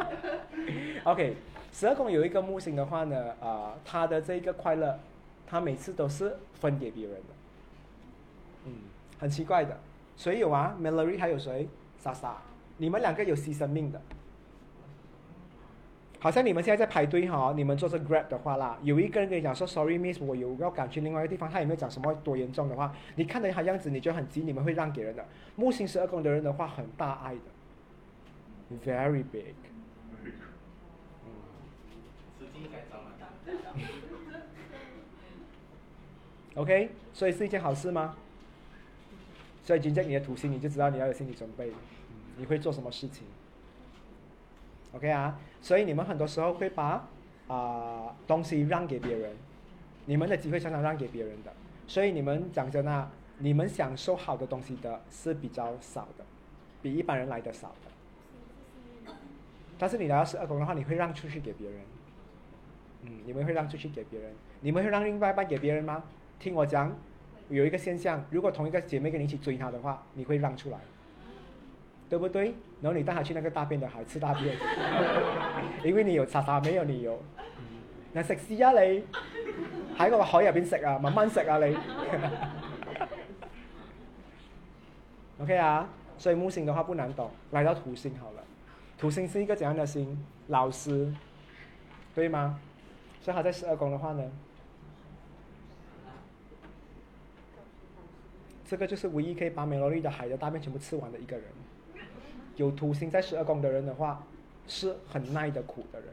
Speaker 1: OK，十二宫有一个木星的话呢，啊、他的这个快乐，他每次都是分给别人的。嗯，很奇怪的。谁有啊？Melody 还有谁？莎莎，你们两个有牺牲命的。好像你们现在在排队哈，你们坐着 Grab 的话啦，有一个人跟你讲说 Sorry Miss，我有要赶去另外一个地方，他也没有讲什么多严重的话，你看着他样子你就很急，你们会让给人的。木星十二宫的人的话很大爱的，very big。OK，所以是一件好事吗？所以今天你的土星你就知道你要有心理准备，你会做什么事情。OK 啊，所以你们很多时候会把啊、东西让给别人，你们的机会常常让给别人的，所以你们讲真啊，你们享受好的东西的是比较少的，比一般人来的少的。但是你来到十二宫的话，你会让出去给别人，嗯，你们会让出去给别人，你们会让另外一半给别人吗？听我讲，有一个现象，如果同一个姐妹跟你一起追她的话，你会让出来，对不对？然后你带他去那个大便的海吃大便，因為你有沙沙，沒有你有。嗱食屎啊你！喺個海入邊食啊，慢慢食啊你。OK 啊，所以木星的話不難懂，來到土星好了。土星是一個怎樣的星？老師，對嗎？所以他在十二宮的話呢，這個就是唯一可以把美羅麗的海的大便全部吃完的一個人。有土星在十二宫的人的话，是很耐的苦的人，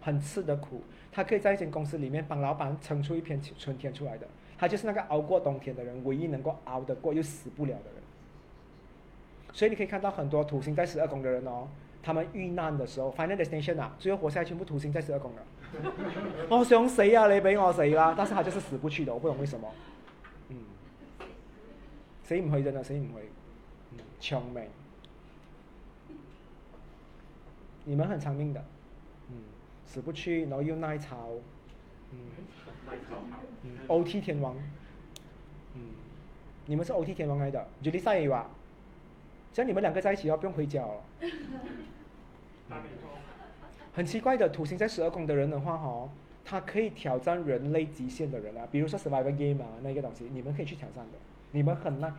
Speaker 1: 很吃的苦。他可以在一间公司里面帮老板撑出一片春天出来的。他就是那个熬过冬天的人，唯一能够熬得过又死不了的人。所以你可以看到很多土星在十二宫的人哦，他们遇难的时候，final destination 啊，最后活下来全部土星在十二宫了。我 想死啊，你俾我死啦！但是他就是死不去的，我不懂为什么。嗯，死唔去真的，死唔去。嗯，長命。你们很长命的，嗯，死不去，然后又耐操，嗯，嗯，OT 天王，嗯，你们是 OT 天王来的。S a 也有啊，只要你们两个在一起哦，不用回家哦。很奇怪的，土星在十二宫的人的话，哦，他可以挑战人类极限的人啊，比如说 survival Game 啊，那个东西，你们可以去挑战的，你们很耐。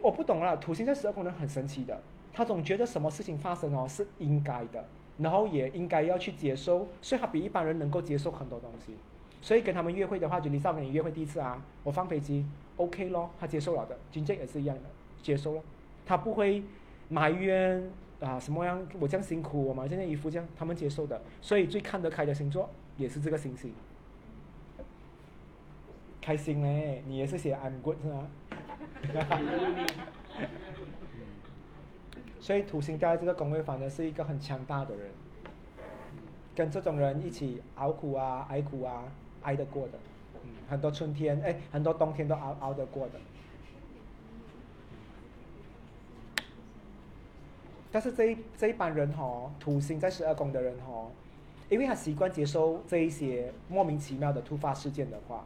Speaker 1: 我不懂啦，土星在十二宫人很神奇的，他总觉得什么事情发生哦是应该的。然后也应该要去接受，所以他比一般人能够接受很多东西。所以跟他们约会的话，就你上跟你约会第一次啊，我放飞机，OK 咯，他接受了的。金正也是一样的，接受了，他不会埋怨啊什么样，我这样辛苦，我买这件衣服这样，他们接受的。所以最看得开的星座也是这个星星。开心嘞，你也是写 I'm good 是吗？所以土星在這個宮位反而是一个很强大的人，跟这种人一起熬苦啊、挨苦啊、挨得过的，很多春天哎，很多冬天都熬熬得过的。但是这一这一班人哦，土星在十二宫的人哦，因为他习惯接受这一些莫名其妙的突发事件的话，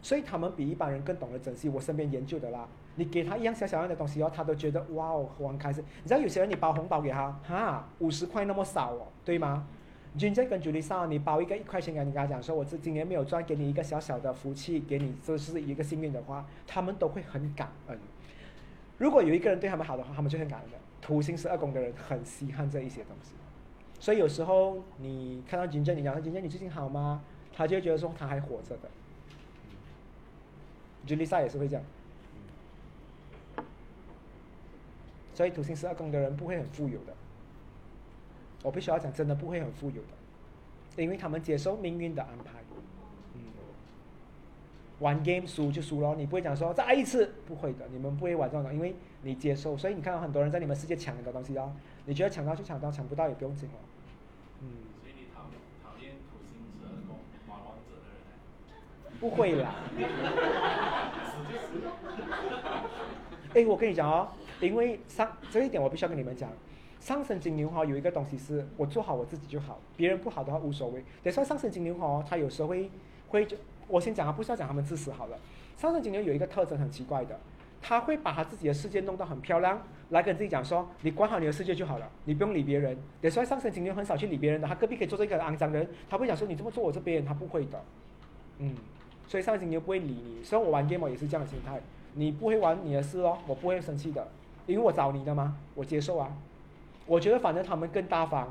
Speaker 1: 所以他们比一般人更懂得珍惜。我身边研究的啦，你给他一样小小样的东西哦，他都觉得哇哦很开心。你知道有些人你包红包给他，哈五十块那么少哦，对吗？君正跟朱丽莎，你包一个一块钱给你，跟他讲说，我这今年没有赚，给你一个小小的福气，给你这是一个幸运的话，他们都会很感恩。如果有一个人对他们好的话，他们就很感恩的。土星十二宫的人很稀罕这一些东西，所以有时候你看到金正，你讲金正你最近好吗？他就会觉得说他还活着的。朱丽莎也是会这样，所以土星十二宫的人不会很富有的。我必须要讲，真的不会很富有的，因为他们接受命运的安排。嗯，玩 game 输就输了，你不会讲说再一次，不会的，你们不会玩这种，因为你接受，所以你看到很多人在你们世界抢很多东西啊，你觉得抢到就抢到，抢不到也不用紧哦。
Speaker 2: 嗯。所以你讨讨厌土星十二宫玩王者的人？
Speaker 1: 不会啦。哎，我跟你讲哦，因为上这一点我必须要跟你们讲。上升金牛哈有一个东西是我做好我自己就好，别人不好的话无所谓。等说上升金牛哈，他有时候会会就我先讲啊，不需要讲他们自私好了。上升金牛有一个特征很奇怪的，他会把他自己的世界弄到很漂亮，来跟自己讲说，你管好你的世界就好了，你不用理别人。等说上升金牛很少去理别人的，他隔壁可以做这个肮脏人，他会讲说你这么做我这边，他不会的。嗯，所以上升金牛不会理你，所以我玩 game 也是这样的心态，你不会玩你的事哦，我不会生气的，因为我找你的嘛，我接受啊。我觉得反正他们更大方，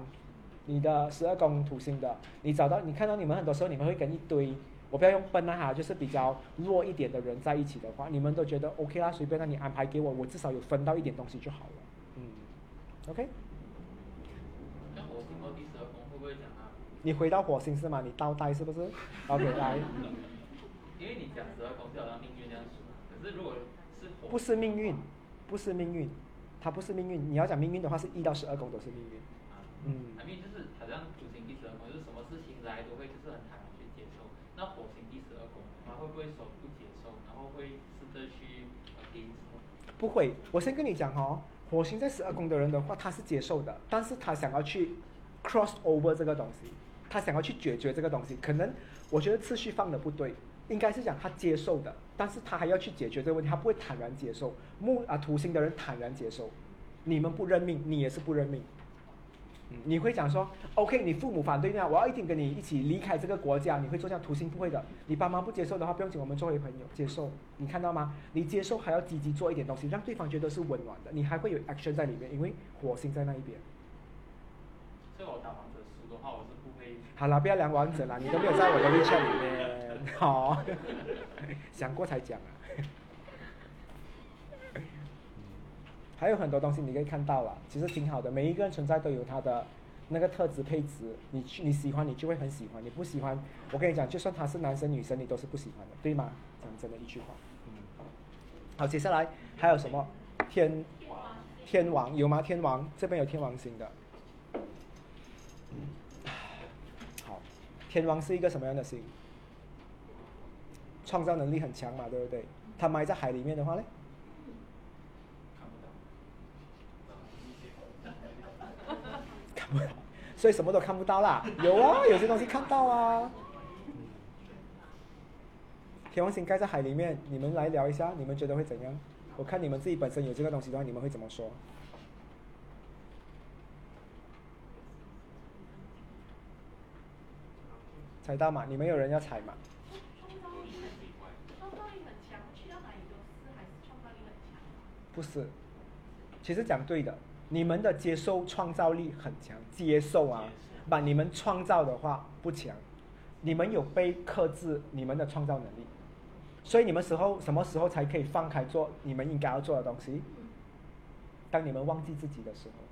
Speaker 1: 你的十二宫土星的，你找到你看到你们很多时候你们会跟一堆，我不要用笨啊哈，就是比较弱一点的人在一起的话，你们都觉得 OK 啦，随便让你安排给我，我至少有分到一点东西就好了，嗯，OK。
Speaker 3: 那火星和第十二宫会不会讲啊？
Speaker 1: 你回到火星是吗？你倒带是不是？OK 来。
Speaker 3: 因为你讲十二宫是好像命运这样说，可是如果是火，
Speaker 1: 不是命运，不是命运。它不是命运，你要讲命运的话，是一到十二宫都是命运。
Speaker 3: 嗯。命运就是好像土星第十二宫，就是什么事情来都会就是很坦然去接受。那火星第十二宫，它会不会说不接受，然后会试着去接受？
Speaker 1: 不会，我先跟你讲哦，火星在十二宫的人的话，他是接受的，但是他想要去 cross over 这个东西，他想要去解决这个东西，可能我觉得次序放的不对。应该是讲他接受的，但是他还要去解决这个问题，他不会坦然接受。木啊土星的人坦然接受，你们不认命，你也是不认命。你会讲说，OK，你父母反对那样我要一定跟你一起离开这个国家，你会做这样？土星不会的，你爸妈不接受的话，不用紧，我们作为朋友接受。你看到吗？你接受还要积极做一点东西，让对方觉得是温暖的，你还会有 action 在里面，因为火星在那一边。
Speaker 3: 所以我打王者输的话，我。
Speaker 1: 好了，不要聊王者了，你都没有在我的 WeChat 里面。好，想过才讲啊。还有很多东西你可以看到了，其实挺好的。每一个人存在都有他的那个特质配置，你去你喜欢你就会很喜欢，你不喜欢，我跟你讲，就算他是男生女生，你都是不喜欢的，对吗？讲真的一句话。嗯。好，接下来还有什么？天天王有吗？天王这边有天王星的。好，天王是一个什么样的星？创造能力很强嘛，对不对？它埋在海里面的话呢？看不到，所以什么都看不到啦。有啊，有些东西看到啊。天王星盖在海里面，你们来聊一下，你们觉得会怎样？我看你们自己本身有这个东西的话，你们会怎么说？猜到吗？你们有人要猜吗？不是，其实讲对的，你们的接受创造力很强，接受啊，把你们创造的话不强，你们有被克制你们的创造能力，所以你们时候什么时候才可以放开做你们应该要做的东西？当你们忘记自己的时候，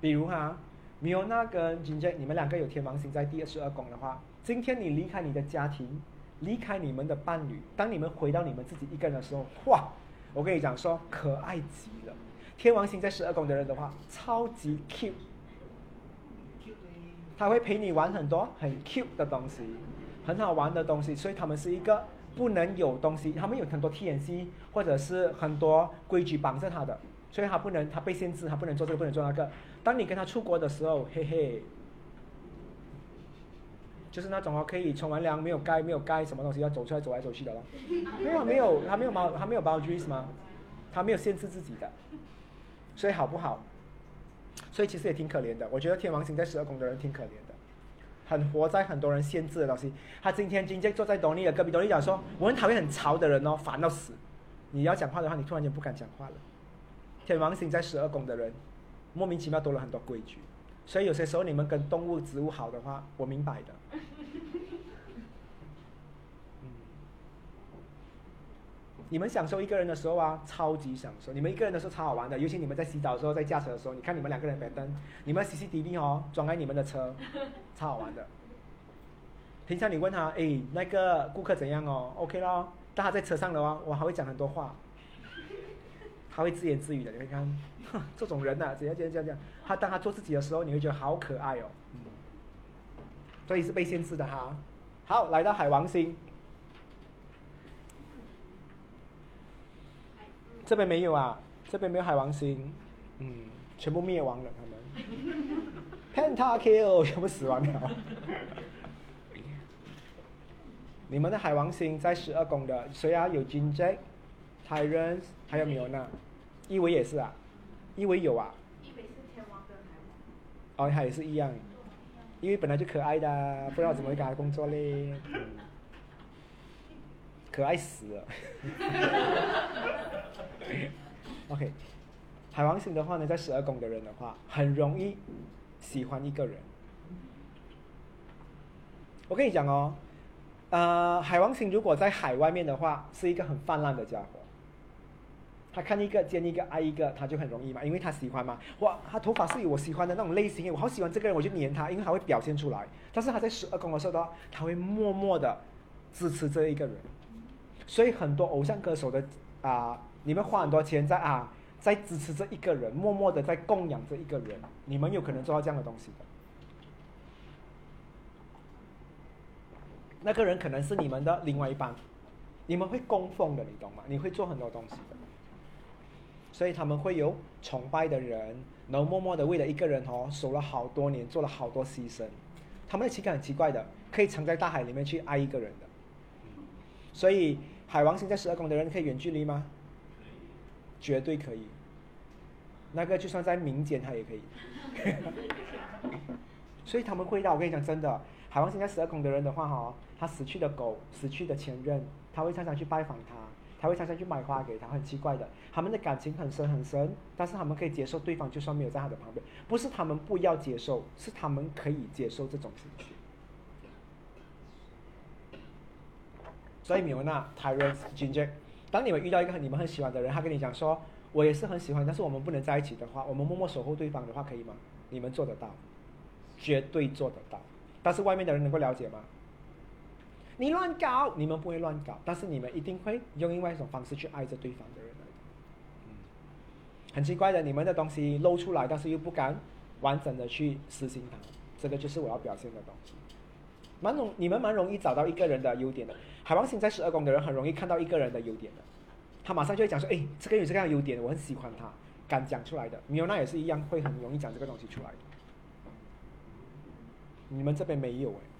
Speaker 1: 比如哈，米欧娜跟金姐，你们两个有天王星在第二十二宫的话，今天你离开你的家庭，离开你们的伴侣，当你们回到你们自己一个人的时候，哇！我跟你讲说，可爱极了。天王星在十二宫的人的话，超级 cute，他会陪你玩很多很 cute 的东西，很好玩的东西。所以他们是一个不能有东西，他们有很多 T N C 或者是很多规矩绑着他的，所以他不能，他被限制，他不能做这个，不能做那个。当你跟他出国的时候，嘿嘿，就是那种哦，可以冲完凉没有盖没有盖什么东西要走出来走来走去的咯。没有没有，他没有毛他没有 boundaries 吗？他没有限制自己的，所以好不好？所以其实也挺可怜的。我觉得天王星在十二宫的人挺可怜的，很活在很多人限制的东西。他今天今天坐在董丽的隔壁，董丽讲说：“我很讨厌很吵的人哦，烦到死。你要讲话的话，你突然间不敢讲话了。”天王星在十二宫的人，莫名其妙多了很多规矩。所以有些时候你们跟动物、植物好的话，我明白的。嗯，你们享受一个人的时候啊，超级享受。你们一个人的时候超好玩的，尤其你们在洗澡的时候，在驾车的时候，你看你们两个人白灯，你们 CCTV 哦，装在你们的车，超好玩的。平常你问他，哎，那个顾客怎样哦？OK 咯。但他在车上的话，我还会讲很多话，他会自言自语的。你会看，哼，这种人呐，怎样怎样怎样怎样。他当他做自己的时候，你会觉得好可爱哦。所以是被限制的哈。好，来到海王星，这边没有啊，这边没有海王星，嗯，全部灭亡了他们。Pentakill 全部死亡了。你们的海王星在十二宫的，谁啊？有金 Tyrants，还有米欧娜，伊维也是啊，伊维有啊。伊维是天王跟海王哦，他也是一样，因为本来就可爱的，不知道怎么会跟他工作嘞，可爱死了。OK，海王星的话呢，在十二宫的人的话，很容易喜欢一个人。我跟你讲哦，呃，海王星如果在海外面的话，是一个很泛滥的家伙。他看一个见一个爱一个，他就很容易嘛，因为他喜欢嘛。哇，他头发是我喜欢的那种类型，我好喜欢这个人，我就黏他，因为他会表现出来。但是他在十二宫的时候，他会默默的支持这一个人。所以很多偶像歌手的啊，你们花很多钱在啊，在支持这一个人，默默的在供养这一个人，你们有可能做到这样的东西的。那个人可能是你们的另外一半，你们会供奉的，你懂吗？你会做很多东西的。所以他们会有崇拜的人，然后默默的为了一个人哦，守了好多年，做了好多牺牲。他们的情感很奇怪的，可以藏在大海里面去爱一个人的。所以海王星在十二宫的人可以远距离吗？绝对可以。那个就算在民间他也可以。所以他们会的，我跟你讲真的，海王星在十二宫的人的话哈，他死去的狗、死去的前任，他会常常去拜访他。他会常常去买花给他，很奇怪的。他们的感情很深很深，但是他们可以接受对方，就算没有在他的旁边。不是他们不要接受，是他们可以接受这种情绪。所以米欧娜、泰瑞斯、金杰，当你们遇到一个你们很喜欢的人，他跟你讲说：“我也是很喜欢，但是我们不能在一起的话，我们默默守护对方的话，可以吗？”你们做得到，绝对做得到。但是外面的人能够了解吗？你乱搞，你们不会乱搞，但是你们一定会用另外一种方式去爱着对方的人。嗯，很奇怪的，你们的东西露出来，但是又不敢完整的去实行它，这个就是我要表现的东西。蛮容，你们蛮容易找到一个人的优点的。海王星在十二宫的人很容易看到一个人的优点的，他马上就会讲说：“哎，这个有这样优点，我很喜欢他。”敢讲出来的，米欧娜也是一样，会很容易讲这个东西出来的。你们这边没有哎。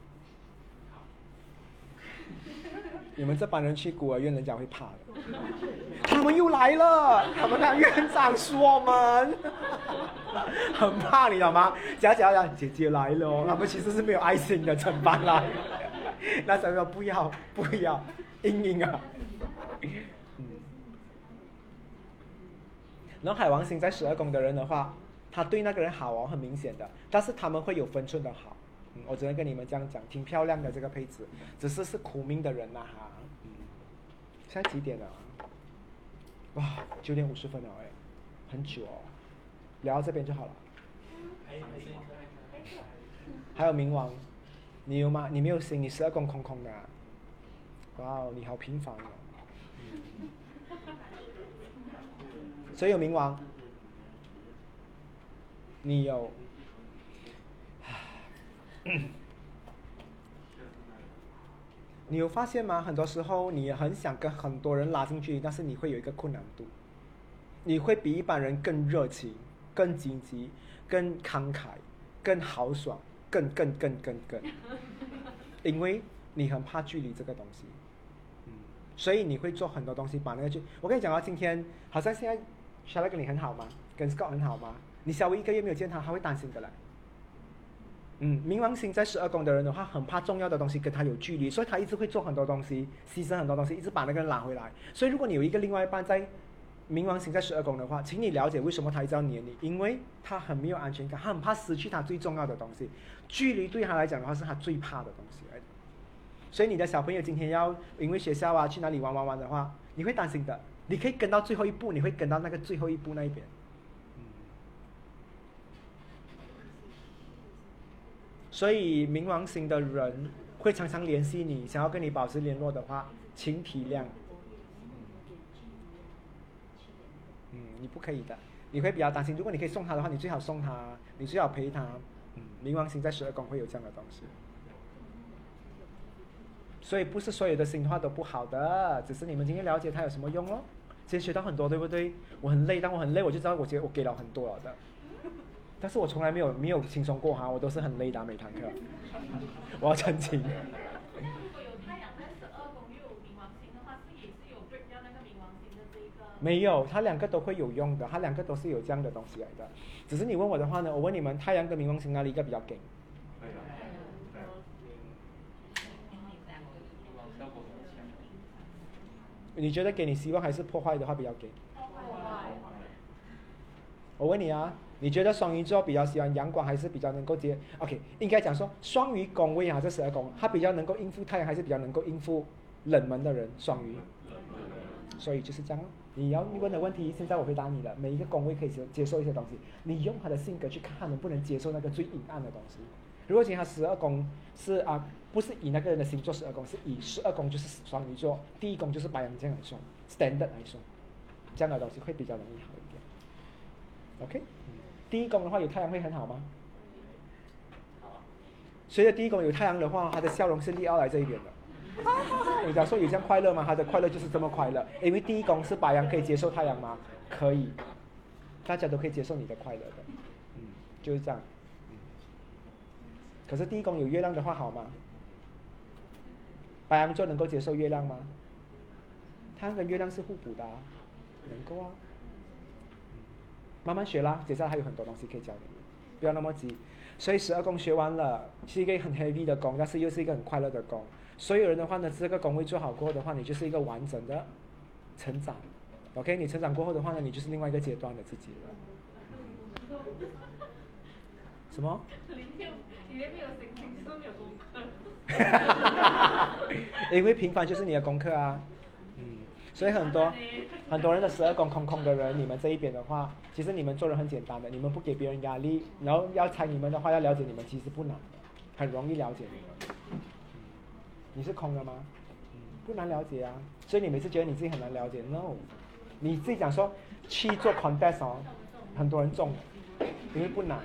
Speaker 1: 你们这帮人去孤儿院，人家会怕的。他们又来了，他们的院长说我们，很怕，你知道吗？假假讲姐姐来了，他们其实是没有爱心的，成班来。那什么不要不要，阴阴啊。然后海王星在十二宫的人的话，他对那个人好哦，很明显的，但是他们会有分寸的好。嗯，我只能跟你们这样讲，挺漂亮的这个配置，只是是苦命的人呐哈。嗯，现在几点了？哇，九点五十分了哎，很久哦，聊到这边就好了。还有冥王，你有吗？你没有心，你十二宫空空的。哇哦，你好平凡哦。所以有冥王，你有。你有发现吗？很多时候你很想跟很多人拉近距离，但是你会有一个困难度，你会比一般人更热情、更积极、更慷慨、更豪爽、更更更更更。因为你很怕距离这个东西，嗯，所以你会做很多东西把那个距。我跟你讲啊，今天好像现在 s h a l 跟你很好吗？跟 Scott 很好吗？你稍微一个月没有见他，他会担心的嘞。嗯，冥王星在十二宫的人的话，很怕重要的东西跟他有距离，所以他一直会做很多东西，牺牲很多东西，一直把那个人拉回来。所以如果你有一个另外一半在冥王星在十二宫的话，请你了解为什么他一直要黏你，因为他很没有安全感，他很怕失去他最重要的东西。距离对他来讲的话，是他最怕的东西。所以你的小朋友今天要因为学校啊去哪里玩玩玩的话，你会担心的。你可以跟到最后一步，你会跟到那个最后一步那一边。所以冥王星的人会常常联系你，想要跟你保持联络的话，请体谅。嗯，你不可以的，你会比较担心。如果你可以送他的话，你最好送他，你最好陪他。嗯，冥王星在十二宫会有这样的东西。所以不是所有的星话都不好的，只是你们今天了解它有什么用哦。今天学到很多，对不对？我很累，但我很累，我就知道我觉得我给了很多了的。但是我从来没有没有轻松过哈，我都是很累的每堂课。我要澄清。没有，它两个都会有用的，它两个都是有这样的东西来的。只是你问我的话呢，我问你们，太阳跟冥王星哪里一个比较给？你觉得给你希望还是破坏的话比较给？我问你啊，你觉得双鱼座比较喜欢阳光还是比较能够接？OK，应该讲说双鱼宫位啊，这十二宫，它比较能够应付太阳，还是比较能够应付冷门的人？双鱼。所以就是这样。你要问的问题，现在我回答你了。每一个宫位可以接接受一些东西，你用他的性格去看，能不能接受那个最阴暗的东西。如果今天他十二宫是啊。不是以那个人的星座十二宫，是以十二宫就是双鱼座，第一宫就是白羊这样来说，standard 来说，这样的东西会比较容易好一点。OK，第一宫的话有太阳会很好吗？随着第一宫有太阳的话，他的笑容是利奥来这一边的。你讲说有这样快乐吗？他的快乐就是这么快乐，因为第一宫是白羊，可以接受太阳吗？可以，大家都可以接受你的快乐的，嗯，就是这样。可是第一宫有月亮的话好吗？白羊座能够接受月亮吗？它跟月亮是互补的，能够啊。慢慢学啦，接下来还有很多东西可以教你，不要那么急。所以十二宫学完了，是一个很 heavy 的宫，但是又是一个很快乐的宫。所有人的话呢，这个宫位做好过后的话，你就是一个完整的成长。OK，你成长过后的话呢，你就是另外一个阶段的自己了。什么？因为平凡就是你的功课啊，所以很多很多人的十二宫空空的人，你们这一边的话，其实你们做人很简单的，你们不给别人压力，然后要猜你们的话，要了解你们其实不难，很容易了解你们。你是空的吗？不难了解啊，所以你每次觉得你自己很难了解，no，你自己讲说去做 contest 哦，很多人中，因为不难。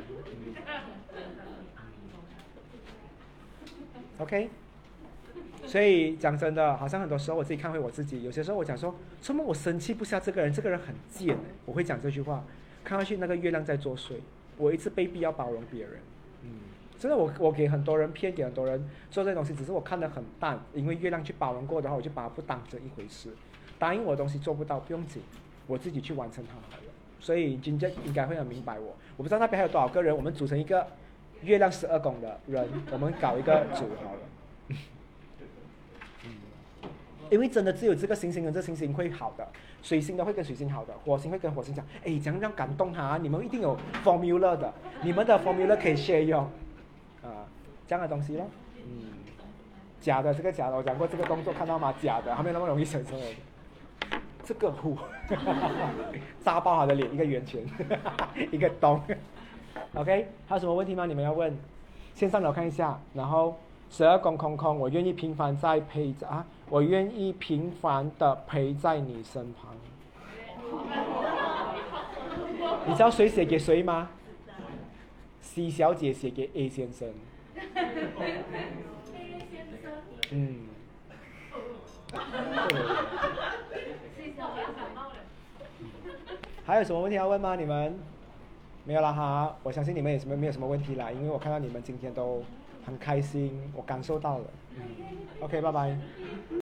Speaker 1: OK，所以讲真的，好像很多时候我自己看回我自己，有些时候我讲说，什么我生气不下这个人，这个人很贱，我会讲这句话。看上去那个月亮在作祟，我一直被逼要包容别人，嗯，真的我我给很多人骗，给很多人做这东西，只是我看得很淡，因为月亮去包容过的话，我就把它不当成一回事。答应我的东西做不到不用紧，我自己去完成它好了。所以今天应该会很明白我，我不知道那边还有多少个人，我们组成一个。月亮十二宫的人，我们搞一个组好了。因为真的只有这个星星跟这星星会好的，水星的会跟水星好的，火星会跟火星讲，哎，怎样让感动他？你们一定有 formula 的，你们的 formula 可以借用，啊，这样的东西咯。嗯，假的这个假的，我讲过这个动作看到吗？假的，还没那么容易生成。这个呼，扎爆他的脸，一个圆圈，一个洞。OK，还有什么问题吗？你们要问，线上我看一下。然后十二宫空空，我愿意平凡再陪着啊，我愿意平凡的陪在你身旁。你知道谁写给谁吗？C 小姐写给 A 先生。嗯。还有什么问题要问吗？你们？没有了哈，我相信你们也什么没有什么问题啦，因为我看到你们今天都很开心，我感受到了。嗯，OK，拜拜。